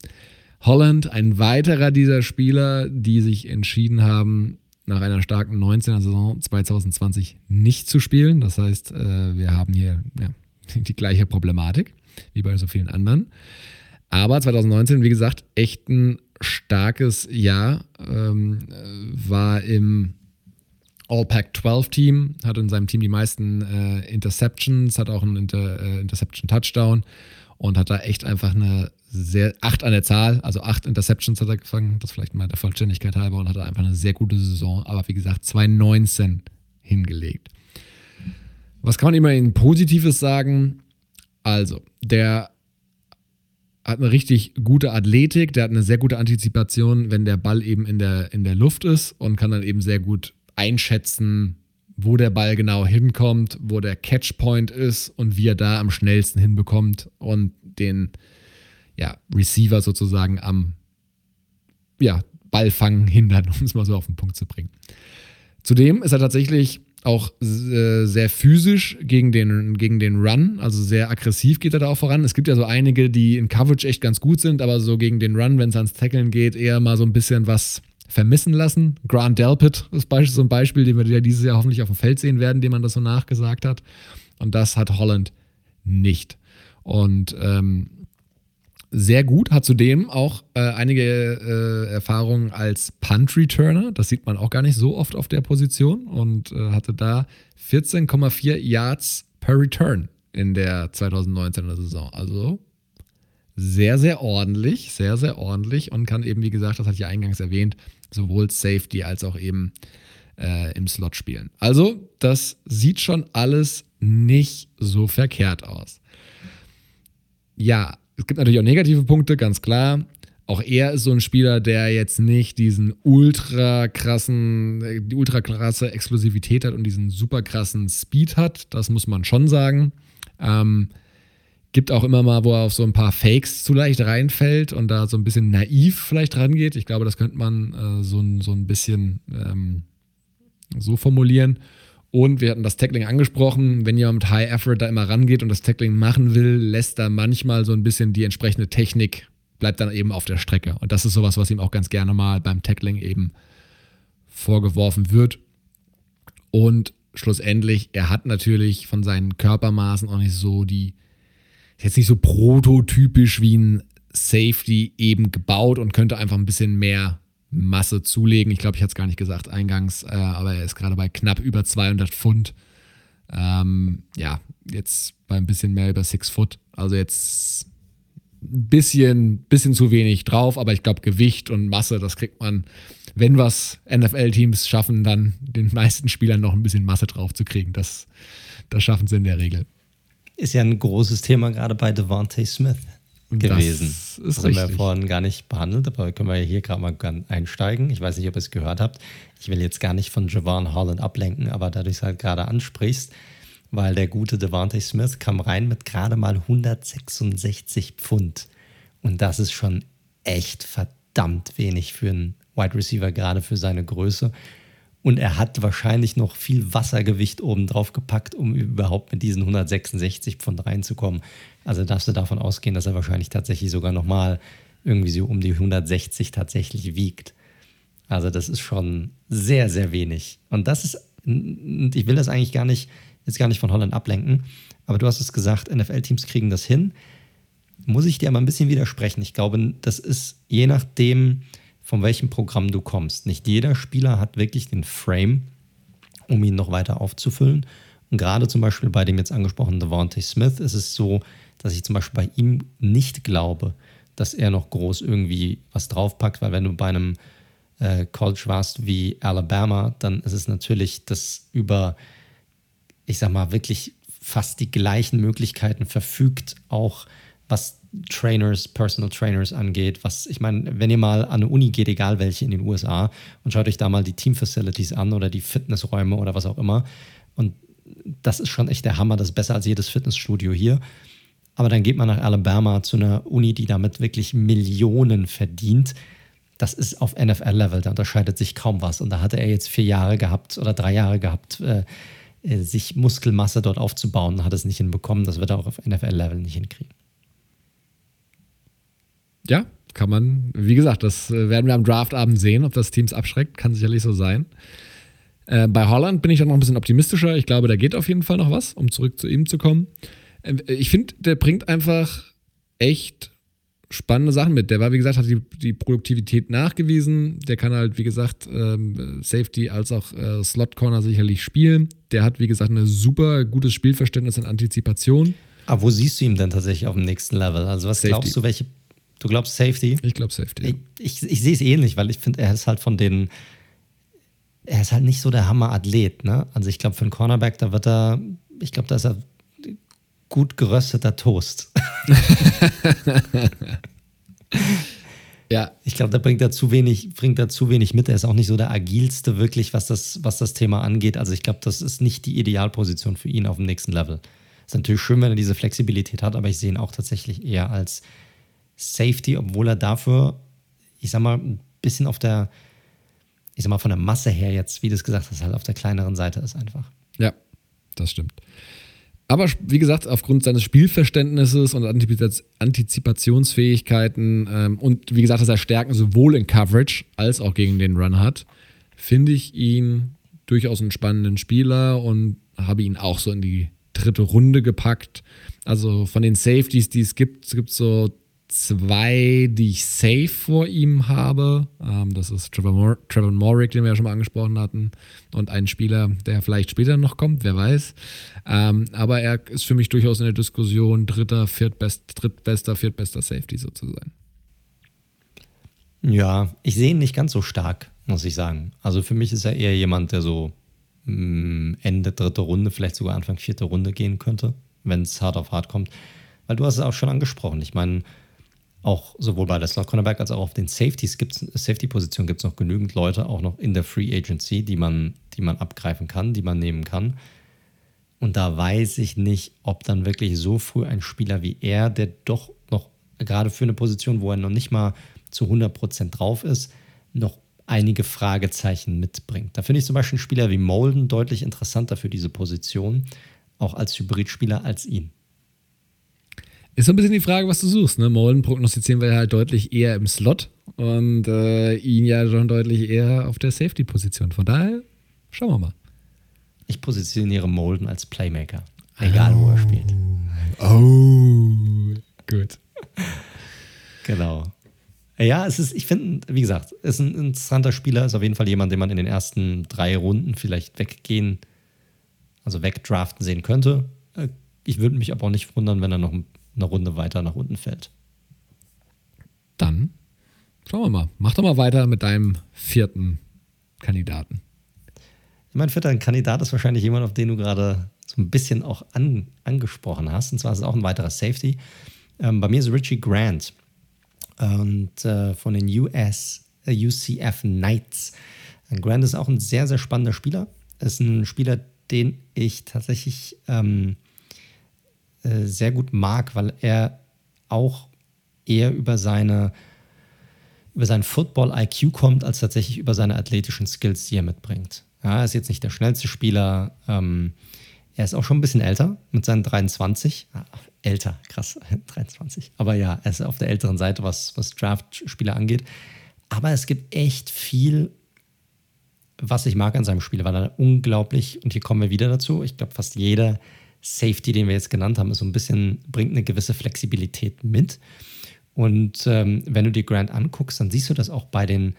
Holland, ein weiterer dieser Spieler, die sich entschieden haben, nach einer starken 19er Saison 2020 nicht zu spielen. Das heißt, äh, wir haben hier ja, die gleiche Problematik wie bei so vielen anderen. Aber 2019, wie gesagt, echt ein starkes Jahr. Ähm, war im All-Pack-12-Team, hat in seinem Team die meisten äh, Interceptions, hat auch einen Inter, äh, Interception-Touchdown und hat da echt einfach eine sehr, acht an der Zahl, also acht Interceptions hat er gefangen, das vielleicht mal der Vollständigkeit halber und hat einfach eine sehr gute Saison, aber wie gesagt, 2019 hingelegt. Was kann man immerhin Positives sagen? Also, der hat eine richtig gute Athletik, der hat eine sehr gute Antizipation, wenn der Ball eben in der, in der Luft ist und kann dann eben sehr gut einschätzen, wo der Ball genau hinkommt, wo der Catchpoint ist und wie er da am schnellsten hinbekommt und den ja, Receiver sozusagen am ja, Ballfangen hindern, um es mal so auf den Punkt zu bringen. Zudem ist er tatsächlich auch äh, sehr physisch gegen den, gegen den Run, also sehr aggressiv geht er da auch voran. Es gibt ja so einige, die in Coverage echt ganz gut sind, aber so gegen den Run, wenn es ans Tackeln geht, eher mal so ein bisschen was vermissen lassen. Grant Delpit ist so ein Beispiel, den wir ja dieses Jahr hoffentlich auf dem Feld sehen werden, dem man das so nachgesagt hat. Und das hat Holland nicht. Und ähm, sehr gut, hat zudem auch äh, einige äh, Erfahrungen als Punt-Returner. Das sieht man auch gar nicht so oft auf der Position und äh, hatte da 14,4 Yards per Return in der 2019er Saison. Also sehr, sehr ordentlich, sehr, sehr ordentlich und kann eben, wie gesagt, das hatte ich ja eingangs erwähnt, sowohl Safety als auch eben äh, im Slot spielen. Also, das sieht schon alles nicht so verkehrt aus. Ja, es gibt natürlich auch negative Punkte, ganz klar. Auch er ist so ein Spieler, der jetzt nicht diesen ultra krassen, die ultra krasse Explosivität hat und diesen super krassen Speed hat. Das muss man schon sagen. Ähm, gibt auch immer mal, wo er auf so ein paar Fakes zu leicht reinfällt und da so ein bisschen naiv vielleicht rangeht. Ich glaube, das könnte man äh, so, so ein bisschen ähm, so formulieren. Und wir hatten das Tackling angesprochen. Wenn jemand mit High Effort da immer rangeht und das Tackling machen will, lässt er manchmal so ein bisschen die entsprechende Technik, bleibt dann eben auf der Strecke. Und das ist sowas, was ihm auch ganz gerne mal beim Tackling eben vorgeworfen wird. Und schlussendlich, er hat natürlich von seinen Körpermaßen auch nicht so die, ist jetzt nicht so prototypisch wie ein Safety eben gebaut und könnte einfach ein bisschen mehr Masse zulegen. Ich glaube, ich hatte es gar nicht gesagt eingangs, äh, aber er ist gerade bei knapp über 200 Pfund. Ähm, ja, jetzt bei ein bisschen mehr über 6 Foot. Also jetzt ein bisschen, bisschen zu wenig drauf, aber ich glaube, Gewicht und Masse, das kriegt man, wenn was NFL-Teams schaffen, dann den meisten Spielern noch ein bisschen Masse drauf zu kriegen. Das, das schaffen sie in der Regel. Ist ja ein großes Thema gerade bei Devontae Smith gewesen. Das ist das haben wir vorhin gar nicht behandelt, aber können wir hier gerade mal einsteigen. Ich weiß nicht, ob ihr es gehört habt. Ich will jetzt gar nicht von Javon Holland ablenken, aber da du es halt gerade ansprichst, weil der gute Devante Smith kam rein mit gerade mal 166 Pfund. Und das ist schon echt verdammt wenig für einen Wide Receiver, gerade für seine Größe. Und er hat wahrscheinlich noch viel Wassergewicht oben drauf gepackt, um überhaupt mit diesen 166 Pfund reinzukommen. Also darfst du davon ausgehen, dass er wahrscheinlich tatsächlich sogar nochmal irgendwie so um die 160 tatsächlich wiegt. Also das ist schon sehr, sehr wenig. Und das ist, ich will das eigentlich gar nicht, jetzt gar nicht von Holland ablenken, aber du hast es gesagt, NFL-Teams kriegen das hin. Muss ich dir aber ein bisschen widersprechen. Ich glaube, das ist je nachdem, von welchem Programm du kommst. Nicht jeder Spieler hat wirklich den Frame, um ihn noch weiter aufzufüllen. Und gerade zum Beispiel bei dem jetzt angesprochenen Devontae Smith ist es so, dass ich zum Beispiel bei ihm nicht glaube, dass er noch groß irgendwie was draufpackt, weil wenn du bei einem äh, College warst wie Alabama, dann ist es natürlich das über, ich sag mal, wirklich fast die gleichen Möglichkeiten verfügt, auch was Trainers, Personal Trainers angeht. Was, ich meine, wenn ihr mal an eine Uni geht, egal welche in den USA, und schaut euch da mal die Team Facilities an oder die Fitnessräume oder was auch immer. Und das ist schon echt der Hammer, das ist besser als jedes Fitnessstudio hier. Aber dann geht man nach Alabama zu einer Uni, die damit wirklich Millionen verdient. Das ist auf NFL-Level, da unterscheidet sich kaum was. Und da hatte er jetzt vier Jahre gehabt oder drei Jahre gehabt, äh, äh sich Muskelmasse dort aufzubauen, hat es nicht hinbekommen. Das wird er auch auf NFL-Level nicht hinkriegen. Ja, kann man, wie gesagt, das äh, werden wir am Draftabend sehen, ob das Teams abschreckt, kann sicherlich so sein. Äh, bei Holland bin ich dann noch ein bisschen optimistischer. Ich glaube, da geht auf jeden Fall noch was, um zurück zu ihm zu kommen. Ähm, ich finde, der bringt einfach echt spannende Sachen mit. Der war, wie gesagt, hat die, die Produktivität nachgewiesen. Der kann halt, wie gesagt, ähm, Safety als auch äh, Slot Corner sicherlich spielen. Der hat, wie gesagt, ein super gutes Spielverständnis und Antizipation. Aber wo siehst du ihn denn tatsächlich auf dem nächsten Level? Also, was Safety. glaubst du, welche. Du glaubst Safety? Ich glaube Safety. Ich, ich, ich sehe es ähnlich, weil ich finde, er ist halt von den. Er ist halt nicht so der Hammer-Athlet, ne? Also, ich glaube, für einen Cornerback, da wird er. Ich glaube, da ist er gut gerösteter Toast. ja. Ich glaube, da bringt er zu wenig, bringt er zu wenig mit. Er ist auch nicht so der agilste wirklich, was das, was das Thema angeht. Also ich glaube, das ist nicht die Idealposition für ihn auf dem nächsten Level. Ist natürlich schön, wenn er diese Flexibilität hat, aber ich sehe ihn auch tatsächlich eher als Safety, obwohl er dafür, ich sag mal, ein bisschen auf der, ich sag mal, von der Masse her jetzt, wie du es gesagt hast, halt auf der kleineren Seite ist einfach. Ja, das stimmt. Aber wie gesagt, aufgrund seines Spielverständnisses und Antizipationsfähigkeiten ähm, und wie gesagt, dass er Stärken sowohl in Coverage als auch gegen den Run hat, finde ich ihn durchaus einen spannenden Spieler und habe ihn auch so in die dritte Runde gepackt. Also von den Safeties, die es gibt, es gibt so zwei, die ich safe vor ihm habe. Ähm, das ist Trevor, Mor Trevor Morrick, den wir ja schon mal angesprochen hatten. Und ein Spieler, der vielleicht später noch kommt, wer weiß. Ähm, aber er ist für mich durchaus in der Diskussion dritter, viertbest, drittbester, viertbester Safety sozusagen. Ja, ich sehe ihn nicht ganz so stark, muss ich sagen. Also für mich ist er eher jemand, der so mm, Ende dritte Runde, vielleicht sogar Anfang vierte Runde gehen könnte, wenn es hart auf hart kommt. Weil du hast es auch schon angesprochen. Ich meine, auch sowohl bei der Slot Cornerback als auch auf den Safeties gibt's, Safety-Position gibt es noch genügend Leute, auch noch in der Free Agency, die man, die man abgreifen kann, die man nehmen kann. Und da weiß ich nicht, ob dann wirklich so früh ein Spieler wie er, der doch noch gerade für eine Position, wo er noch nicht mal zu 100% drauf ist, noch einige Fragezeichen mitbringt. Da finde ich zum Beispiel Spieler wie Molden deutlich interessanter für diese Position, auch als Hybridspieler als ihn. Ist so ein bisschen die Frage, was du suchst. Ne? Molden prognostizieren wir halt deutlich eher im Slot und äh, ihn ja schon deutlich eher auf der Safety-Position. Von daher schauen wir mal. Ich positioniere Molden als Playmaker, egal oh. wo er spielt. Oh, gut. Genau. Ja, es ist, ich finde, wie gesagt, ist ein interessanter Spieler, ist auf jeden Fall jemand, den man in den ersten drei Runden vielleicht weggehen, also wegdraften sehen könnte. Äh, ich würde mich aber auch nicht wundern, wenn er noch ein eine Runde weiter nach unten fällt. Dann schauen wir mal. Mach doch mal weiter mit deinem vierten Kandidaten. Mein vierter Kandidat ist wahrscheinlich jemand, auf den du gerade so ein bisschen auch an, angesprochen hast. Und zwar ist es auch ein weiterer Safety. Ähm, bei mir ist Richie Grant und äh, von den US, äh, UCF Knights. Grant ist auch ein sehr, sehr spannender Spieler. Ist ein Spieler, den ich tatsächlich ähm, äh, sehr gut mag, weil er auch eher über seine über seinen Football-IQ kommt, als tatsächlich über seine athletischen Skills, die er mitbringt. Ja, er ist jetzt nicht der schnellste Spieler. Ähm, er ist auch schon ein bisschen älter mit seinen 23. Ah, älter, krass, 23. Aber ja, er ist auf der älteren Seite, was, was Draft-Spieler angeht. Aber es gibt echt viel, was ich mag an seinem Spiel, weil er unglaublich, und hier kommen wir wieder dazu, ich glaube, fast jeder Safety, den wir jetzt genannt haben, ist so ein bisschen, bringt eine gewisse Flexibilität mit. Und ähm, wenn du dir Grant anguckst, dann siehst du das auch bei den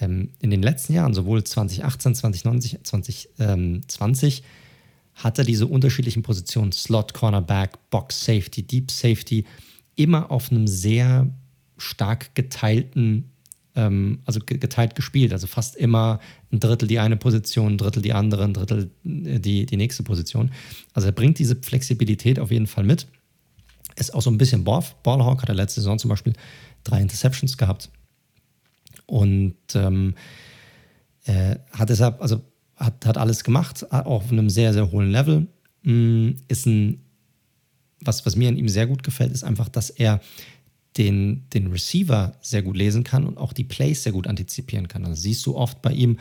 ähm, in den letzten Jahren, sowohl 2018, 2019, 2020, hat er diese unterschiedlichen Positionen, Slot, Cornerback, Box Safety, Deep Safety, immer auf einem sehr stark geteilten, ähm, also geteilt gespielt. Also fast immer ein Drittel die eine Position, ein Drittel die andere, ein Drittel äh, die, die nächste Position. Also er bringt diese Flexibilität auf jeden Fall mit. Ist auch so ein bisschen Ballhawk, hat er letzte Saison zum Beispiel drei Interceptions gehabt. Und ähm, äh, hat deshalb, also hat, hat alles gemacht, auf einem sehr, sehr hohen Level. Mm, ist ein, was, was mir an ihm sehr gut gefällt, ist einfach, dass er den, den Receiver sehr gut lesen kann und auch die Plays sehr gut antizipieren kann. Also siehst du oft bei ihm,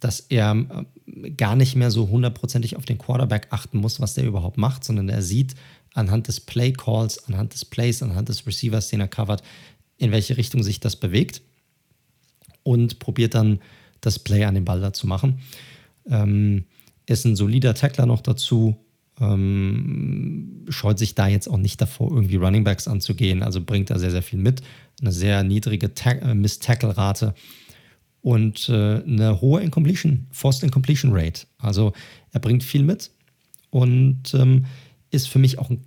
dass er äh, gar nicht mehr so hundertprozentig auf den Quarterback achten muss, was der überhaupt macht, sondern er sieht anhand des Play Calls, anhand des Plays, anhand des Receivers, den er covert, in welche Richtung sich das bewegt und probiert dann das Play an den Ball da zu machen. Ähm, ist ein solider Tackler noch dazu, ähm, scheut sich da jetzt auch nicht davor, irgendwie Running Backs anzugehen, also bringt da sehr, sehr viel mit. Eine sehr niedrige äh, Miss-Tackle-Rate und äh, eine hohe Incompletion, Forced Incompletion Rate. Also er bringt viel mit und ähm, ist für mich auch ein,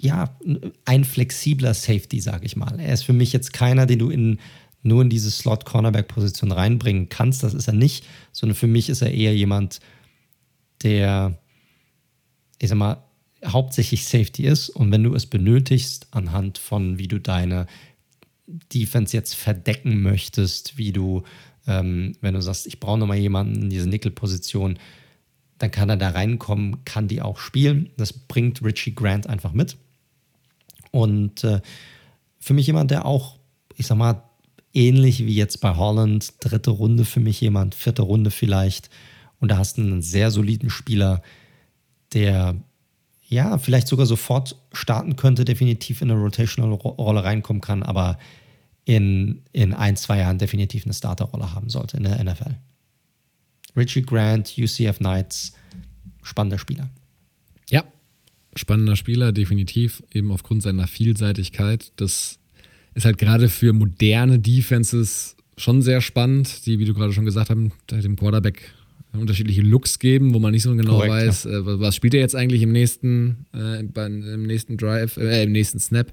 ja, ein flexibler Safety, sage ich mal. Er ist für mich jetzt keiner, den du in nur in diese Slot-Cornerback-Position reinbringen kannst. Das ist er nicht, sondern für mich ist er eher jemand, der, ich sag mal, hauptsächlich Safety ist. Und wenn du es benötigst, anhand von wie du deine Defense jetzt verdecken möchtest, wie du, ähm, wenn du sagst, ich brauche nochmal jemanden in diese Nickel-Position, dann kann er da reinkommen, kann die auch spielen. Das bringt Richie Grant einfach mit. Und äh, für mich jemand, der auch, ich sag mal, ähnlich wie jetzt bei Holland, dritte Runde für mich jemand, vierte Runde vielleicht. Und da hast du einen sehr soliden Spieler, der ja vielleicht sogar sofort starten könnte, definitiv in eine Rotational-Rolle reinkommen kann, aber in, in ein, zwei Jahren definitiv eine Starterrolle haben sollte in der NFL. Richie Grant, UCF Knights, spannender Spieler. Ja, spannender Spieler, definitiv, eben aufgrund seiner Vielseitigkeit. Das ist halt gerade für moderne Defenses schon sehr spannend, die, wie du gerade schon gesagt hast, dem Quarterback unterschiedliche Looks geben, wo man nicht so genau Korrekt, weiß, ja. äh, was spielt er jetzt eigentlich im nächsten, äh, im nächsten Drive, äh, im nächsten Snap.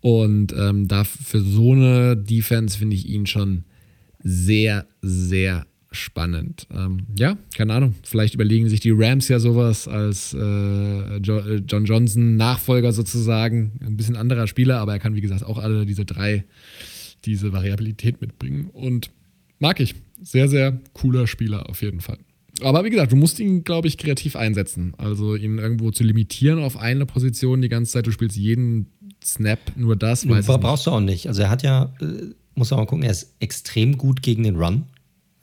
Und ähm, da für so eine Defense finde ich ihn schon sehr, sehr spannend. Ähm, ja, keine Ahnung. Vielleicht überlegen sich die Rams ja sowas als äh, John Johnson Nachfolger sozusagen. Ein bisschen anderer Spieler, aber er kann, wie gesagt, auch alle diese drei, diese Variabilität mitbringen. Und mag ich. Sehr, sehr cooler Spieler auf jeden Fall. Aber wie gesagt, du musst ihn, glaube ich, kreativ einsetzen. Also ihn irgendwo zu limitieren auf eine Position die ganze Zeit. Du spielst jeden Snap nur das. Weiß brauchst du auch nicht. Also er hat ja, äh, muss man mal gucken, er ist extrem gut gegen den Run.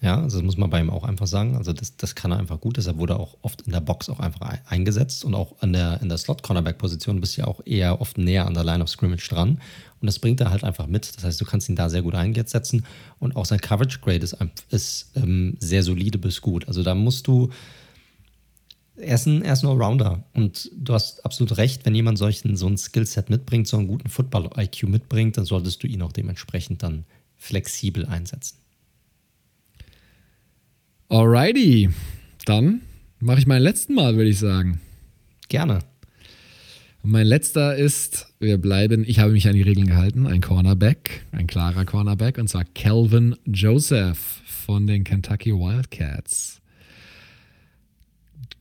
Ja, also das muss man bei ihm auch einfach sagen. Also das, das kann er einfach gut. Deshalb wurde er auch oft in der Box auch einfach eingesetzt und auch an der, in der Slot-Cornerback-Position bist du ja auch eher oft näher an der Line of Scrimmage dran. Und das bringt er halt einfach mit. Das heißt, du kannst ihn da sehr gut einsetzen und auch sein Coverage Grade ist, ist ähm, sehr solide bis gut. Also da musst du, er ist ein, er ist ein Allrounder und du hast absolut recht, wenn jemand solchen, so ein Skillset mitbringt, so einen guten Football-IQ mitbringt, dann solltest du ihn auch dementsprechend dann flexibel einsetzen. Alrighty, dann mache ich meinen letzten Mal, würde ich sagen. Gerne. Mein letzter ist, wir bleiben, ich habe mich an die Regeln gehalten, ein Cornerback, ein klarer Cornerback, und zwar Calvin Joseph von den Kentucky Wildcats.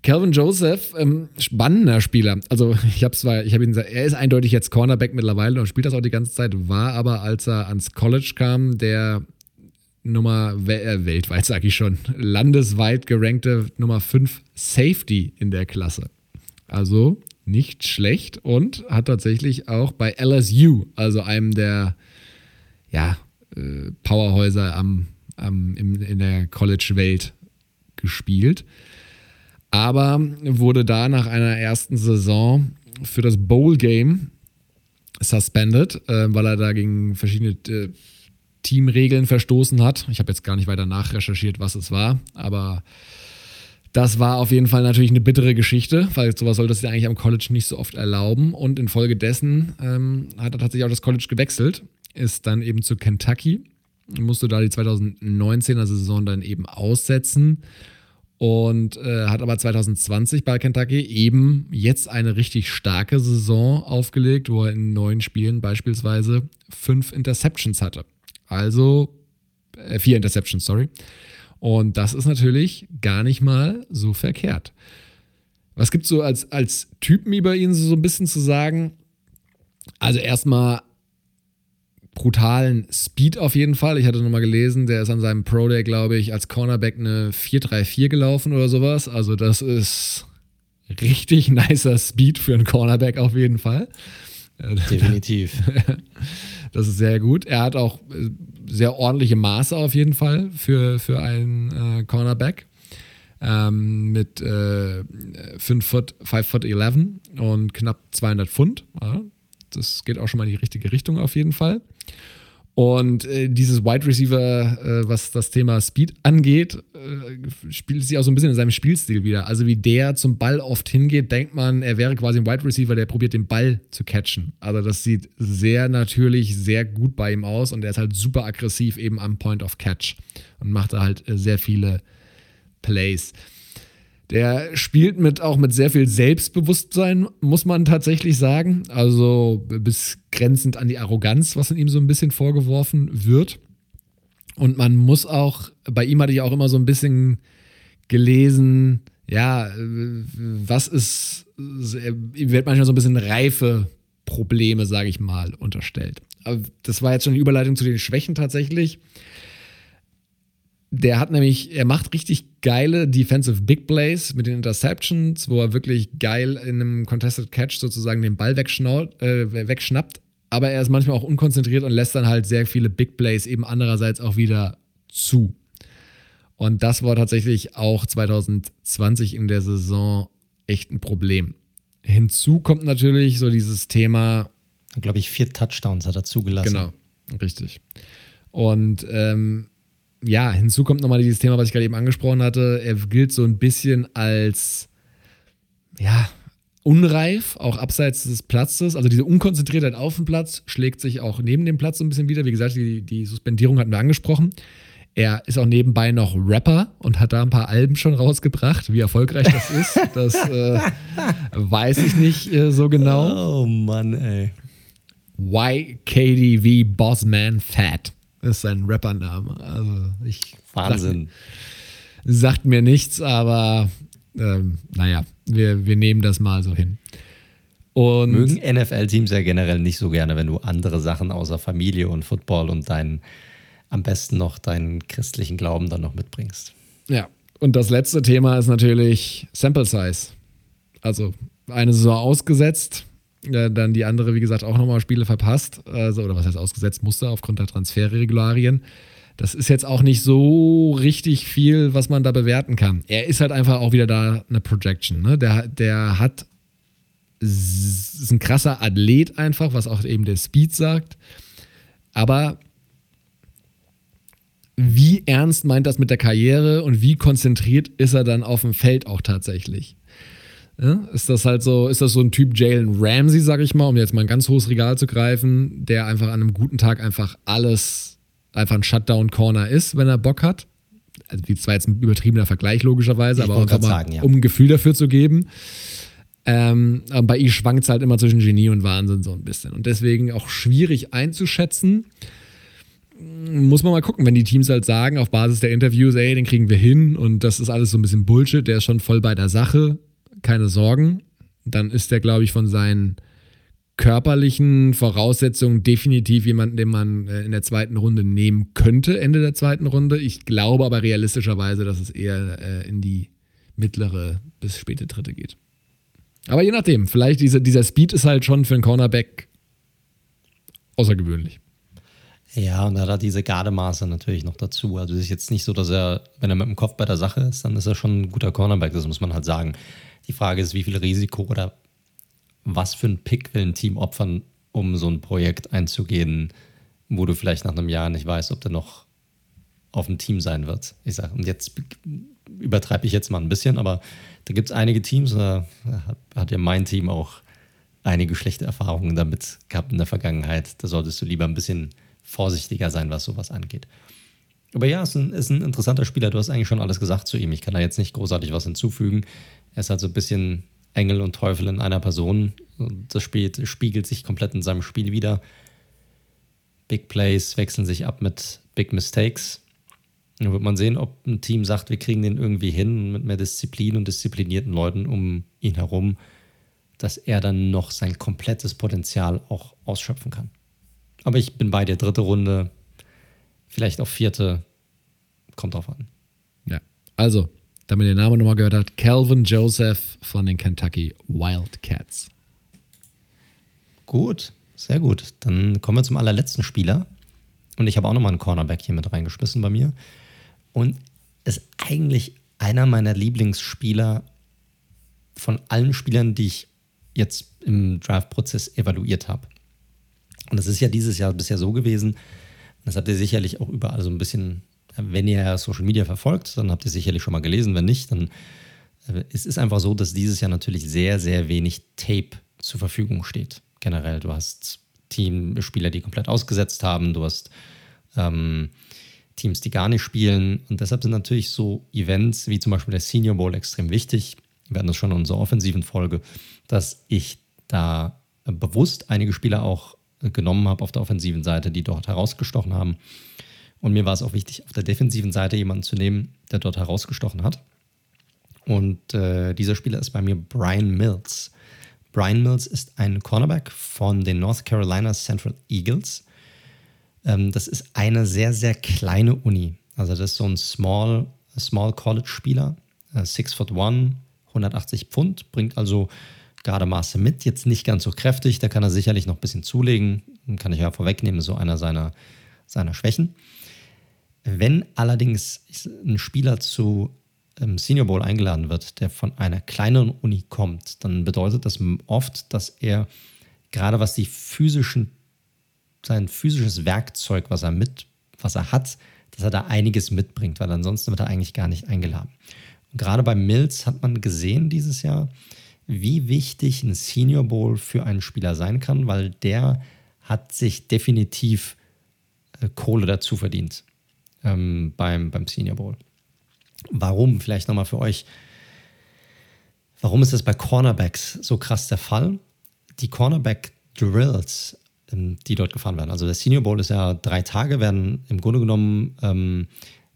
Calvin Joseph, ähm, spannender Spieler. Also ich habe zwar, ich habe ihn, er ist eindeutig jetzt Cornerback mittlerweile und spielt das auch die ganze Zeit, war aber, als er ans College kam, der Nummer, äh, weltweit sage ich schon, landesweit gerankte Nummer 5 Safety in der Klasse. Also nicht schlecht und hat tatsächlich auch bei LSU, also einem der ja, äh, Powerhäuser am, am, im, in der College-Welt gespielt. Aber wurde da nach einer ersten Saison für das Bowl-Game suspended, äh, weil er da gegen verschiedene äh, Teamregeln verstoßen hat. Ich habe jetzt gar nicht weiter nachrecherchiert, was es war, aber das war auf jeden Fall natürlich eine bittere Geschichte, weil sowas sollte es ja eigentlich am College nicht so oft erlauben. Und infolgedessen ähm, hat er tatsächlich auch das College gewechselt ist dann eben zu Kentucky, musste da die 2019er Saison dann eben aussetzen und äh, hat aber 2020 bei Kentucky eben jetzt eine richtig starke Saison aufgelegt, wo er in neun Spielen beispielsweise fünf Interceptions hatte. Also äh, vier Interceptions, sorry. Und das ist natürlich gar nicht mal so verkehrt. Was gibt es so als, als Typen über ihn so ein bisschen zu sagen? Also erstmal brutalen Speed auf jeden Fall. Ich hatte nochmal gelesen, der ist an seinem Pro Day, glaube ich, als Cornerback eine 4-3-4 gelaufen oder sowas. Also das ist richtig nicer Speed für einen Cornerback auf jeden Fall. Definitiv. Das ist sehr gut. Er hat auch äh, sehr ordentliche Maße auf jeden Fall für, für einen äh, Cornerback. Ähm, mit äh, 5 Foot, 5 Foot 11 und knapp 200 Pfund. Ja, das geht auch schon mal in die richtige Richtung auf jeden Fall. Und äh, dieses Wide Receiver, äh, was das Thema Speed angeht, äh, spielt sich auch so ein bisschen in seinem Spielstil wieder. Also wie der zum Ball oft hingeht, denkt man, er wäre quasi ein Wide Receiver, der probiert den Ball zu catchen. Also das sieht sehr natürlich, sehr gut bei ihm aus und er ist halt super aggressiv eben am Point of Catch und macht da halt äh, sehr viele Plays. Der spielt mit auch mit sehr viel Selbstbewusstsein, muss man tatsächlich sagen. Also bis grenzend an die Arroganz, was in ihm so ein bisschen vorgeworfen wird. Und man muss auch, bei ihm hatte ich auch immer so ein bisschen gelesen, ja, was ist, ihm wird manchmal so ein bisschen reife Probleme, sage ich mal, unterstellt. Aber das war jetzt schon die Überleitung zu den Schwächen tatsächlich. Der hat nämlich, er macht richtig geile Defensive Big Plays mit den Interceptions, wo er wirklich geil in einem Contested Catch sozusagen den Ball äh, wegschnappt. Aber er ist manchmal auch unkonzentriert und lässt dann halt sehr viele Big Plays eben andererseits auch wieder zu. Und das war tatsächlich auch 2020 in der Saison echt ein Problem. Hinzu kommt natürlich so dieses Thema. Glaube ich, vier Touchdowns hat er zugelassen. Genau, richtig. Und ähm, ja, hinzu kommt nochmal dieses Thema, was ich gerade eben angesprochen hatte. Er gilt so ein bisschen als, ja, unreif, auch abseits des Platzes. Also diese Unkonzentriertheit auf dem Platz schlägt sich auch neben dem Platz so ein bisschen wieder. Wie gesagt, die, die Suspendierung hatten wir angesprochen. Er ist auch nebenbei noch Rapper und hat da ein paar Alben schon rausgebracht. Wie erfolgreich das ist, das äh, weiß ich nicht äh, so genau. Oh Mann, ey. YKDV Bossman Fat ist sein Rappername. Also ich Wahnsinn. Sagt, sagt mir nichts, aber ähm, naja, wir, wir nehmen das mal so hin. Und Mögen NFL-Teams ja generell nicht so gerne, wenn du andere Sachen außer Familie und Football und deinen, am besten noch deinen christlichen Glauben dann noch mitbringst. Ja, und das letzte Thema ist natürlich Sample Size. Also eine Saison ausgesetzt, äh, dann die andere, wie gesagt, auch nochmal Spiele verpasst. Also, oder was heißt ausgesetzt musste aufgrund der Transferregularien. Das ist jetzt auch nicht so richtig viel, was man da bewerten kann. Er ist halt einfach auch wieder da eine Projection. Ne? Der, der hat, ist ein krasser Athlet einfach, was auch eben der Speed sagt. Aber wie ernst meint das mit der Karriere und wie konzentriert ist er dann auf dem Feld auch tatsächlich? Ja, ist das halt so, ist das so ein Typ Jalen Ramsey, sag ich mal, um jetzt mal ein ganz hohes Regal zu greifen, der einfach an einem guten Tag einfach alles, einfach ein Shutdown-Corner ist, wenn er Bock hat? Also, wie zwar jetzt ein übertriebener Vergleich, logischerweise, ich aber auch mal, sagen, ja. um ein Gefühl dafür zu geben. Ähm, aber bei ihm schwankt es halt immer zwischen Genie und Wahnsinn so ein bisschen. Und deswegen auch schwierig einzuschätzen. Muss man mal gucken, wenn die Teams halt sagen, auf Basis der Interviews, ey, den kriegen wir hin und das ist alles so ein bisschen Bullshit, der ist schon voll bei der Sache keine Sorgen. Dann ist er, glaube ich, von seinen körperlichen Voraussetzungen definitiv jemanden, den man äh, in der zweiten Runde nehmen könnte, Ende der zweiten Runde. Ich glaube aber realistischerweise, dass es eher äh, in die mittlere bis späte dritte geht. Aber je nachdem, vielleicht diese, dieser Speed ist halt schon für einen Cornerback außergewöhnlich. Ja, und er hat diese Gardemaße natürlich noch dazu. Also es ist jetzt nicht so, dass er, wenn er mit dem Kopf bei der Sache ist, dann ist er schon ein guter Cornerback, das muss man halt sagen. Die Frage ist, wie viel Risiko oder was für ein Pick will ein Team opfern, um so ein Projekt einzugehen, wo du vielleicht nach einem Jahr nicht weißt, ob der noch auf dem Team sein wird. Ich sage, und jetzt übertreibe ich jetzt mal ein bisschen, aber da gibt es einige Teams, da hat ja mein Team auch einige schlechte Erfahrungen damit gehabt in der Vergangenheit. Da solltest du lieber ein bisschen vorsichtiger sein, was sowas angeht. Aber ja, ist ein, ist ein interessanter Spieler. Du hast eigentlich schon alles gesagt zu ihm. Ich kann da jetzt nicht großartig was hinzufügen. Er ist halt so ein bisschen Engel und Teufel in einer Person. Das Spiel spiegelt sich komplett in seinem Spiel wieder. Big Plays wechseln sich ab mit Big Mistakes. Dann wird man sehen, ob ein Team sagt, wir kriegen den irgendwie hin mit mehr Disziplin und disziplinierten Leuten um ihn herum, dass er dann noch sein komplettes Potenzial auch ausschöpfen kann. Aber ich bin bei der dritte Runde, vielleicht auch vierte, kommt drauf an. Ja, also damit ihr den Namen nochmal gehört habt, Calvin Joseph von den Kentucky Wildcats. Gut, sehr gut. Dann kommen wir zum allerletzten Spieler. Und ich habe auch nochmal einen Cornerback hier mit reingeschmissen bei mir. Und ist eigentlich einer meiner Lieblingsspieler von allen Spielern, die ich jetzt im Draft-Prozess evaluiert habe. Und das ist ja dieses Jahr bisher so gewesen, das habt ihr sicherlich auch überall so ein bisschen wenn ihr Social Media verfolgt, dann habt ihr sicherlich schon mal gelesen. Wenn nicht, dann äh, es ist einfach so, dass dieses Jahr natürlich sehr, sehr wenig Tape zur Verfügung steht. Generell, du hast Teamspieler, die komplett ausgesetzt haben, du hast ähm, Teams, die gar nicht spielen. Und deshalb sind natürlich so Events wie zum Beispiel der Senior Bowl extrem wichtig. Wir hatten das schon in unserer offensiven Folge, dass ich da bewusst einige Spieler auch genommen habe auf der offensiven Seite, die dort herausgestochen haben. Und mir war es auch wichtig, auf der defensiven Seite jemanden zu nehmen, der dort herausgestochen hat. Und äh, dieser Spieler ist bei mir Brian Mills. Brian Mills ist ein Cornerback von den North Carolina Central Eagles. Ähm, das ist eine sehr, sehr kleine Uni. Also das ist so ein Small, Small College-Spieler, äh, 6 foot 1, 180 Pfund, bringt also Gardemaße mit. Jetzt nicht ganz so kräftig, da kann er sicherlich noch ein bisschen zulegen. Kann ich ja vorwegnehmen, so einer seiner, seiner Schwächen. Wenn allerdings ein Spieler zu ähm, Senior Bowl eingeladen wird, der von einer kleineren Uni kommt, dann bedeutet das oft, dass er gerade was die physischen, sein physisches Werkzeug, was er mit, was er hat, dass er da einiges mitbringt, weil ansonsten wird er eigentlich gar nicht eingeladen. Und gerade bei Mills hat man gesehen dieses Jahr, wie wichtig ein Senior Bowl für einen Spieler sein kann, weil der hat sich definitiv äh, Kohle dazu verdient ähm, beim, beim Senior Bowl. Warum? Vielleicht nochmal für euch. Warum ist das bei Cornerbacks so krass der Fall? Die Cornerback-Drills, ähm, die dort gefahren werden. Also der Senior Bowl ist ja drei Tage, werden im Grunde genommen ähm,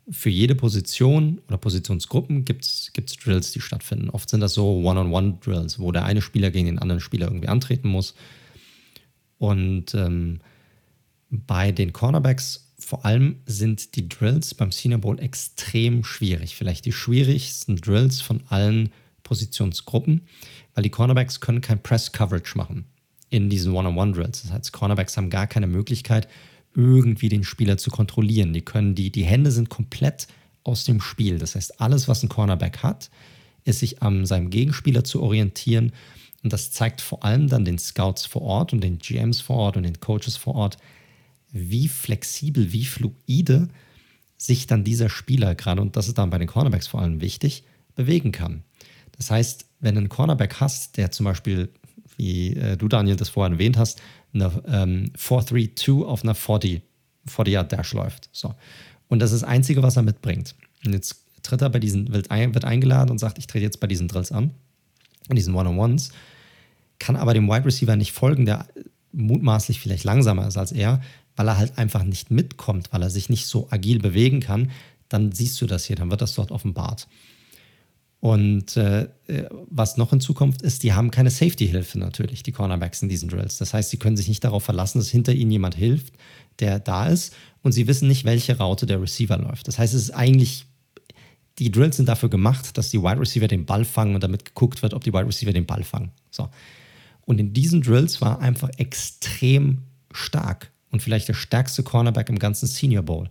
für jede Position oder Positionsgruppen gibt es Drills, die stattfinden. Oft sind das so One-on-One-Drills, wo der eine Spieler gegen den anderen Spieler irgendwie antreten muss. Und ähm, bei den Cornerbacks vor allem sind die Drills beim Senior Bowl extrem schwierig. Vielleicht die schwierigsten Drills von allen Positionsgruppen, weil die Cornerbacks können kein Press-Coverage machen in diesen One-on-One-Drills. Das heißt, Cornerbacks haben gar keine Möglichkeit, irgendwie den Spieler zu kontrollieren. Die können die, die Hände sind komplett aus dem Spiel. Das heißt, alles, was ein Cornerback hat, ist sich an seinem Gegenspieler zu orientieren. Und das zeigt vor allem dann den Scouts vor Ort und den GMs vor Ort und den Coaches vor Ort, wie flexibel, wie fluide sich dann dieser Spieler gerade, und das ist dann bei den Cornerbacks vor allem wichtig, bewegen kann. Das heißt, wenn du einen Cornerback hast, der zum Beispiel, wie äh, du Daniel das vorher erwähnt hast, eine ähm, 4-3-2 auf einer 40, 40 Yard Dash läuft. So. Und das ist das Einzige, was er mitbringt. Und jetzt tritt er bei diesen, wird, ein, wird eingeladen und sagt, ich trete jetzt bei diesen Drills an, in diesen One-on-Ones, kann aber dem Wide Receiver nicht folgen, der mutmaßlich vielleicht langsamer ist als er, weil er halt einfach nicht mitkommt, weil er sich nicht so agil bewegen kann, dann siehst du das hier, dann wird das dort offenbart. Und äh, was noch hinzukommt, ist, die haben keine Safety-Hilfe natürlich, die Cornerbacks in diesen Drills. Das heißt, sie können sich nicht darauf verlassen, dass hinter ihnen jemand hilft, der da ist. Und sie wissen nicht, welche Raute der Receiver läuft. Das heißt, es ist eigentlich, die Drills sind dafür gemacht, dass die Wide Receiver den Ball fangen und damit geguckt wird, ob die Wide Receiver den Ball fangen. So. Und in diesen Drills war einfach extrem stark und vielleicht der stärkste Cornerback im ganzen Senior Bowl,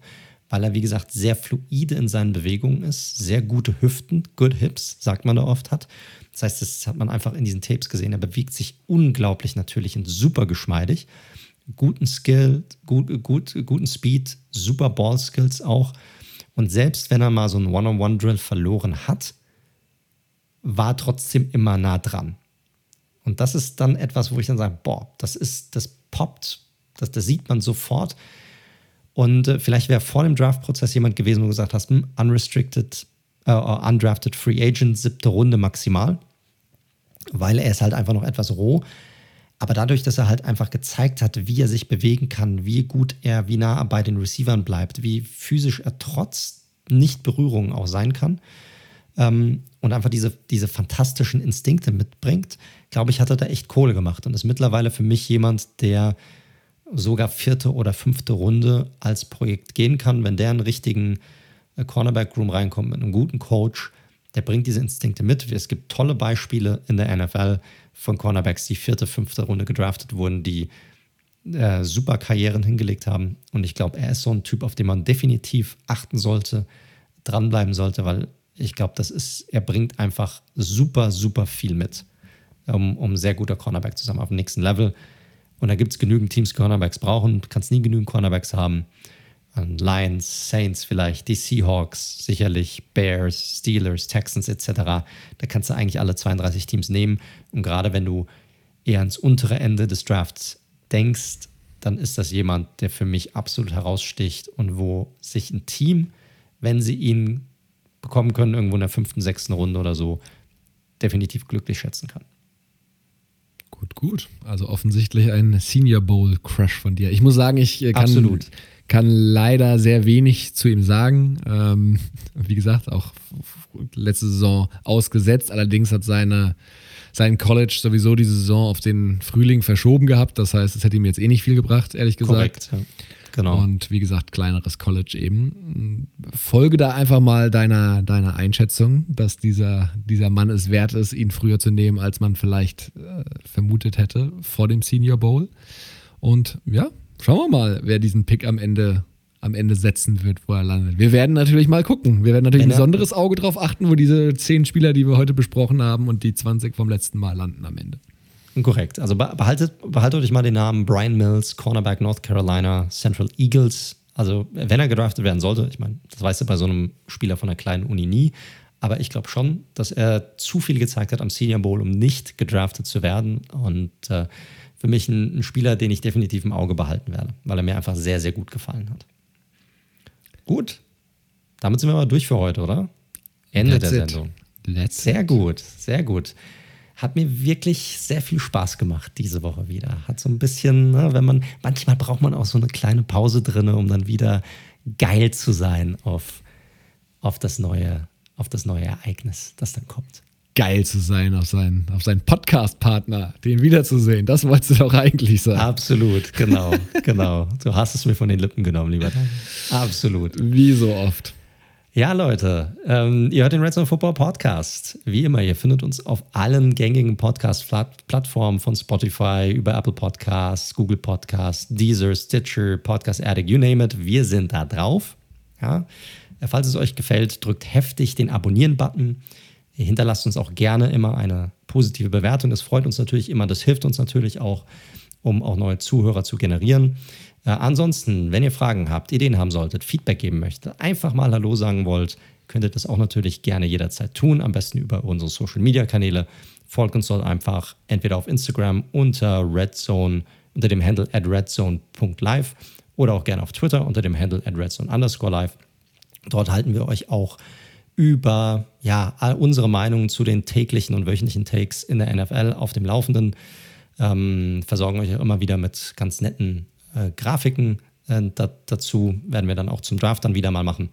weil er, wie gesagt, sehr fluide in seinen Bewegungen ist, sehr gute Hüften, good hips, sagt man da oft hat. Das heißt, das hat man einfach in diesen Tapes gesehen. Er bewegt sich unglaublich natürlich und super geschmeidig. Guten Skill, gut, gut, guten Speed, super Ball Skills auch. Und selbst wenn er mal so einen One-on-One-Drill verloren hat, war trotzdem immer nah dran. Und das ist dann etwas, wo ich dann sage, boah, das ist, das poppt, das, das sieht man sofort. Und äh, vielleicht wäre vor dem Draft-Prozess jemand gewesen, wo du gesagt hast, hm, unrestricted, äh, undrafted Free Agent, siebte Runde maximal, weil er ist halt einfach noch etwas roh. Aber dadurch, dass er halt einfach gezeigt hat, wie er sich bewegen kann, wie gut er, wie nah er bei den Receivern bleibt, wie physisch er trotz Nicht-Berührungen auch sein kann ähm, und einfach diese, diese fantastischen Instinkte mitbringt, glaube ich, hat er da echt Kohle gemacht und ist mittlerweile für mich jemand, der sogar vierte oder fünfte Runde als Projekt gehen kann, wenn der einen richtigen äh, Cornerback-Room reinkommt mit einem guten Coach, der bringt diese Instinkte mit. Es gibt tolle Beispiele in der NFL von Cornerbacks, die vierte, fünfte Runde gedraftet wurden, die äh, super Karrieren hingelegt haben. Und ich glaube, er ist so ein Typ, auf den man definitiv achten sollte, dranbleiben sollte, weil ich glaube, das ist, er bringt einfach super, super viel mit, um, um sehr guter Cornerback zu sein auf dem nächsten Level. Und da gibt es genügend Teams, die Cornerbacks brauchen. Du kannst nie genügend Cornerbacks haben. Lions, Saints vielleicht, die Seahawks sicherlich, Bears, Steelers, Texans etc. Da kannst du eigentlich alle 32 Teams nehmen. Und gerade wenn du eher ans untere Ende des Drafts denkst, dann ist das jemand, der für mich absolut heraussticht und wo sich ein Team, wenn sie ihn bekommen können, irgendwo in der fünften, sechsten Runde oder so, definitiv glücklich schätzen kann. Gut, gut. Also offensichtlich ein Senior Bowl Crush von dir. Ich muss sagen, ich äh, kann, Absolut. kann leider sehr wenig zu ihm sagen. Ähm, wie gesagt, auch letzte Saison ausgesetzt. Allerdings hat seine, sein College sowieso diese Saison auf den Frühling verschoben gehabt. Das heißt, es hätte ihm jetzt eh nicht viel gebracht, ehrlich gesagt. Korrekt, ja. Genau. Und wie gesagt, kleineres College eben. Folge da einfach mal deiner, deiner Einschätzung, dass dieser, dieser Mann es wert ist, ihn früher zu nehmen, als man vielleicht äh, vermutet hätte vor dem Senior Bowl. Und ja, schauen wir mal, wer diesen Pick am Ende am Ende setzen wird, wo er landet. Wir werden natürlich mal gucken. Wir werden natürlich ein besonderes Auge drauf achten, wo diese zehn Spieler, die wir heute besprochen haben, und die 20 vom letzten Mal landen am Ende. Korrekt. Also behaltet, behaltet euch mal den Namen Brian Mills, Cornerback North Carolina, Central Eagles. Also, wenn er gedraftet werden sollte, ich meine, das weißt du bei so einem Spieler von einer kleinen Uni nie. Aber ich glaube schon, dass er zu viel gezeigt hat am Senior Bowl, um nicht gedraftet zu werden. Und äh, für mich ein, ein, Spieler, den ich definitiv im Auge behalten werde, weil er mir einfach sehr, sehr gut gefallen hat. Gut. Damit sind wir mal durch für heute, oder? Ende That's der Sendung. sehr it. gut, sehr gut hat mir wirklich sehr viel Spaß gemacht diese Woche wieder. Hat so ein bisschen, ne, wenn man, manchmal braucht man auch so eine kleine Pause drin, um dann wieder geil zu sein auf, auf, das, neue, auf das neue Ereignis, das dann kommt. Geil zu sein auf seinen, auf seinen Podcast-Partner, den wiederzusehen. Das wolltest du doch eigentlich sagen. Absolut, genau, genau. Du hast es mir von den Lippen genommen, lieber. Absolut. Wie so oft. Ja, Leute, ähm, ihr hört den Red Zone Football Podcast. Wie immer, ihr findet uns auf allen gängigen Podcast-Plattformen von Spotify über Apple Podcasts, Google Podcasts, Deezer, Stitcher, Podcast Addict, you name it. Wir sind da drauf. Ja. Falls es euch gefällt, drückt heftig den Abonnieren-Button. Hinterlasst uns auch gerne immer eine positive Bewertung. Das freut uns natürlich immer. Das hilft uns natürlich auch, um auch neue Zuhörer zu generieren. Äh, ansonsten, wenn ihr Fragen habt, Ideen haben solltet, Feedback geben möchtet, einfach mal Hallo sagen wollt, könnt ihr das auch natürlich gerne jederzeit tun. Am besten über unsere Social Media Kanäle. Folgt uns dort einfach entweder auf Instagram unter redzone, unter dem Handle at redzone.live oder auch gerne auf Twitter unter dem Handle at redzone underscore live. Dort halten wir euch auch über ja, all unsere Meinungen zu den täglichen und wöchentlichen Takes in der NFL auf dem Laufenden. Ähm, versorgen euch auch immer wieder mit ganz netten äh, Grafiken äh, da, dazu werden wir dann auch zum Draft dann wieder mal machen.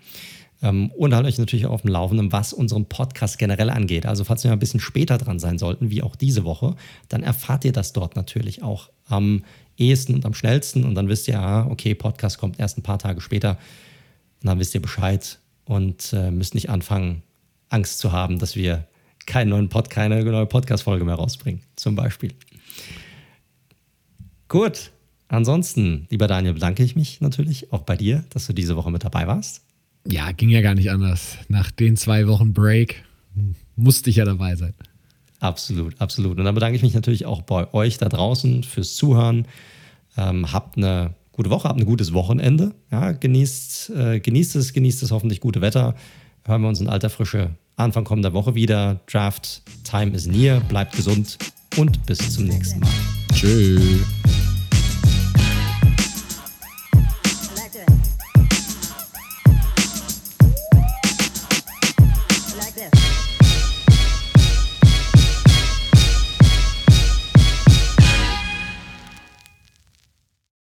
Ähm, und halt euch natürlich auch auf dem Laufenden, was unseren Podcast generell angeht. Also falls wir ein bisschen später dran sein sollten, wie auch diese Woche, dann erfahrt ihr das dort natürlich auch am ehesten und am schnellsten. Und dann wisst ihr, ah, okay, Podcast kommt erst ein paar Tage später. Und dann wisst ihr Bescheid und äh, müsst nicht anfangen, Angst zu haben, dass wir keinen neuen Pod, keine neue Podcast-Folge mehr rausbringen, zum Beispiel. Gut, Ansonsten, lieber Daniel, bedanke ich mich natürlich auch bei dir, dass du diese Woche mit dabei warst. Ja, ging ja gar nicht anders. Nach den zwei Wochen Break musste ich ja dabei sein. Absolut, absolut. Und dann bedanke ich mich natürlich auch bei euch da draußen fürs Zuhören. Ähm, habt eine gute Woche, habt ein gutes Wochenende. Ja, genießt, äh, genießt es, genießt das hoffentlich gute Wetter. Hören wir uns in alter Frische Anfang kommender Woche wieder. Draft Time is near. Bleibt gesund. und bis zum nächsten Mal. Tschüss.